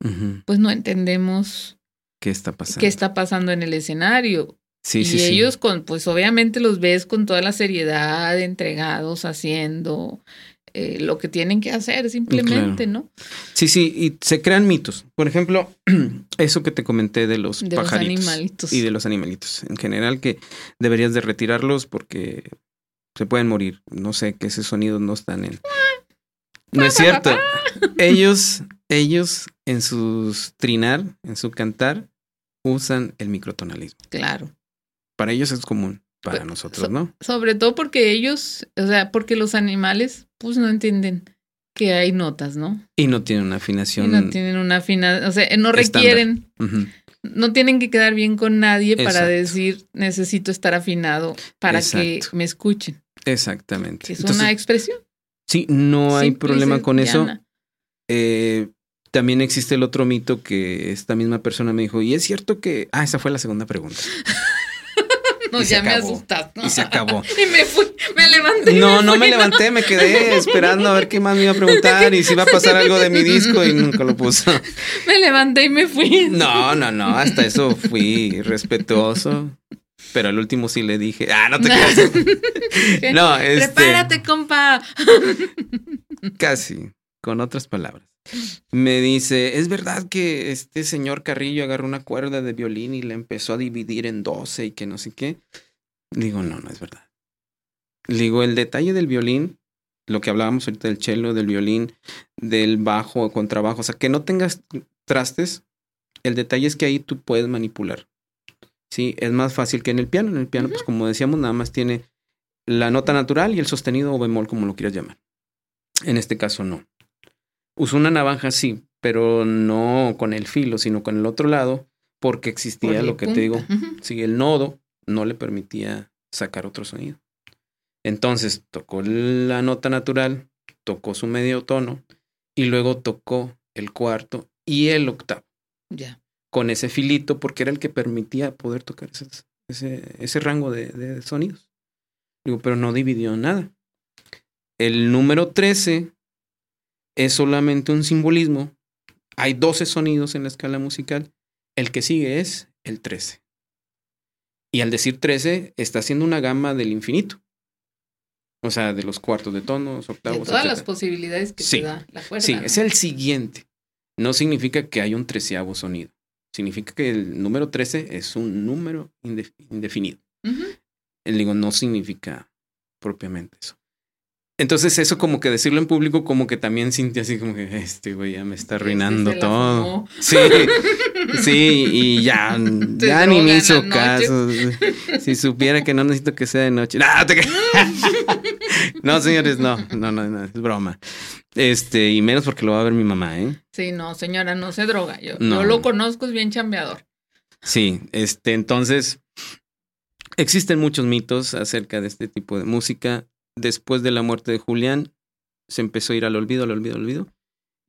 pues no entendemos qué está pasando. ¿Qué está pasando en el escenario? Sí, y sí, ellos con, pues obviamente los ves con toda la seriedad, entregados, haciendo eh, lo que tienen que hacer simplemente, ¿no? Sí, sí, y se crean mitos. Por ejemplo, eso que te comenté de los de pajaritos los animalitos. y de los animalitos. En general que deberías de retirarlos porque se pueden morir. No sé, que ese sonido no están en... No es cierto. ellos, ellos en sus trinar, en su cantar, usan el microtonalismo. Claro. Para ellos es común, para nosotros, ¿no? Sobre todo porque ellos, o sea, porque los animales, pues no entienden que hay notas, ¿no? Y no tienen una afinación. Y no tienen una afinación, o sea, no requieren, no tienen que quedar bien con nadie para decir necesito estar afinado para que me escuchen. Exactamente. Es una expresión. Sí, no hay problema con eso. Eh, también existe el otro mito que esta misma persona me dijo, y es cierto que... Ah, esa fue la segunda pregunta. no, ya me asustaste. Y se acabó. y me fui, me levanté. No, no me levanté, me quedé esperando a ver qué más me iba a preguntar y si iba a pasar algo de mi disco y nunca lo puso. me levanté y me fui. No, no, no, hasta eso fui respetuoso. Pero al último sí le dije, ah, no te creas. no, este... Prepárate, compa. Casi, con otras palabras. Me dice, ¿es verdad que este señor Carrillo agarró una cuerda de violín y le empezó a dividir en doce y que no sé qué? Digo, no, no es verdad. Digo, el detalle del violín, lo que hablábamos ahorita del cello, del violín, del bajo o contrabajo, o sea, que no tengas trastes, el detalle es que ahí tú puedes manipular. Sí, es más fácil que en el piano. En el piano, pues como decíamos, nada más tiene la nota natural y el sostenido o bemol, como lo quieras llamar. En este caso no. Usó una navaja, sí, pero no con el filo, sino con el otro lado, porque existía lo que te digo. Sí, el nodo no le permitía sacar otro sonido. Entonces tocó la nota natural, tocó su medio tono y luego tocó el cuarto y el octavo. Ya. Con ese filito, porque era el que permitía poder tocar ese, ese, ese rango de, de, sonidos. Digo, pero no dividió nada. El número 13 es solamente un simbolismo. Hay 12 sonidos en la escala musical. El que sigue es el 13. Y al decir 13, está haciendo una gama del infinito. O sea, de los cuartos de tonos, octavos. De todas las posibilidades que te da la cuerda. Sí, es el siguiente. No significa que hay un treceavo sonido. Significa que el número 13 es un número indefinido. El digo, no significa propiamente eso. Entonces eso como que decirlo en público como que también sintió así como que este güey ya me está este arruinando todo. Sí, sí, y ya, ya ni me hizo caso. Si supiera que no necesito que sea de noche. No, no señores, no, no, no, no, es broma. Este, y menos porque lo va a ver mi mamá, ¿eh? Sí, no, señora, no se droga. Yo, no. lo conozco, es bien chambeador. Sí, este, entonces, existen muchos mitos acerca de este tipo de música después de la muerte de Julián, se empezó a ir al olvido, al olvido, al olvido.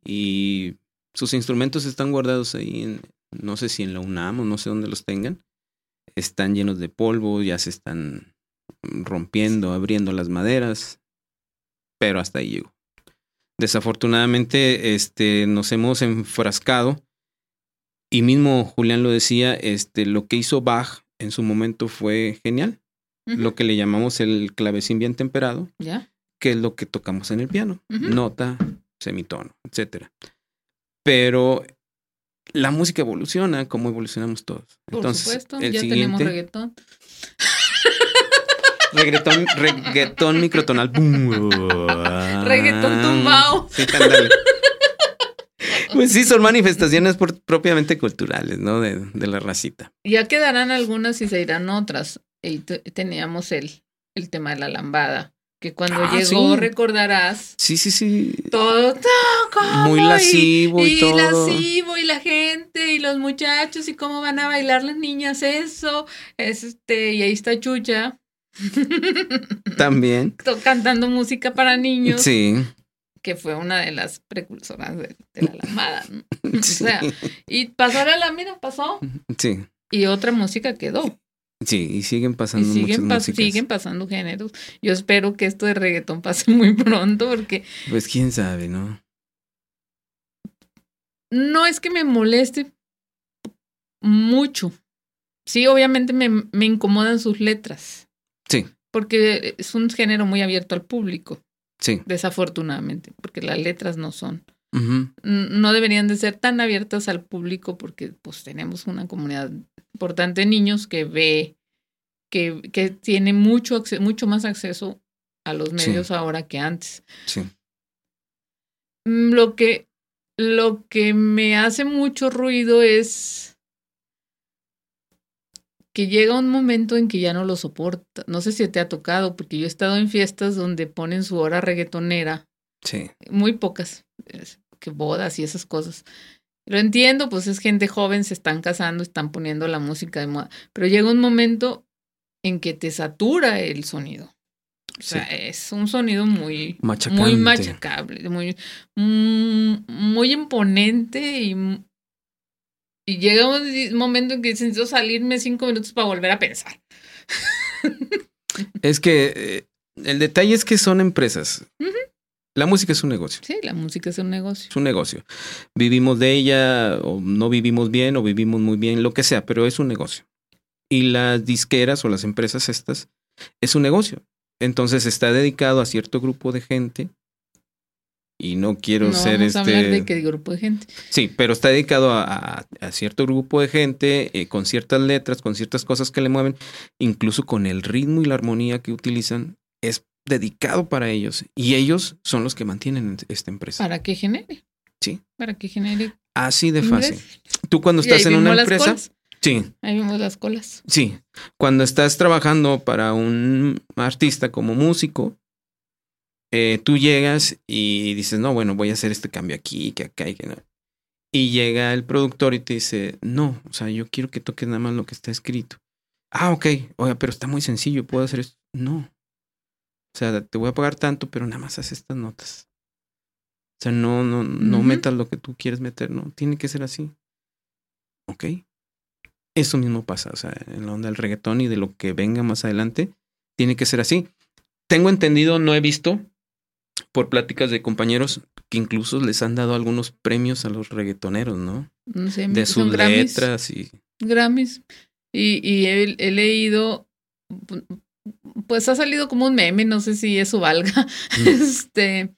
Y sus instrumentos están guardados ahí en, no sé si en la UNAM o no sé dónde los tengan. Están llenos de polvo, ya se están rompiendo, abriendo las maderas, pero hasta ahí llegó. Desafortunadamente, este, nos hemos enfrascado y mismo Julián lo decía, este, lo que hizo Bach en su momento fue genial lo que le llamamos el clavecín bien temperado, que es lo que tocamos en el piano, nota, semitono, etc. Pero la música evoluciona como evolucionamos todos. Por Entonces, supuesto, el ya tenemos siguiente, reggaetón. reggaetón, reggaetón microtonal. Reggaetón tumbao. Sí. Pues sí, son manifestaciones por- propiamente culturales, ¿no? De, de la racita. Ya quedarán algunas y se irán otras. Y te- teníamos el, el tema de la lambada, que cuando Ah, llegó, sí. recordarás, Sí, sí, sí. todo. Muy lascivo y, todo. lascivo y la gente y los muchachos y cómo van a bailar las niñas eso es este y ahí está Chucha También. cantando música para niños Sí. que fue una de las precursoras de, de la lambada ¿no? o Sí. sea y pasó la mira pasó Sí. y otra música quedó Sí, y siguen y pasando siguen, muchas pas- músicas. siguen pasando géneros yo espero que esto de reggaetón pase muy pronto porque Pues quién sabe, ¿no? no es que me moleste mucho. Sí, obviamente me, me incomodan sus letras, Sí, porque es un género muy abierto al público, sí. desafortunadamente, porque las letras no son. No deberían de ser tan abiertas al público porque pues tenemos una comunidad importante de niños que ve, que, que tiene mucho, mucho más acceso a los Sí. medios ahora que antes. Sí. Mm, Lo que, lo que me hace mucho ruido es que llega un momento en que ya no lo soporta. No sé si te ha tocado, porque yo he estado en fiestas donde ponen su hora reggaetonera, Sí. muy pocas, que bodas y esas cosas. Lo entiendo, pues es gente joven, se están casando, están poniendo la música de moda, pero llega un momento en que te satura el sonido. O sea, es un sonido muy, Machacante. muy machacable, muy, mm, muy imponente y, y llega un momento en que necesito salirme cinco minutos para volver a pensar. Es que eh, el detalle es que son empresas. La música es un negocio. Sí, la música es un negocio. Es un negocio. Vivimos de ella, o no vivimos bien, o vivimos muy bien, lo que sea, pero es un negocio. Y las disqueras o las empresas estas es un negocio. Entonces está dedicado a cierto grupo de gente. Y no quiero no ser vamos este. a hablar de qué grupo de gente. Sí, pero está dedicado a, a- a cierto grupo de gente, eh, con ciertas letras, con ciertas cosas que le mueven, incluso con el ritmo y la armonía que utilizan, es dedicado para ellos. Y ellos son los que mantienen esta empresa. Para que genere. Sí. Para que genere. Así de fácil. Tú cuando estás en una las empresa, colas. sí, Ahí vimos las colas. sí. Cuando estás trabajando para un artista como músico, eh, tú llegas y dices, no, bueno, voy a hacer este cambio aquí, que acá y que no. Y llega el productor y te dice, no, o sea, yo quiero que toques nada más lo que está escrito. Ah, ok, oiga, pero está muy sencillo, puedo hacer esto. No. O sea, te voy a pagar tanto, pero nada más haz estas notas. O sea, no, no, no Ujú. metas lo que tú quieres meter, no, tiene que ser así. Ok. Eso mismo pasa, o sea, en la onda del reggaetón y de lo que venga más adelante, tiene que ser así. Tengo entendido, no he visto, por pláticas de compañeros, que incluso les han dado algunos premios a los reggaetoneros, ¿no? No sé, De sus Grammys. letras y... Grammys. Y, y he, he leído, pues ha salido como un meme, no sé si eso valga. este,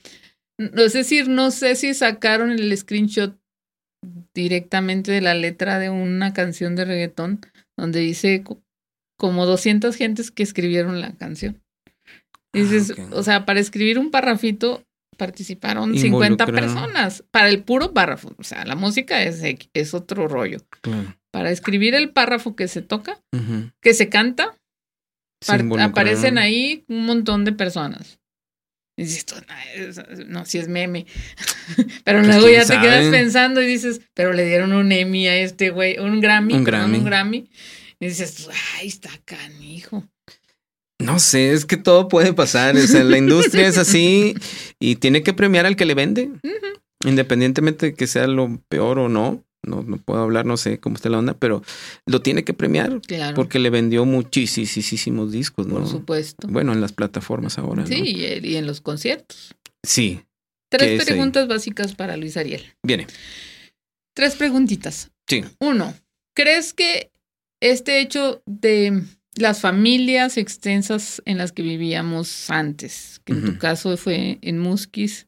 no sé si, no sé si sacaron el screenshot directamente de la letra de una canción de reggaetón, donde dice co- como 200 gentes que escribieron la canción. Dices, Ah, ok. o sea, para escribir un parrafito participaron 50 Involucraron. personas para el puro párrafo. O sea, la música es, es otro rollo Claro. para escribir el párrafo que se toca, que se canta. Aparecen ahí un montón de personas. Y dices, esto no, si es meme. pero Pues, luego ya te quedas pensando y dices, pero le dieron un Emmy a este güey, un Grammy, Un Grammy. un Grammy. Y dices, ay, está canijo. No sé, es que todo puede pasar. O sea, la industria es así y tiene que premiar al que le vende. Independientemente de que sea lo peor o no. No, no puedo hablar, no sé cómo está la onda, pero lo tiene que premiar Claro, porque le vendió muchísimos discos, ¿no? por supuesto. Bueno, en las plataformas ahora, sí, ¿no? y, en los conciertos. Sí, Tres preguntas básicas para Luis Ariel. viene. Tres preguntitas. Sí. Uno, ¿crees que este hecho de las familias extensas en las que vivíamos antes, que en tu caso fue en Musquis.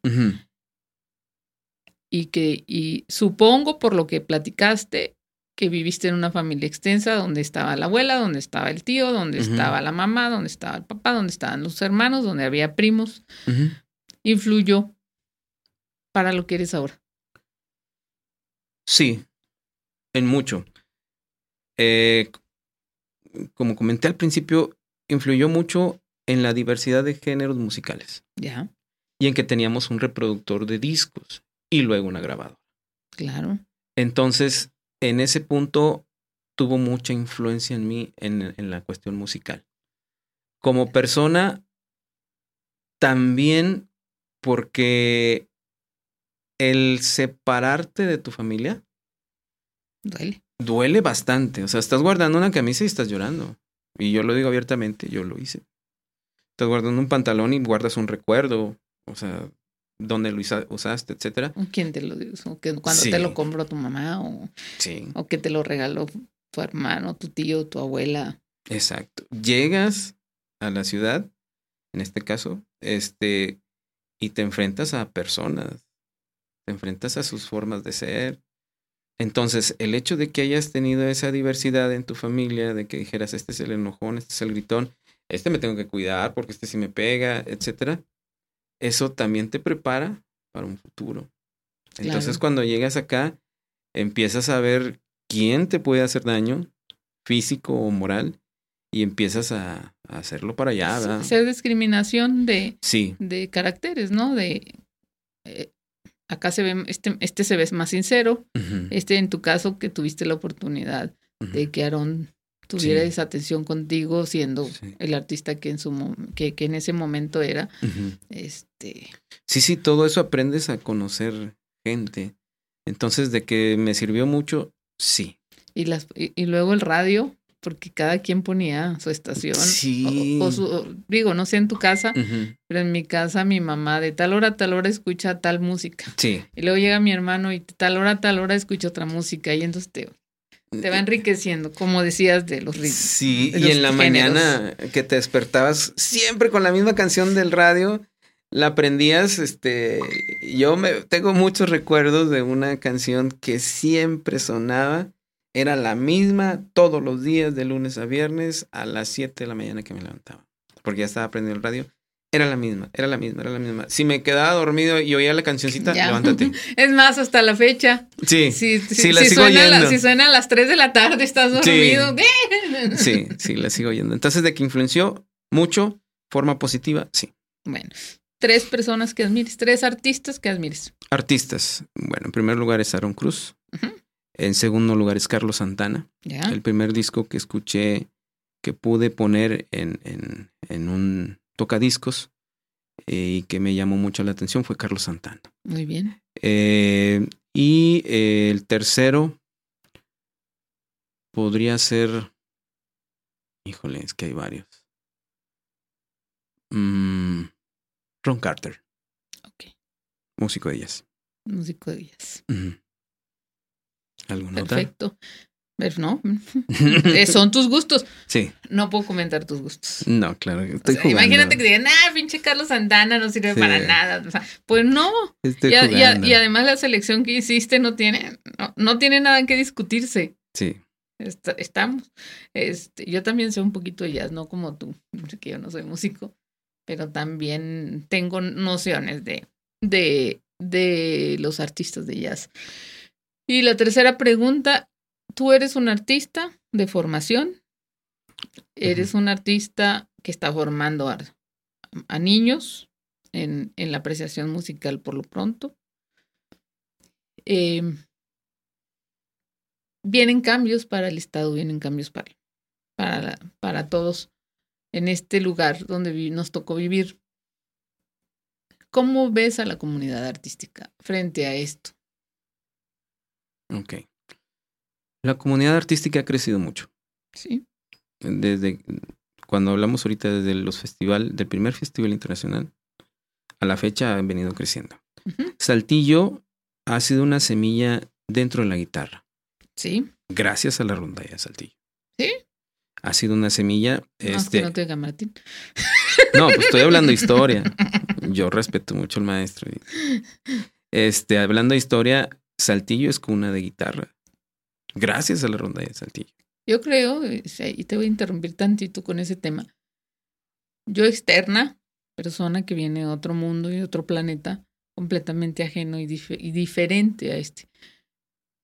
Y que, y supongo por lo que platicaste, que viviste en una familia extensa donde estaba la abuela, donde estaba el tío, donde estaba la mamá, donde estaba el papá, donde estaban los hermanos, donde había primos, influyó para lo que eres ahora. Sí, en mucho. Eh, como comenté al principio, influyó mucho en la diversidad de géneros musicales Ya, y en que teníamos un reproductor de discos y luego una grabadora. claro. Entonces, en ese punto tuvo mucha influencia en mí en, en la cuestión musical. Como persona, también porque el separarte de tu familia Duele. duele bastante. O sea, estás guardando una camisa y estás llorando. Y yo lo digo abiertamente, yo lo hice. Estás guardando un pantalón y guardas un recuerdo. O sea, dónde lo usa- usaste, etcétera. ¿O ¿Quién te lo dio? ¿O que cuando Sí. te lo compró tu mamá? ¿O, Sí. o que te lo regaló tu hermano, tu tío, tu abuela? Exacto. Llegas a la ciudad, en este caso, este, y te enfrentas a personas, te enfrentas a sus formas de ser. Entonces, el hecho de que hayas tenido esa diversidad en tu familia, de que dijeras, este es el enojón, este es el gritón, este me tengo que cuidar porque este sí me pega, etcétera, eso también te prepara para un futuro. Entonces, cuando llegas acá, empiezas a ver quién te puede hacer daño, físico o moral, y empiezas a, a hacerlo para allá, ¿verdad? Ser discriminación de, Sí, de caracteres, ¿no? De eh, acá se ve, este, este se ve más sincero, este en tu caso que tuviste la oportunidad de que Aarón tuviera Sí. esa atención contigo siendo sí, el artista que en su que, que en ese momento era, este, sí, sí, todo eso aprendes a conocer gente. Entonces, de que me sirvió mucho, sí. y las y, y luego el radio, porque cada quien ponía su estación. Sí. O, o su- o- digo, no sé en tu casa, pero en mi casa mi mamá de tal hora a tal hora escucha tal música. Sí. Y luego llega mi hermano y de tal hora a tal hora escucha otra música. Y entonces te, te va enriqueciendo, como decías, de los ritmos. Sí, y en la géneros. mañana que te despertabas siempre con la misma canción del radio, la aprendías, este, yo me tengo muchos recuerdos de una canción que siempre sonaba, era la misma todos los días de lunes a viernes a las 7 de la mañana que me levantaba, porque ya estaba aprendiendo el radio. Era la misma, era la misma, era la misma. Si me quedaba dormido y oía la cancioncita, Ya. levántate. Es más, hasta la fecha. Sí, Si, si, Sí, la si sigo suena, la- si suena a las 3 de la tarde, estás Sí. dormido. sí, sí, la sigo oyendo. Entonces, de que influenció mucho, forma positiva, sí. Bueno, tres personas que admires, tres artistas que admires. Artistas. Bueno, en primer lugar es Aaron Cruz. En segundo lugar es Carlos Santana. El primer disco que escuché que pude poner en, en, en un tocadiscos eh, y que me llamó mucho la atención fue Carlos Santana. Muy bien. Eh, y eh, el tercero podría ser. Híjole, es que hay varios. Mm, Ron Carter, Ok. músico de jazz. Músico de jazz. Ujú. ¿Alguna otra? Perfecto. No, eh, son tus gustos. Sí, No puedo comentar tus gustos. no, claro. O sea, imagínate que digan, ah, pinche Carlos Santana no sirve Sí. para nada. O sea, pues no. Estoy Y, a- y a- jugando. y además la selección que hiciste no tiene, no, no tiene nada que discutirse. Sí, Está- estamos. Este, yo también sé un poquito de jazz, no como tú, que yo no soy músico, pero también tengo nociones de, de, de los artistas de jazz. Y la tercera pregunta, ¿tú eres un artista de formación? ¿Eres un artista que está formando a, a niños en, en la apreciación musical por lo pronto? Eh, vienen cambios para el Estado, vienen cambios para, para, para todos en este lugar donde nos tocó vivir. ¿Cómo ves a la comunidad artística frente a esto? ok. La comunidad artística ha crecido mucho. Sí, Desde cuando hablamos ahorita desde los festival, del primer festival internacional, a la fecha han venido creciendo. Saltillo ha sido una semilla dentro de la guitarra, sí, gracias a la rondalla de Saltillo. ¿Sí? Ha sido una semilla, no, este, no te diga Martín. No, pues estoy hablando de historia. Yo respeto mucho al maestro. Este, hablando de historia, Saltillo es cuna de guitarra. Gracias a la ronda de Saltillo. Yo creo, y te voy a interrumpir tantito con ese tema. Yo externa, persona que viene de otro mundo y de otro planeta, completamente ajeno y, y diferente a este.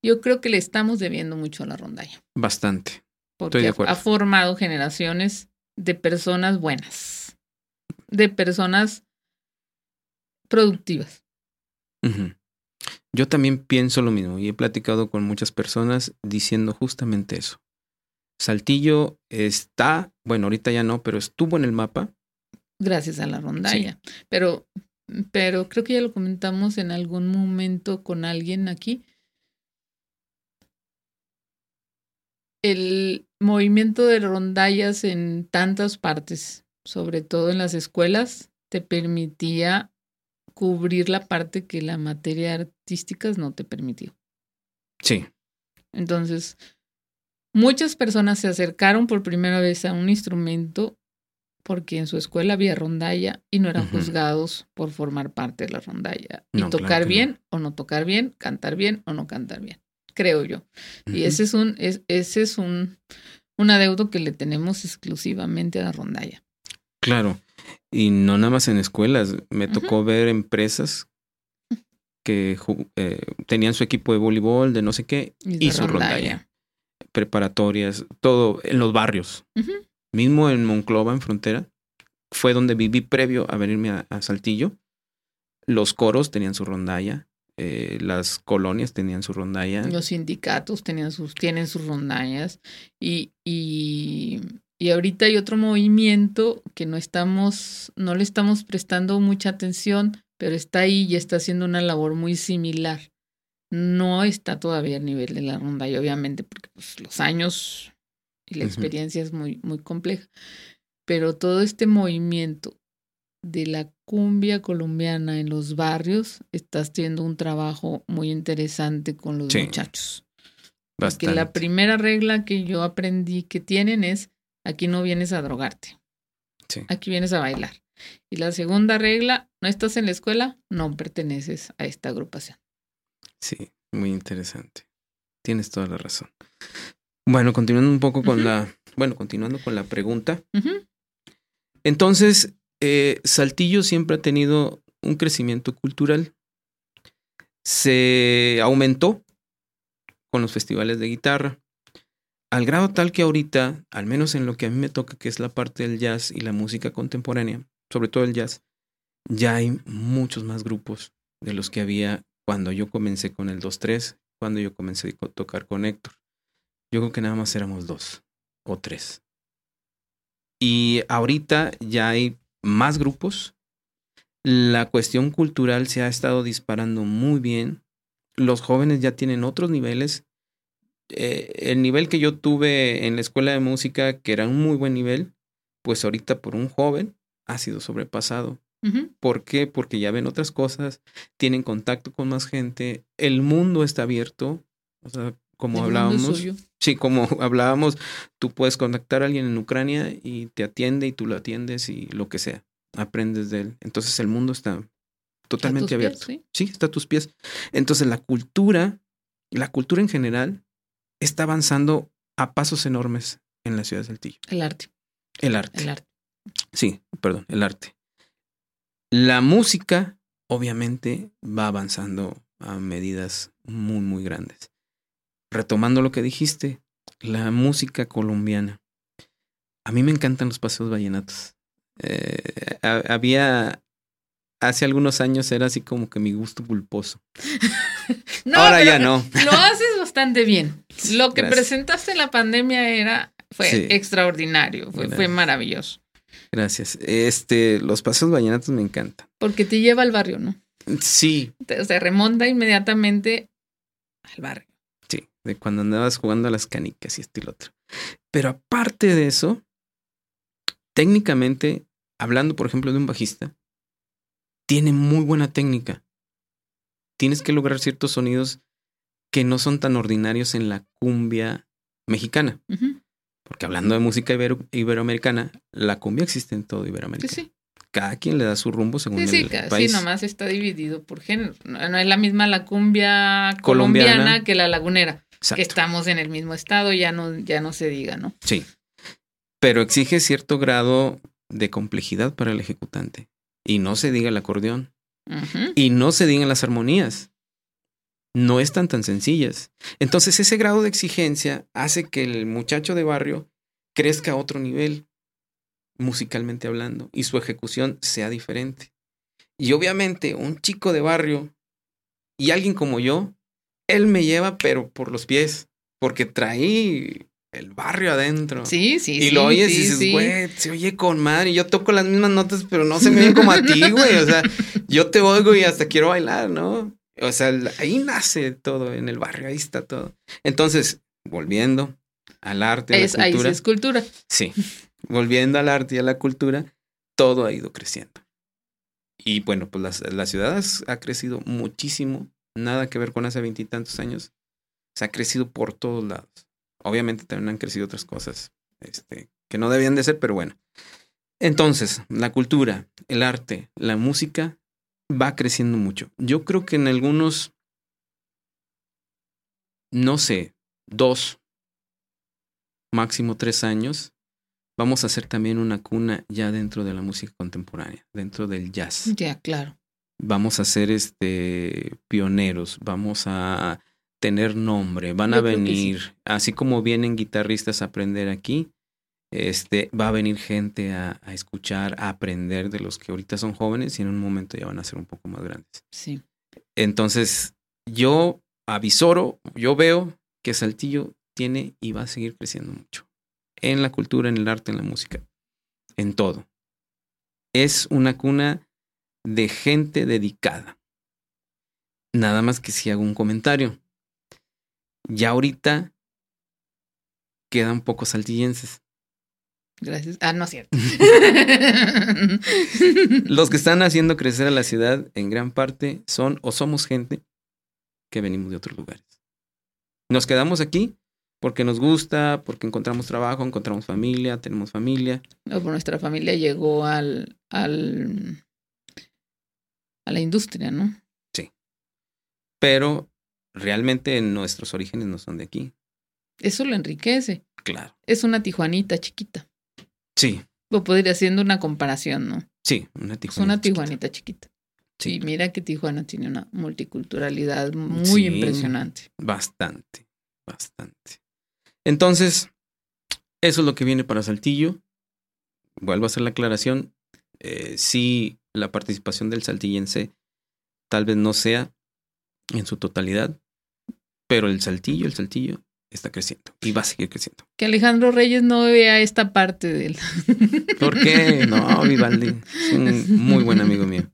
Yo creo que le estamos debiendo mucho a la rondalla. Bastante. Porque ha formado generaciones de personas buenas, de personas productivas. Yo también pienso lo mismo y he platicado con muchas personas diciendo justamente eso. Saltillo está, bueno, ahorita ya no, pero estuvo en el mapa. Gracias a la rondalla. Pero, pero creo que ya lo comentamos en algún momento con alguien aquí. El movimiento de rondallas en tantas partes, sobre todo en las escuelas, te permitía cubrir la parte que la materia artística no te permitió. Sí. Entonces, muchas personas se acercaron por primera vez a un instrumento porque en su escuela había rondalla y no eran juzgados por formar parte de la rondalla. y tocar bien o no tocar bien, cantar bien o no cantar bien, creo yo. Y ese es un, es, ese es un, un adeudo que le tenemos exclusivamente a la rondalla. Claro. Y no nada más en escuelas. Me tocó ver empresas que eh, tenían su equipo de voleibol, de no sé qué, y, su rondalla. Preparatorias, todo en los barrios. Mismo en Monclova, en frontera, fue donde viví previo a venirme a, Saltillo. Los coros tenían su rondalla, eh, las colonias tenían su rondalla. Los sindicatos tenían sus, tienen sus rondallas. Y, y y ahorita hay otro movimiento que no estamos, no le estamos prestando mucha atención, pero está ahí y está haciendo una labor muy similar. No está todavía a nivel de la ronda y obviamente porque pues, los años y la experiencia es muy, muy compleja. Pero todo este movimiento de la cumbia colombiana en los barrios está haciendo un trabajo muy interesante con los muchachos. Bastante. Porque la primera regla que yo aprendí que tienen es Aquí no vienes a drogarte. Aquí vienes a bailar. Y la segunda regla, no estás en la escuela, no perteneces a esta agrupación. Sí, muy interesante. Tienes toda la razón. Bueno, continuando un poco con la, bueno, continuando con la pregunta. Entonces, eh, Saltillo siempre ha tenido un crecimiento cultural. Se aumentó con los festivales de guitarra al grado tal que ahorita, al menos en lo que a mí me toca, que es la parte del jazz y la música contemporánea, sobre todo el jazz, ya hay muchos más grupos de los que había cuando yo comencé con el 2-3, cuando yo comencé a tocar con Héctor. Yo creo que nada más éramos dos o tres. Y ahorita ya hay más grupos. La cuestión cultural se ha estado disparando muy bien. Los jóvenes ya tienen otros niveles eh, el nivel que yo tuve en la escuela de música, que era un muy buen nivel, pues ahorita por un joven ha sido sobrepasado. ¿Por qué? Porque ya ven otras cosas, tienen contacto con más gente, el mundo está abierto, o sea, como hablábamos. Sí, como hablábamos, tú puedes contactar a alguien en Ucrania y te atiende y tú lo atiendes y lo que sea, aprendes de él. Entonces el mundo está totalmente abierto. ¿sí? sí, está a tus pies. Entonces la cultura, la cultura en general está avanzando a pasos enormes en la ciudad de Saltillo. El arte. El arte. El arte. Sí, perdón, el arte. La música, obviamente, va avanzando a medidas muy, muy grandes. Retomando lo que dijiste, la música colombiana. A mí me encantan los paseos vallenatos. Eh, había, hace algunos años era así como que mi gusto pulposo. Ahora ya no. Lo haces bastante bien. Lo que presentaste en la pandemia era fue extraordinario, fue, maravilloso. Gracias. Este, los pasos vallenatos me encantan. Porque te lleva al barrio, ¿no? Sí. Se remonta inmediatamente al barrio. Sí, de cuando andabas jugando a las canicas y esto y lo otro. Pero aparte de eso, técnicamente, hablando por ejemplo de un bajista, tiene muy buena técnica tienes que lograr ciertos sonidos que no son tan ordinarios en la cumbia mexicana. Porque hablando de música iberoamericana, la cumbia existe en todo Iberoamérica. Sí, cada quien le da su rumbo según Sí, sí, el ca- sí, país. nomás está dividido por género. No, no es la misma la cumbia Colombiana. colombiana, que la lagunera, Exacto. que estamos en el mismo estado, ya no, ya no se diga, ¿no? Sí. Pero exige cierto grado de complejidad para el ejecutante. Y no se diga el acordeón. Y no se digan las armonías. No están tan sencillas. Entonces ese grado de exigencia hace que el muchacho de barrio crezca a otro nivel, musicalmente hablando, y su ejecución sea diferente. Y obviamente un chico de barrio y alguien como yo, él me lleva pero por los pies, porque traí el barrio adentro. Sí, sí, Y sí. lo oyes y sí, dices, sí. güey, se oye con madre. Y yo toco las mismas notas, pero no se me oyen como a ti, güey. O sea, yo te oigo y hasta quiero bailar, ¿no? O sea, ahí nace todo en el barrio, ahí está todo. Entonces, volviendo al arte, a la ahí sí cultura. es cultura. Sí, volviendo al arte y a la cultura, todo ha ido creciendo. Y bueno, pues las- la, ciudad has- ha crecido muchísimo, nada que ver con hace veintitantos años. Se ha crecido por todos lados. Obviamente también han crecido otras cosas este, que no debían de ser, pero bueno. Entonces, la cultura, el arte, la música va creciendo mucho. Yo creo que en algunos, no sé, dos, máximo tres años, vamos a hacer también una cuna ya dentro de la música contemporánea, dentro del jazz. Ya, claro. Vamos a ser este pioneros, vamos a tener nombre, van Yo a venir, así como vienen guitarristas a aprender aquí, este va a venir gente a, a escuchar, a aprender de los que ahorita son jóvenes y en un momento ya van a ser un poco más grandes. Sí. Entonces, yo avisoro, yo veo que Saltillo tiene y va a seguir creciendo mucho. En la cultura, en el arte, en la música, en todo. Es una cuna de gente dedicada. Nada más que si hago un comentario. Ya ahorita quedan pocos saltillenses. Gracias. Ah, no es cierto. Los que están haciendo crecer a la ciudad en gran parte son o somos gente que venimos de otros lugares. Nos quedamos aquí porque nos gusta, porque encontramos trabajo, encontramos familia, tenemos familia. No, nuestra familia llegó al, al a la industria, ¿no? pero realmente nuestros orígenes no son de aquí. Eso lo enriquece. Claro. Es una tijuanita chiquita. Sí, Lo podría haciendo una comparación, ¿no? sí, una Es Tijuana. una chiquita. tijuanita chiquita. Sí. Y mira que Tijuana tiene una multiculturalidad muy Sí. impresionante. Bastante, bastante. Entonces, eso es lo que viene para Saltillo. Vuelvo a hacer la aclaración. Eh, sí, la participación del saltillense tal vez no sea en su totalidad, pero el Saltillo, el Saltillo está creciendo y va a seguir creciendo. Que Alejandro Reyes no vea esta parte de él. ¿Por qué? No, Vivaldi es un muy buen amigo mío.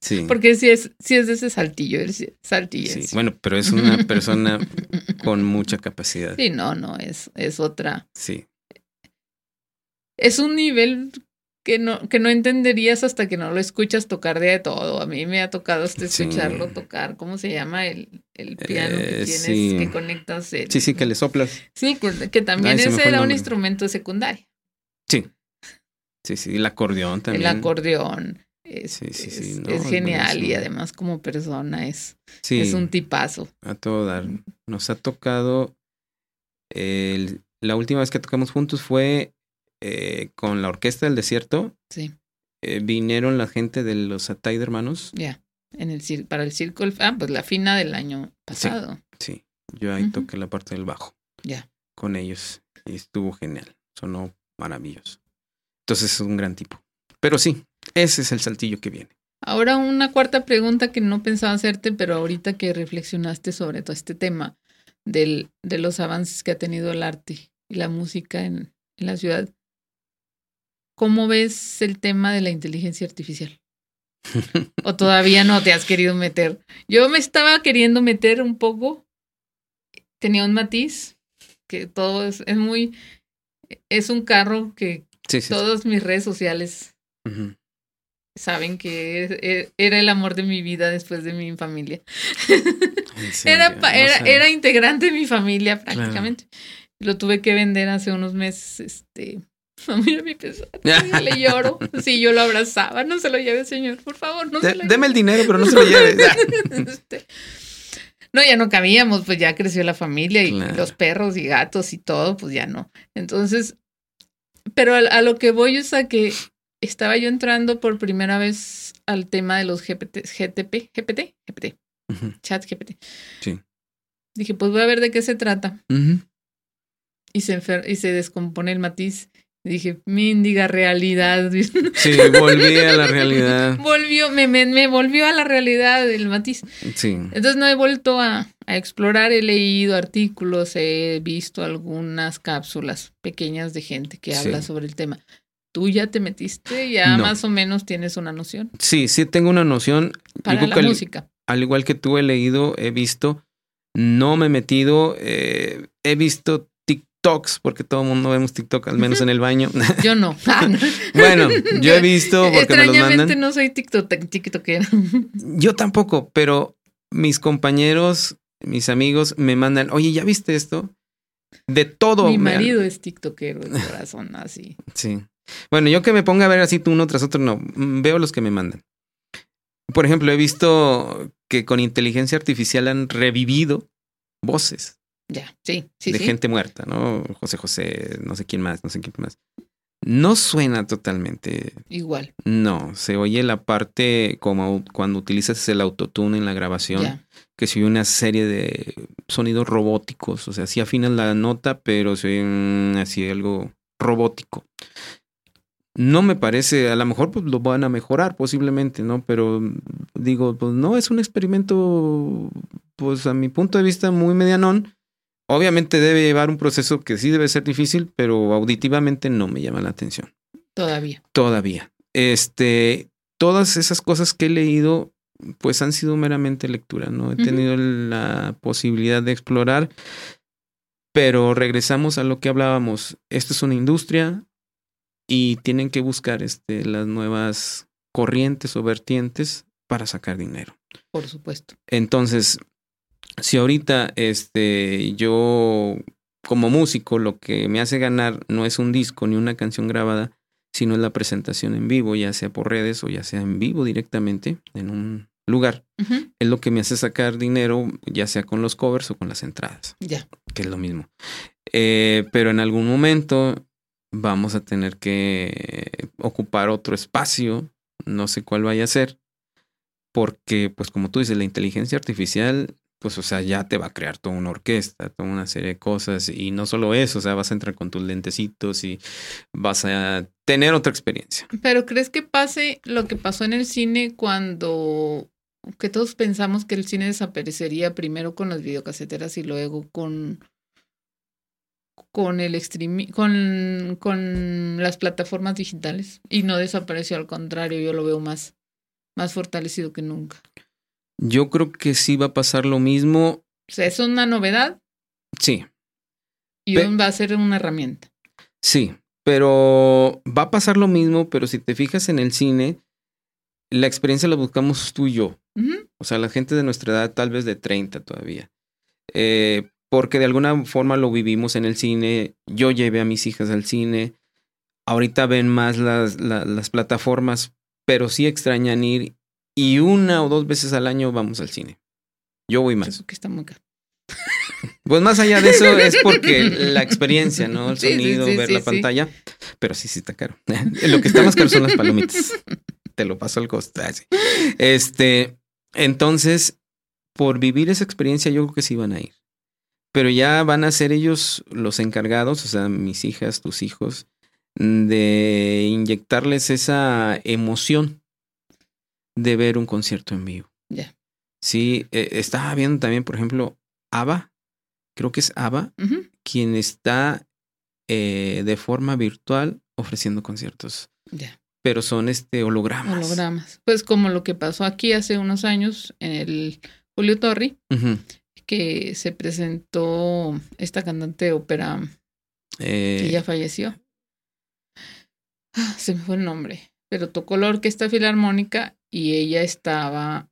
Sí. Porque si es, si es de ese saltillo, es saltillense. sí. Bueno, pero es una persona con mucha capacidad. Sí, no, no, es, es otra. Sí. Es un nivel que no, que no entenderías hasta que no lo escuchas tocar de todo. A mí me ha tocado hasta Sí. escucharlo tocar. ¿Cómo se llama? El, el piano que Eh, tienes, sí. que conectas. el- Sí, sí, que le soplas. Sí, que, que también Ay, ese era un instrumento secundario. Sí. Sí, sí, el acordeón también. El acordeón. Es, Sí, sí, sí, es- no, es es genial y además como persona es, Sí, es un tipazo. a todo dar. Nos ha tocado. el- la última vez que tocamos juntos fue eh, con la Orquesta del Desierto. Sí, Eh, vinieron la gente de los Atay Hermanos. ya. En el para el circo, ah, pues la fina del año pasado. Sí, yo ahí toqué la parte del bajo Ya. con ellos y estuvo genial. Sonó maravilloso. Entonces es un gran tipo. Pero sí, ese es el saltillo que viene. Ahora una cuarta pregunta que no pensaba hacerte, pero ahorita que reflexionaste sobre todo este tema del, de los avances que ha tenido el arte y la música en, en la ciudad, ¿cómo ves el tema de la inteligencia artificial? ¿O todavía no te has querido meter? Yo me estaba queriendo meter un poco, tenía un matiz, que todo es, es muy, es un carro que Sí, sí. sí. todas mis redes sociales saben que e- era el amor de mi vida después de mi familia. Era, no era integrante de mi familia prácticamente. Lo tuve que vender hace unos meses, este, Muy a mi pesar. Le lloro. Sí, yo lo abrazaba. No se lo lleve, señor. Por favor, no se lo Deme el dinero, pero no se lo lleve. Este, no, ya no cabíamos, pues ya creció la familia y Claro. los perros y gatos y todo, pues ya no. Entonces, pero a, a lo que voy es a que estaba yo entrando por primera vez al tema de los GPT, GTP, GPT, GPT, chat GPT. Sí. Dije, pues voy a ver de qué se trata. Y se, y se descompone el matiz. Dije, mendiga realidad. Sí, volví a la realidad. volvió, me, me, me volvió a la realidad el matiz. Sí. Entonces no he vuelto a, a explorar, he leído artículos, he visto algunas cápsulas pequeñas de gente que Sí. habla sobre el tema. Tú ya te metiste, ya No. más o menos tienes una noción Sí, sí tengo una noción. Para la al- música. al igual que tú he leído, he visto, no me he metido, eh, he visto TikToks, porque todo el mundo vemos TikTok, al menos en el baño. Yo no. Ah, no. bueno, yo he visto porque me los Extrañamente mandan. no soy tiktok, tiktokera. Yo tampoco, pero mis compañeros, mis amigos me mandan, oye, ¿ya viste esto? De todo. Mi me- marido es tiktokero de corazón, así. Sí. Bueno, yo que me ponga a ver así tú uno tras otro, no. Mm, Veo los que me mandan. Por ejemplo, he visto que con inteligencia artificial han revivido voces Ya, sí, sí, de sí. gente muerta, ¿no? José José, no sé quién más, no sé quién más. No suena totalmente. Igual. No, se oye la parte como cuando utilizas el autotune en la grabación, que se oye una serie de sonidos robóticos. O sea, sí afinas la nota, pero se oye así algo robótico. No me parece, a lo mejor pues lo van a mejorar posiblemente, ¿no? Pero digo, pues no, es un experimento, pues a mi punto de vista muy medianón. Obviamente debe llevar un proceso que sí debe ser difícil, pero auditivamente no me llama la atención Todavía. todavía. Este, todas esas cosas que he leído, pues han sido meramente lectura, ¿no? He tenido la posibilidad de explorar, pero regresamos a lo que hablábamos. Esto es una industria y tienen que buscar este, las nuevas corrientes o vertientes para sacar dinero. Por supuesto. Entonces, si ahorita este, yo como músico lo que me hace ganar no es un disco ni una canción grabada, sino es la presentación en vivo, ya sea por redes o ya sea en vivo directamente en un lugar, es lo que me hace sacar dinero, ya sea con los covers o con las entradas, Ya. que es lo mismo. Eh, pero en algún momento vamos a tener que ocupar otro espacio, no sé cuál vaya a ser, porque pues como tú dices, la inteligencia artificial, pues o sea, ya te va a crear toda una orquesta, toda una serie de cosas, y no solo eso, o sea, vas a entrar con tus lentecitos y vas a tener otra experiencia. Pero ¿crees que pase lo que pasó en el cine cuando que todos pensamos que el cine desaparecería primero con las videocaseteras y luego con con el streaming con, con las plataformas digitales y no desapareció al contrario, yo lo veo más más fortalecido que nunca. Yo creo que sí va a pasar lo mismo, es una novedad sí, y Pe- va a ser una herramienta. Sí, pero va a pasar lo mismo, pero si te fijas en el cine, la experiencia la buscamos tú y yo. O sea, la gente de nuestra edad, tal vez de 30 todavía. Eh, porque de alguna forma lo vivimos en el cine. Yo llevé a mis hijas al cine. Ahorita ven más las, la- las plataformas, pero sí extrañan ir. Y una o dos veces al año vamos al cine. Yo voy más. que está muy caro. Pues más allá de eso es porque la experiencia, ¿no? El Sí, sí, sonido, sí, ver la pantalla. Pero sí, sí está caro. Lo que está más caro son las palomitas. Te lo paso al costo. Ah. Este, entonces, por vivir esa experiencia, yo creo que sí van a ir. Pero ya van a ser ellos los encargados, o sea, mis hijas, tus hijos, de inyectarles esa emoción de ver un concierto en vivo. Ya. Sí, eh, estaba viendo también, por ejemplo, ABBA, creo que es ABBA, quien está eh, de forma virtual ofreciendo conciertos, Ya. pero son este hologramas. Hologramas. Pues como lo que pasó aquí hace unos años en el Julio Torri, que se presentó esta cantante de ópera Eh, que ya falleció. Ah, se me fue el nombre. Pero tocó la orquesta filarmónica y ella estaba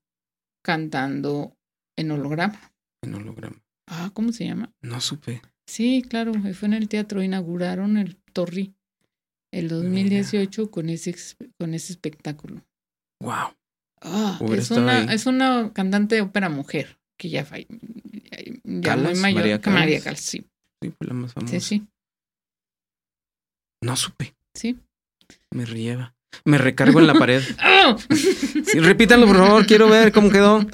cantando en holograma. en holograma. Ah, ¿cómo se llama? No supe. Sí, claro, fue en el teatro, inauguraron el Torri. el 2018 con ese, con ese espectáculo. Wow. Ah, es, una, es una cantante de ópera mujer que ya, falle- ya muy mayor. María María Calas. Calas, sí. Sí, fue la más famosa. Sí, sí, No supe. sí. Me rieva. Me recargo en la pared. Sí, repítanlo, por favor. Quiero ver cómo quedó.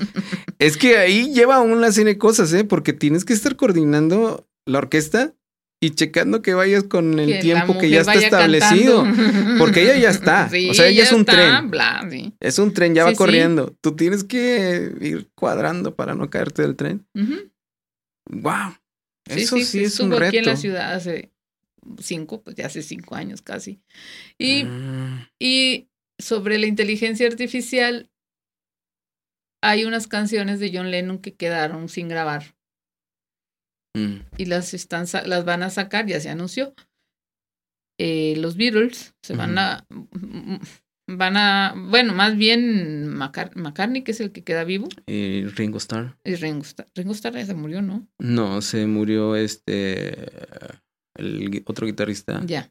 Es que ahí lleva una serie de cosas, ¿eh? Porque tienes que estar coordinando la orquesta y checando que vayas con el Que tiempo que ya está establecido. cantando. Porque ella ya está. Sí, o sea, ella es un está, tren. bla, sí. Es un tren, ya Sí, va sí. corriendo. Tú tienes que ir cuadrando para no caerte del tren. Wow. Sí, Eso sí, es un reto. aquí en la ciudad hace cinco, pues ya hace cinco años casi. Y, Mm, y sobre la inteligencia artificial, hay unas canciones de John Lennon que quedaron sin grabar mm. y las, están, las van a sacar, ya se anunció. Eh, los Beatles se van a... Van a, bueno, más bien Macar- McCartney, que es el que queda vivo, Y Ringo Starr. y Ringo Starr. Ringo Starr ya se murió, ¿no? No, se murió este. El otro guitarrista. Ya.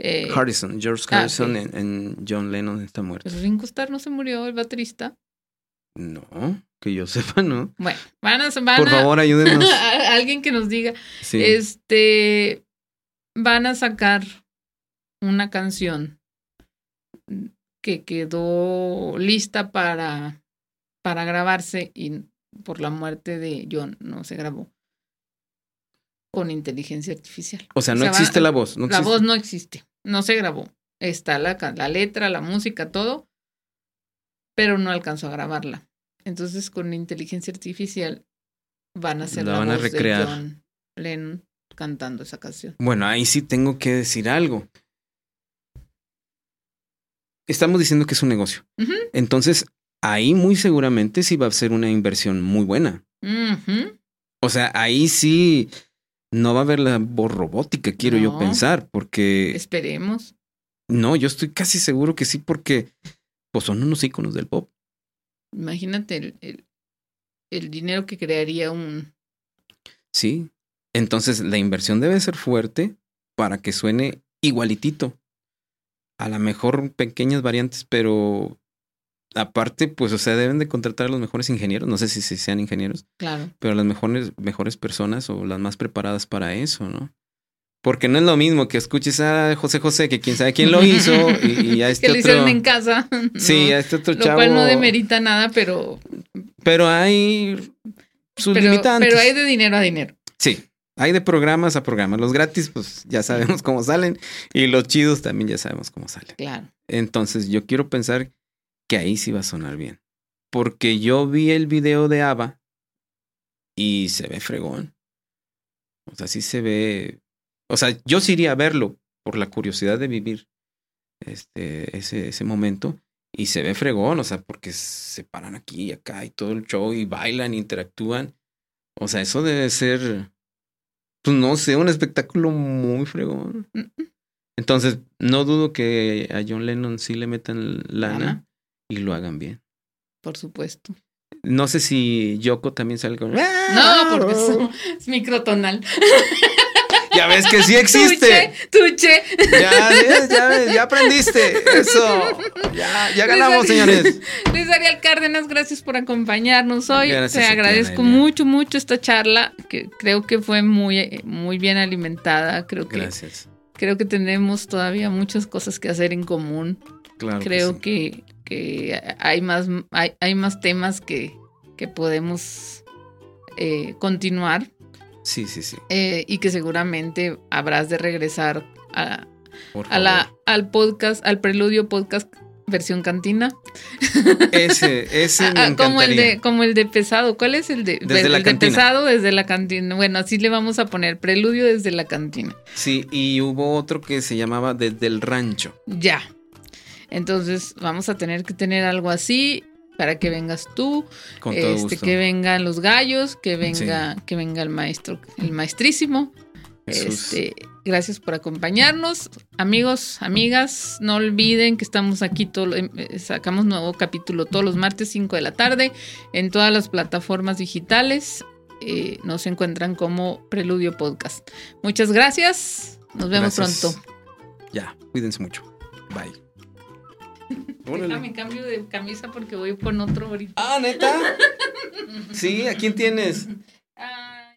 Eh, Harrison. George ah, Harrison sí. en, en John Lennon está muerto. pues Ringo Starr no se murió, el baterista. No, que yo sepa, ¿no? Bueno, van a, van Por a- favor, ayúdenos. a- alguien que nos diga, Sí. este, van a sacar una canción que quedó lista para, para grabarse y por la muerte de John no se grabó con inteligencia artificial. o sea, no existe la voz. No la existe. voz no existe, no se grabó. Está la, la letra, la música, todo, pero no alcanzó a grabarla. Entonces, con inteligencia artificial van a hacer La la, van a voz de recrear. John Lennon cantando esa canción. Bueno, ahí sí tengo que decir algo. Estamos diciendo que es un negocio. Entonces, ahí muy seguramente sí va a ser una inversión muy buena. O sea, ahí sí no va a haber la voz robótica, quiero yo pensar, porque Esperemos. no, yo estoy casi seguro que sí, porque pues son unos íconos del pop. Imagínate el, el, el dinero que crearía un... Sí. Entonces, la inversión debe ser fuerte para que suene igualitito. A lo mejor pequeñas variantes, pero aparte, pues, o sea, deben de contratar a los mejores ingenieros. No sé si, si sean ingenieros, Claro. pero las mejores, mejores personas o las más preparadas para eso, ¿no? Porque no es lo mismo que escuches a José José, que quién sabe quién lo hizo, y, y a este que lo otro. hicieron en casa. Sí, ¿no? a este otro Lo chavo. cual no demerita nada, pero, Pero hay sus pero, limitantes. pero hay de dinero a dinero. Sí, hay de programas a programas. Los gratis, pues ya sabemos cómo salen. Y los chidos también ya sabemos cómo salen. Claro. Entonces yo quiero pensar que ahí sí va a sonar bien. Porque yo vi el video de Ava y se ve fregón. O sea, sí se ve. O sea, yo sí iría a verlo por la curiosidad de vivir este, ese, ese momento. Y se ve fregón, o sea, porque se paran aquí y acá y todo el show y bailan, interactúan. O sea, eso debe ser, pues no sé, un espectáculo muy fregón. Entonces, no dudo que a John Lennon sí le metan Lana. Y lo hagan bien. Por supuesto. No sé si Yoko también sale con... No, porque es, es microtonal. Ya ves que sí existe. Tuche, tuche. Ya, ves, ya, ves, ya aprendiste. Eso. Ya, ya ganamos, señores. Luis Ariel Cárdenas, gracias por acompañarnos hoy. Gracias Te ti, agradezco mucho, mucho esta charla, que creo que fue muy, muy bien alimentada. Creo que, Gracias. creo que tenemos todavía muchas cosas que hacer en común. Claro. que creo sí. que, que hay, más, hay, hay más temas que, que podemos eh, continuar Sí, sí, sí. eh, y que seguramente habrás de regresar a, la, al podcast, al preludio podcast versión cantina. Ese, ese me Ah, como el de como el de pesado. ¿Cuál es el de, Desde el la de cantina. pesado desde la cantina? Bueno, así le vamos a poner preludio desde la cantina. Sí, y hubo otro que se llamaba Desde el Rancho. Ya. Entonces vamos a tener que tener algo así para que vengas tú, Con todo este, gusto. que vengan los gallos, que venga, que venga el maestro, el maestrísimo. Jesús. Este, gracias por acompañarnos. Amigos, amigas, no olviden que estamos aquí, todo, em, eh, sacamos nuevo capítulo todos los martes 5 de la tarde en todas las plataformas digitales. Eh, nos encuentran como Preludio Podcast. Muchas gracias. Nos vemos Gracias. pronto. Ya, cuídense mucho. Bye. Órale. Déjame cambio de camisa porque voy con otro ahorita. Ah, neta. Sí, ¿a quién tienes?